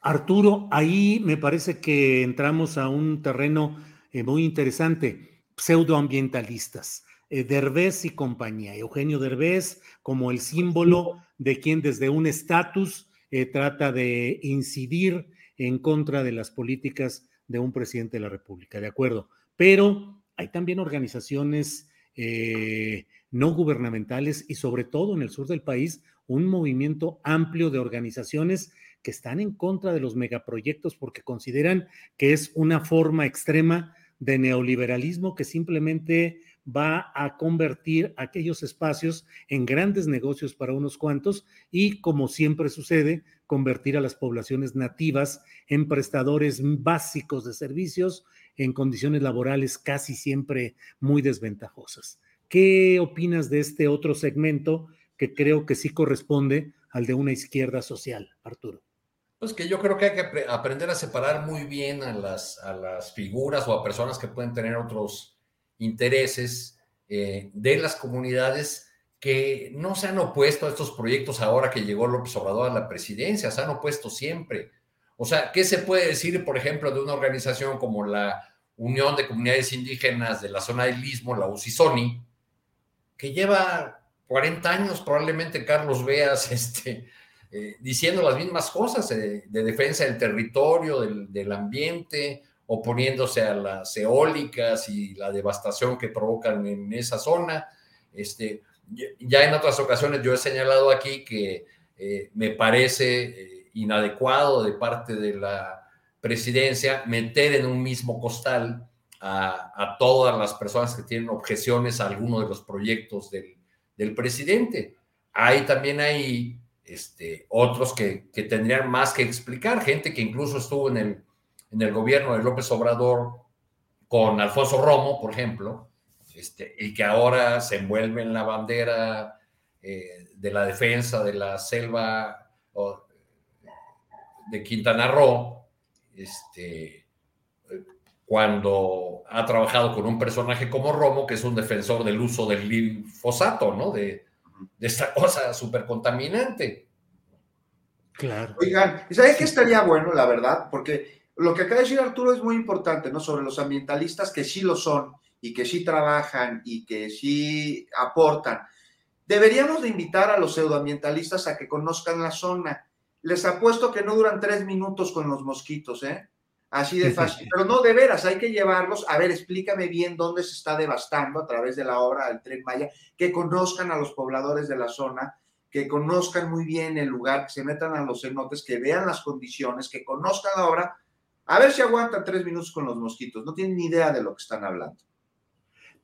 Arturo, ahí me parece que entramos a un terreno eh, muy interesante, pseudoambientalistas. Eh, Derbez y compañía, Eugenio Derbez como el símbolo de quien desde un estatus eh, trata de incidir en contra de las políticas de un presidente de la República, de acuerdo. Pero hay también organizaciones eh, no gubernamentales y sobre todo en el sur del país, un movimiento amplio de organizaciones que están en contra de los megaproyectos porque consideran que es una forma extrema de neoliberalismo que simplemente va a convertir aquellos espacios en grandes negocios para unos cuantos y, como siempre sucede, convertir a las poblaciones nativas en prestadores básicos de servicios en condiciones laborales casi siempre muy desventajosas. ¿Qué opinas de este otro segmento que creo que sí corresponde al de una izquierda social, Arturo? Pues que yo creo que hay que aprender a separar muy bien a las, a las figuras o a personas que pueden tener otros intereses eh, de las comunidades que no se han opuesto a estos proyectos ahora que llegó López Obrador a la presidencia, se han opuesto siempre. O sea, ¿qué se puede decir, por ejemplo, de una organización como la Unión de Comunidades Indígenas de la zona del Istmo, la UCISONI, que lleva 40 años, probablemente Carlos Veas, este, eh, diciendo las mismas cosas eh, de defensa del territorio, del, ambiente, oponiéndose a las eólicas y la devastación que provocan en esa zona. Este, ya en otras ocasiones yo he señalado aquí que eh, me parece inadecuado de parte de la presidencia meter en un mismo costal a, todas las personas que tienen objeciones a alguno de los proyectos del, presidente. Hay también este, otros que, tendrían más que explicar, gente que incluso estuvo en el, en el gobierno de López Obrador con Alfonso Romo, por ejemplo, este, y que ahora se envuelve en la bandera eh, de la defensa de la selva de Quintana Roo, este, cuando ha trabajado con un personaje como Romo, que es un defensor del uso del glifosato, ¿no? De, de esta cosa súper contaminante. Claro. Oigan, ¿y sabes qué estaría bueno, la verdad? Porque lo que acaba de decir Arturo es muy importante, ¿no? Sobre los ambientalistas que sí lo son y que sí trabajan y que sí aportan. Deberíamos de invitar a los pseudoambientalistas a que conozcan la zona. Les apuesto que no duran tres minutos con los mosquitos, ¿eh? Así de fácil. Pero no, de veras, hay que llevarlos. A ver, explícame bien dónde se está devastando a través de la obra del Tren Maya, que conozcan a los pobladores de la zona, que conozcan muy bien el lugar, que se metan a los cenotes, que vean las condiciones, que conozcan la obra. A ver si aguantan tres minutos con los mosquitos. No tienen ni idea de lo que están hablando.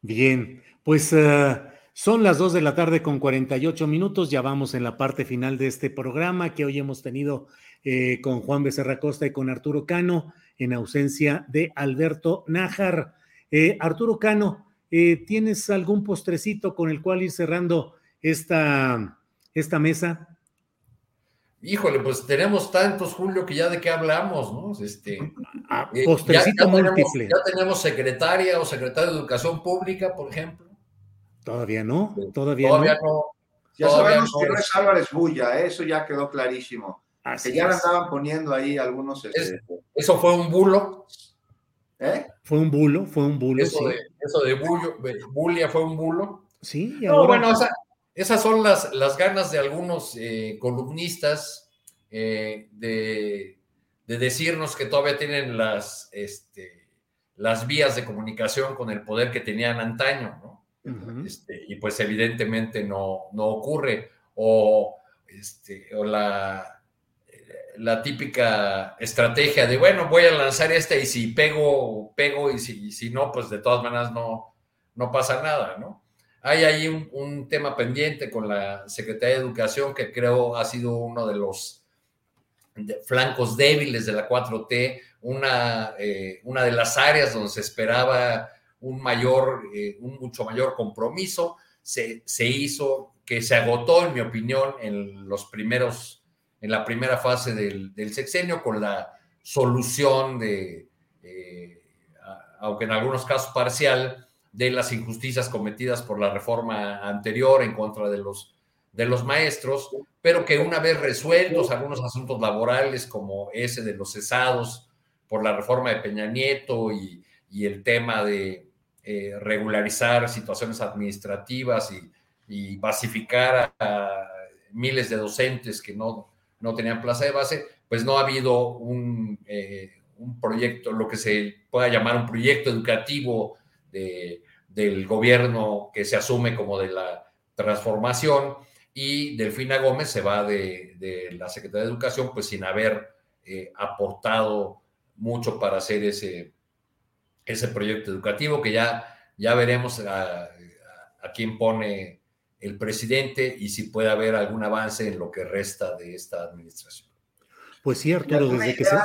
Bien, pues uh, son las dos de la tarde con 48 minutos. Ya vamos en la parte final de este programa que hoy hemos tenido eh, con Juan Becerra Costa y con Arturo Cano en ausencia de Alberto Nájar. Eh, Arturo Cano, eh, ¿tienes algún postrecito con el cual ir cerrando esta, esta mesa? Híjole, pues tenemos tantos, Julio, que ya de qué hablamos, ¿no? Este, eh, ya tenemos secretaria o secretario de Educación Pública, por ejemplo. Todavía no, todavía, no. Ya sabemos que no es Álvarez Bulla, eso ya quedó clarísimo que ya la estaban poniendo ahí algunos. Este, eso fue un bulo. ¿Eh? Fue un bulo, fue un bulo. Eso, de, eso de bulia fue un bulo. Sí, no, bueno, esas son las, las ganas de algunos eh, columnistas eh, de, de, decirnos que todavía tienen las, este, las vías de comunicación con el poder que tenían antaño, ¿no? este, y pues evidentemente no, no ocurre. O, este, o la, la típica estrategia de, bueno, voy a lanzar este y si pego, pego y si, si no, pues de todas maneras no, no pasa nada, ¿no? Hay ahí un, tema pendiente con la Secretaría de Educación que creo ha sido uno de los flancos débiles de la 4T, una, eh, una de las áreas donde se esperaba un mayor, eh, un mucho mayor compromiso, se, se hizo, que se agotó, en mi opinión, en los primeros en la primera fase del, sexenio con la solución de, eh, aunque en algunos casos parcial, de las injusticias cometidas por la reforma anterior en contra de los, de los maestros, pero que una vez resueltos algunos asuntos laborales como ese de los cesados por la reforma de Peña Nieto y, el tema de eh, regularizar situaciones administrativas y, y basificar a miles de docentes que no, no tenían plaza de base, pues no ha habido un, eh, un proyecto, lo que se pueda llamar un proyecto educativo de, del gobierno que se asume como de la transformación. y Delfina Gómez se va de, la Secretaría de Educación, pues sin haber eh, aportado mucho para hacer ese, ese proyecto educativo, que ya, ya veremos a, a quién pone el presidente y si puede haber algún avance en lo que resta de esta administración. Pues sí, Arturo, desde que se...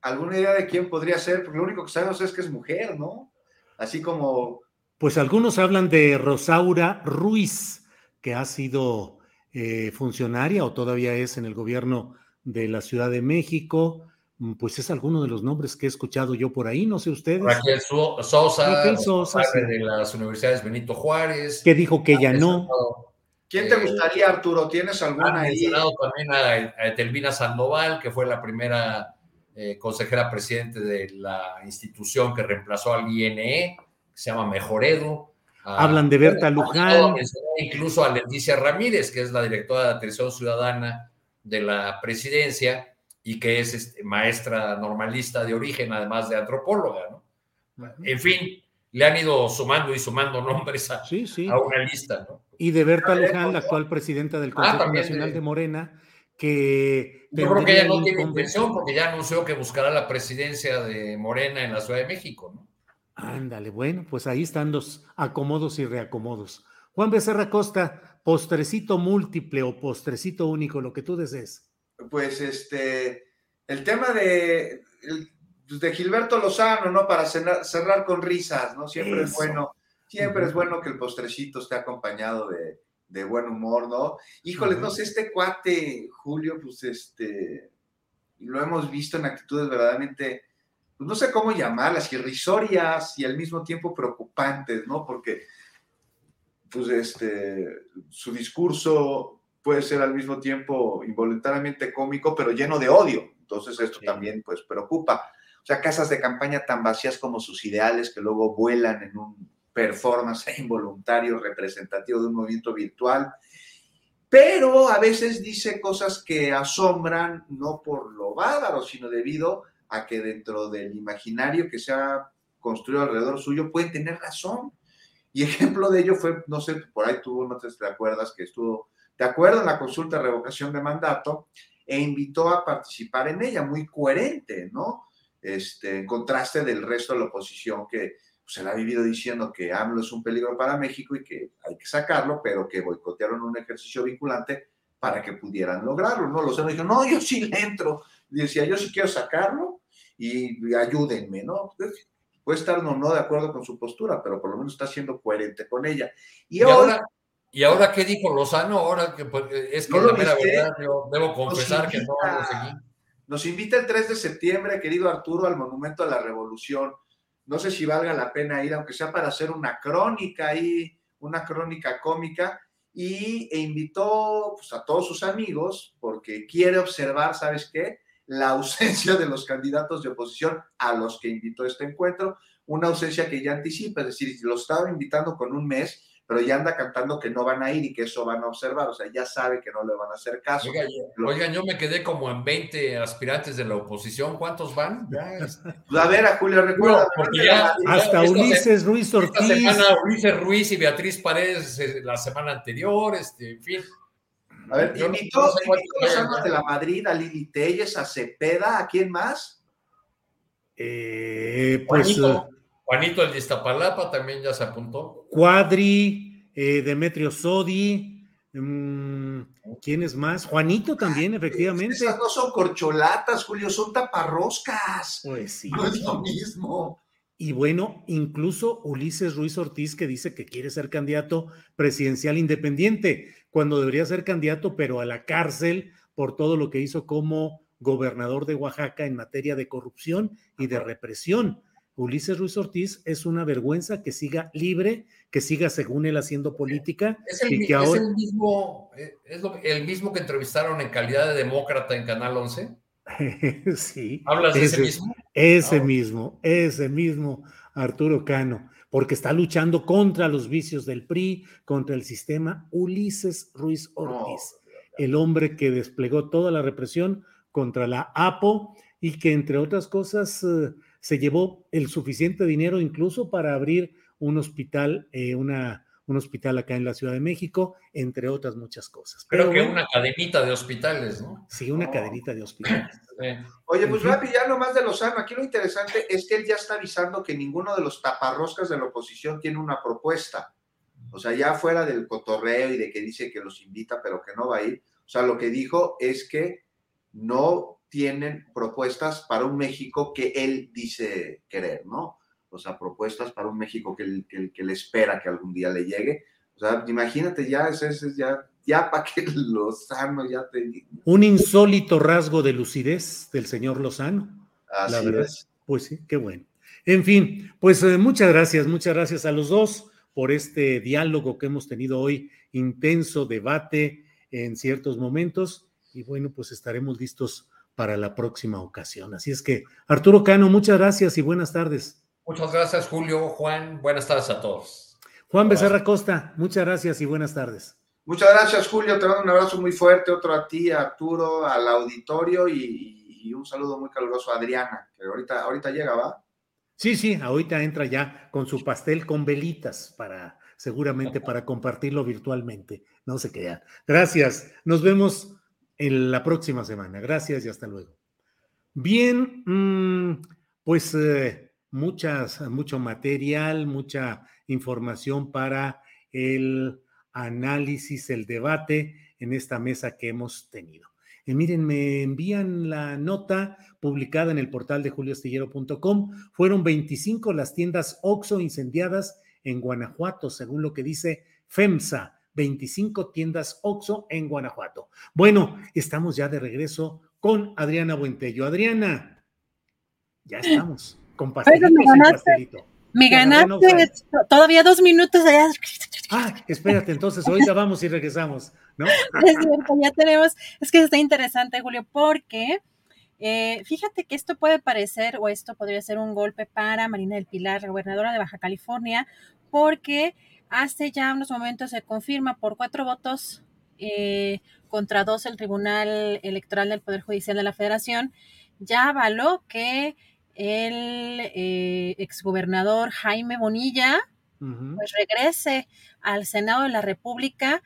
¿Alguna idea de quién podría ser? Porque lo único que sabemos es que es mujer, ¿no? Así como... Pues algunos hablan de Rosaura Ruiz, que ha sido eh, funcionaria o todavía es en el gobierno de la Ciudad de México. Mm, pues es alguno de los nombres que he escuchado yo por ahí, no sé ustedes. Raquel Sosa, Raquel Sosa de las universidades Benito Juárez. Que dijo que ya no. ¿Quién te eh, gustaría, Arturo? ¿Tienes alguna ahí? también a, a Telvina Sandoval, que fue la primera eh, consejera presidente de la institución que reemplazó al INE, que se llama Mejoredo. Hablan de Berta Luján. Incluso a Leticia Ramírez, que es la directora de Atención Ciudadana de la presidencia y que es este, maestra normalista de origen, además de antropóloga. ¿no? En fin, le han ido sumando y sumando nombres a, una lista. ¿no? Y de Berta Luján, la actual presidenta del ah, Consejo Nacional de Morena, que... Yo creo que ella no tiene intención porque ya anunció que buscará la presidencia de Morena en la Ciudad de México, ¿no? Ándale, bueno, pues ahí están los acomodos y reacomodos. Juan Becerra Costa, postrecito múltiple o postrecito único, lo que tú desees. Pues este, el tema de, pues, de Gilberto Lozano, ¿no? Para cerrar, con risas, ¿no? Siempre es bueno, siempre es bueno que el postrecito esté acompañado de, buen humor, ¿no? Híjole, no sé, este cuate, Julio, pues este, lo hemos visto en actitudes verdaderamente pues no sé cómo llamarlas, irrisorias y al mismo tiempo preocupantes, ¿no? Porque, pues, este, su discurso puede ser al mismo tiempo involuntariamente cómico, pero lleno de odio. Entonces, esto también, pues, preocupa. O sea, casas de campaña tan vacías como sus ideales que luego vuelan en un performance involuntario representativo de un movimiento virtual pero a veces dice cosas que asombran no por lo bárbaro, sino debido a que dentro del imaginario que se ha construido alrededor suyo pueden tener razón. Y ejemplo de ello fue, no sé, por ahí tuvo, no te acuerdas, que estuvo de acuerdo en la consulta de revocación de mandato e invitó a participar en ella, muy coherente, ¿no? Este, en contraste del resto de la oposición que pues, se la ha vivido diciendo que AMLO es un peligro para México y que hay que sacarlo, pero que boicotearon un ejercicio vinculante para que pudieran lograrlo, ¿no? Los dijeron, no, yo sí le entro. Decía, yo sí quiero sacarlo, y, ayúdenme, ¿no? Puede estar no, no de acuerdo con su postura, pero por lo menos está siendo coherente con ella. Y, ahora, ¿Y ahora qué dijo Lozano? Ahora que pues, es que la mera verdad, yo debo confesar que no lo seguí. Nos invita el 3 de septiembre, querido Arturo, al Monumento a la Revolución. No sé si valga la pena ir, aunque sea para hacer una crónica ahí, una crónica cómica, y e invitó pues, a todos sus amigos porque quiere observar, ¿sabes qué? La ausencia de los candidatos de oposición a los que invitó este encuentro, una ausencia que ya anticipa, es decir, lo estaba invitando con un mes, pero ya anda cantando que no van a ir y que eso van a observar, o sea, ya sabe que no le van a hacer caso. Oigan, yo me quedé como en 20 aspirantes de la oposición, ¿cuántos van? Este. Pues, a ver, a Julio, recuerda. hasta Ulises Ruiz Ortiz. Esta semana Ulises Ruiz y Beatriz Paredes eh, la semana anterior, este, en fin. A ver, invitó, a los de la Madrid, a Lili Telles, a Cepeda, ¿a quién más? Eh, pues, Juanito, eh, Juanito el de Iztapalapa también ya se apuntó. Cuadri, eh, Demetrio Sodi, mm, ¿quién es más? Juanito también, efectivamente. Esas no son corcholatas, Julio, son taparroscas. Pues sí. No es lo mismo. Y bueno, incluso Ulises Ruiz Ortiz que dice que quiere ser candidato presidencial independiente, cuando debería ser candidato, pero a la cárcel por todo lo que hizo como gobernador de Oaxaca en materia de corrupción y de represión. Ulises Ruiz Ortiz es una vergüenza que siga libre, que siga según él haciendo política. Es el, que ahora... el mismo, eh, es el mismo que entrevistaron en calidad de demócrata en Canal 11. sí. ¿Hablas de ese, mismo? Ese ah, mismo, ese mismo Arturo Cano, porque está luchando contra los vicios del PRI, contra el sistema. Ulises Ruiz Ortiz, el hombre que desplegó toda la represión contra la APO y que, entre otras cosas, eh, se llevó el suficiente dinero incluso para abrir un hospital, eh, una un hospital acá en la Ciudad de México, entre otras muchas cosas. Creo que una cadenita de hospitales, ¿no? Sí, una cadenita de hospitales. Oye, pues rápido, ya nomás de Lozano, aquí lo interesante es que él ya está avisando que ninguno de los taparroscas de la oposición tiene una propuesta. O sea, ya fuera del cotorreo y de que dice que los invita, pero que no va a ir. O sea, lo que dijo es que no tienen propuestas para un México que él dice querer, ¿no? O sea, propuestas para un México que, que, le espera que algún día le llegue. O sea, imagínate ya, ese es ya, ya para que Lozano ya te... Un insólito rasgo de lucidez del señor Lozano. Así la verdad. Es. Pues sí, qué bueno. En fin, pues eh, muchas gracias, muchas gracias a los dos por este diálogo que hemos tenido hoy, intenso debate en ciertos momentos. Y bueno, pues estaremos listos para la próxima ocasión. Así es que, Arturo Cano, muchas gracias y buenas tardes. Muchas gracias, Julio, Juan. Buenas tardes a todos. Juan Becerra Costa, muchas gracias y buenas tardes. Muchas gracias, Julio. Te mando un abrazo muy fuerte, otro a ti, a Arturo, al auditorio y, y un saludo muy caluroso a Adriana, que ahorita, ahorita llega, ¿va? Sí, sí, ahorita entra ya con su pastel con velitas para, seguramente para compartirlo virtualmente. No se qué. Gracias. Nos vemos en la próxima semana. Gracias y hasta luego. Bien, mm, pues eh, muchas, mucho material, mucha información para el análisis, el debate en esta mesa que hemos tenido. Y miren, me envían la nota publicada en el portal de julioastillero.com. Fueron 25 las tiendas OXO incendiadas en Guanajuato, según lo que dice FEMSA. 25 tiendas OXO en Guanajuato. Bueno, estamos ya de regreso con Adriana Buentello. Adriana, ya estamos. Con pastelito me ganaste, me ganaste todavía dos minutos allá. Ah, espérate, entonces ahorita vamos y regresamos, ¿no? Es cierto, ya tenemos, es que está interesante, Julio, porque eh, fíjate que esto puede parecer, o esto podría ser un golpe para Marina del Pilar, gobernadora de Baja California, porque hace ya unos momentos se confirma por cuatro votos eh, contra dos el Tribunal Electoral del Poder Judicial de la Federación, ya avaló que el eh, exgobernador Jaime Bonilla pues regrese al Senado de la República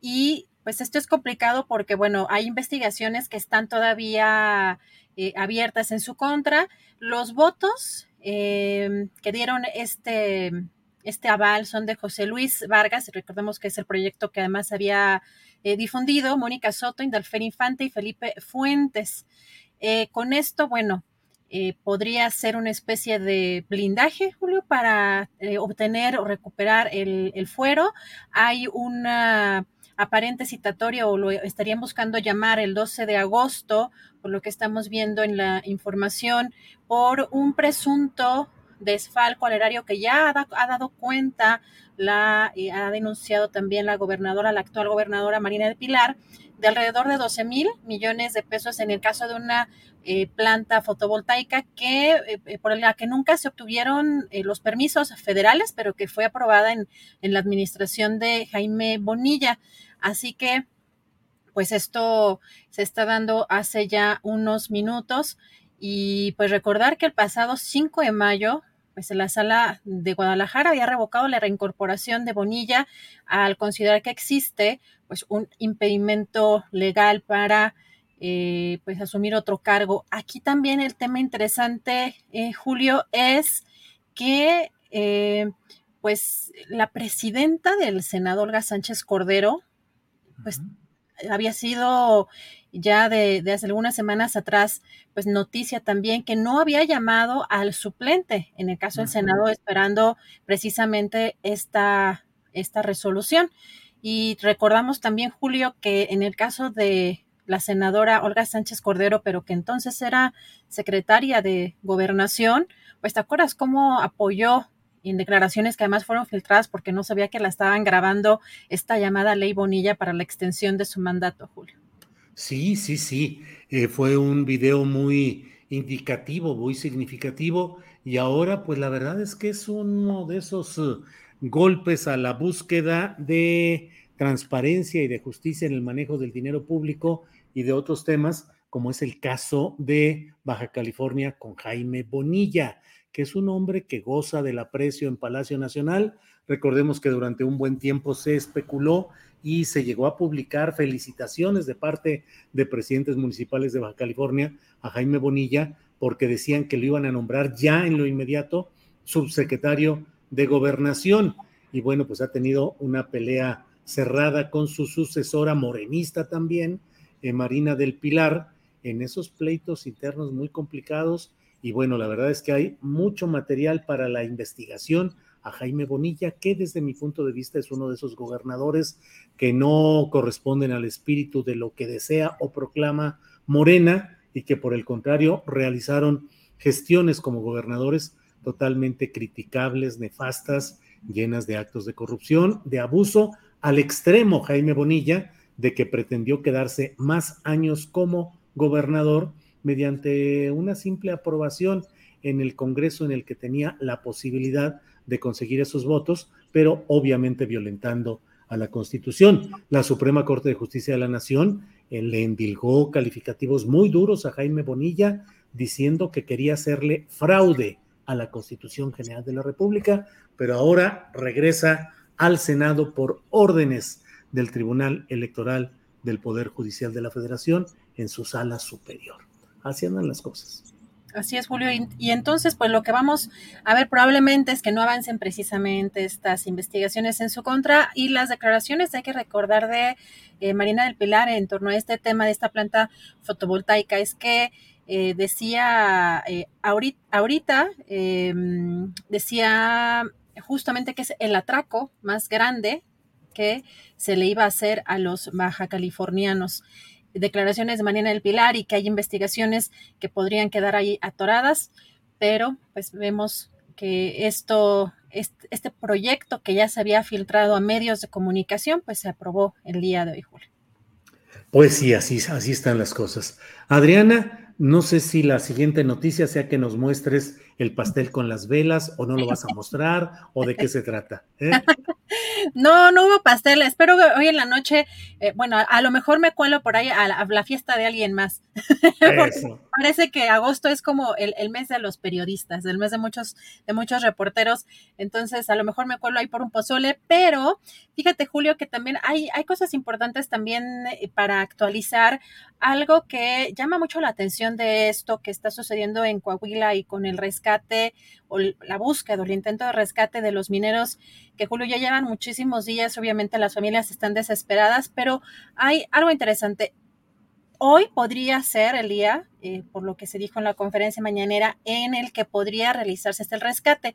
y pues esto es complicado porque bueno, hay investigaciones que están todavía eh, abiertas en su contra. Los votos que dieron este este aval son de José Luis Vargas, recordemos que es el proyecto que además había eh, difundido, Mónica Soto, Indalfer Infante y Felipe Fuentes. Con esto, bueno, eh, podría ser una especie de blindaje, Julio, para obtener o recuperar el, fuero. Hay una aparente citatoria o lo estarían buscando llamar el 12 de agosto, por lo que estamos viendo en la información, por un presunto desfalco al erario que ya ha, dado cuenta, la, y ha denunciado también la gobernadora, la actual gobernadora Marina de Pilar, de alrededor de 12 mil millones de pesos en el caso de una eh, planta fotovoltaica que eh, eh, por la que nunca se obtuvieron los permisos federales, pero que fue aprobada en, en la administración de Jaime Bonilla. Así que, pues esto se está dando hace ya unos minutos y pues recordar que el pasado 5 de mayo, pues la sala de Guadalajara había revocado la reincorporación de Bonilla al considerar que existe pues un impedimento legal para eh, pues asumir otro cargo. Aquí también el tema interesante, eh, Julio, es que eh, pues la presidenta del Senado, Olga Sánchez Cordero, pues había sido ya de, hace algunas semanas atrás, pues noticia también que no había llamado al suplente, en el caso del Senado, esperando precisamente esta, esta resolución. Y recordamos también, Julio, que en el caso de la senadora Olga Sánchez Cordero, pero que entonces era secretaria de gobernación, pues te acuerdas cómo apoyó en declaraciones que además fueron filtradas porque no sabía que la estaban grabando esta llamada ley Bonilla para la extensión de su mandato, Julio. Sí, sí, sí. Eh, fue un video muy indicativo, muy significativo. Y ahora, pues la verdad es que es uno de esos uh, golpes a la búsqueda de transparencia y de justicia en el manejo del dinero público y de otros temas, como es el caso de Baja California con Jaime Bonilla, que es un hombre que goza del aprecio en Palacio Nacional. Recordemos que durante un buen tiempo se especuló y se llegó a publicar felicitaciones de parte de presidentes municipales de Baja California a Jaime Bonilla porque decían que lo iban a nombrar ya en lo inmediato subsecretario de gobernación. Y bueno, pues ha tenido una pelea cerrada con su sucesora morenista también, eh, Marina del Pilar, en esos pleitos internos muy complicados. Y bueno, la verdad es que hay mucho material para la investigación a Jaime Bonilla, que desde mi punto de vista es uno de esos gobernadores que no corresponden al espíritu de lo que desea o proclama Morena y que por el contrario realizaron gestiones como gobernadores totalmente criticables, nefastas, llenas de actos de corrupción, de abuso, al extremo Jaime Bonilla, de que pretendió quedarse más años como gobernador mediante una simple aprobación en el Congreso en el que tenía la posibilidad de conseguir esos votos, pero obviamente violentando a la Constitución. La Suprema Corte de Justicia de la Nación eh, le endilgó calificativos muy duros a Jaime Bonilla, diciendo que quería hacerle fraude a la Constitución General de la República, pero ahora regresa al Senado por órdenes del Tribunal Electoral del Poder Judicial de la Federación en su sala superior. Así andan las cosas. Así es, Julio. Y, entonces, pues lo que vamos a ver probablemente es que no avancen precisamente estas investigaciones en su contra y las declaraciones, hay que recordar de eh, Marina del Pilar en torno a este tema de esta planta fotovoltaica, es que eh, decía eh, ahorita, em, decía justamente que es el atraco más grande que se le iba a hacer a los baja californianos declaraciones de Mariana del Pilar y que hay investigaciones que podrían quedar ahí atoradas, pero pues vemos que esto, este, proyecto que ya se había filtrado a medios de comunicación, pues se aprobó el día de hoy, Julio. Pues sí, así, así están las cosas. Adriana, no sé si la siguiente noticia sea que nos muestres el pastel con las velas o no lo vas a mostrar o de qué se trata. ¿eh? No, no hubo pastel. Espero que hoy en la noche, eh, bueno, a, lo mejor me cuelo por ahí a la, fiesta de alguien más. parece que agosto es como el, mes de los periodistas, el mes de muchos, de muchos reporteros. Entonces, a lo mejor me cuelo ahí por un pozole, pero fíjate, Julio, que también hay, hay cosas importantes también eh, para actualizar. Algo que llama mucho la atención de esto que está sucediendo en Coahuila y con el rescate o la búsqueda o el intento de rescate de los mineros que Julio ya llevan muchísimos días, obviamente las familias están desesperadas, pero hay algo interesante. Hoy podría ser el día, eh, por lo que se dijo en la conferencia mañanera, en el que podría realizarse este rescate,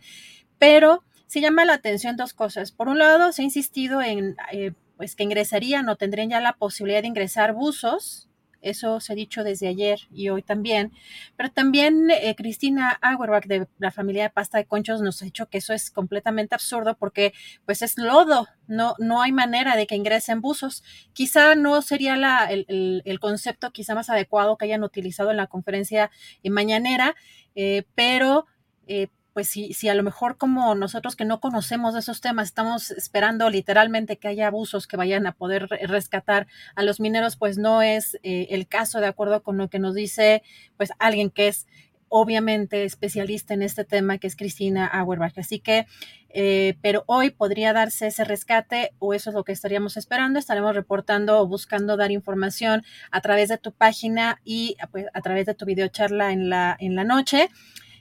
pero se llama la atención dos cosas. Por un lado, se ha insistido en eh, pues que ingresarían o tendrían ya la posibilidad de ingresar buzos eso se ha dicho desde ayer y hoy también. Pero también eh, Cristina Auerbach de la familia de pasta de conchos nos ha dicho que eso es completamente absurdo porque pues es lodo, no, no hay manera de que ingresen buzos. Quizá no sería la, el, el, concepto quizá más adecuado que hayan utilizado en la conferencia mañanera, eh, pero eh, pues si, si a lo mejor como nosotros que no conocemos esos temas estamos esperando literalmente que haya abusos que vayan a poder rescatar a los mineros, pues no es eh, el caso de acuerdo con lo que nos dice pues alguien que es obviamente especialista en este tema, que es Cristina Auerbach. Así que, eh, pero hoy podría darse ese rescate o eso es lo que estaríamos esperando. Estaremos reportando o buscando dar información a través de tu página y pues, a través de tu videocharla en la, en la noche.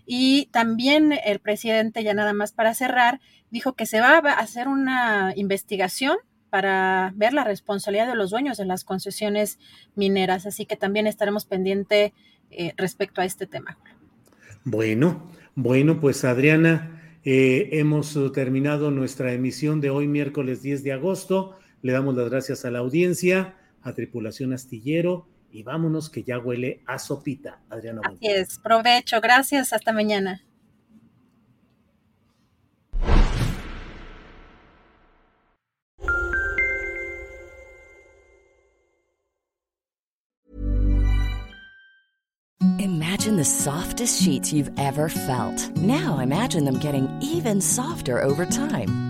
Y también el presidente, ya nada más para cerrar, dijo que se va a hacer una investigación para ver la responsabilidad de los dueños de las concesiones mineras. Así que también estaremos pendientes eh, respecto a este tema. Bueno, bueno, pues Adriana, eh, hemos terminado nuestra emisión de hoy, miércoles 10 de agosto. Le damos las gracias a la audiencia, a Tripulación Astillero y vámonos que ya huele a sopita, Adriana. Así es, provecho, gracias, hasta mañana. Imagine the softest sheets you've ever felt. Now imagine them getting even softer over time.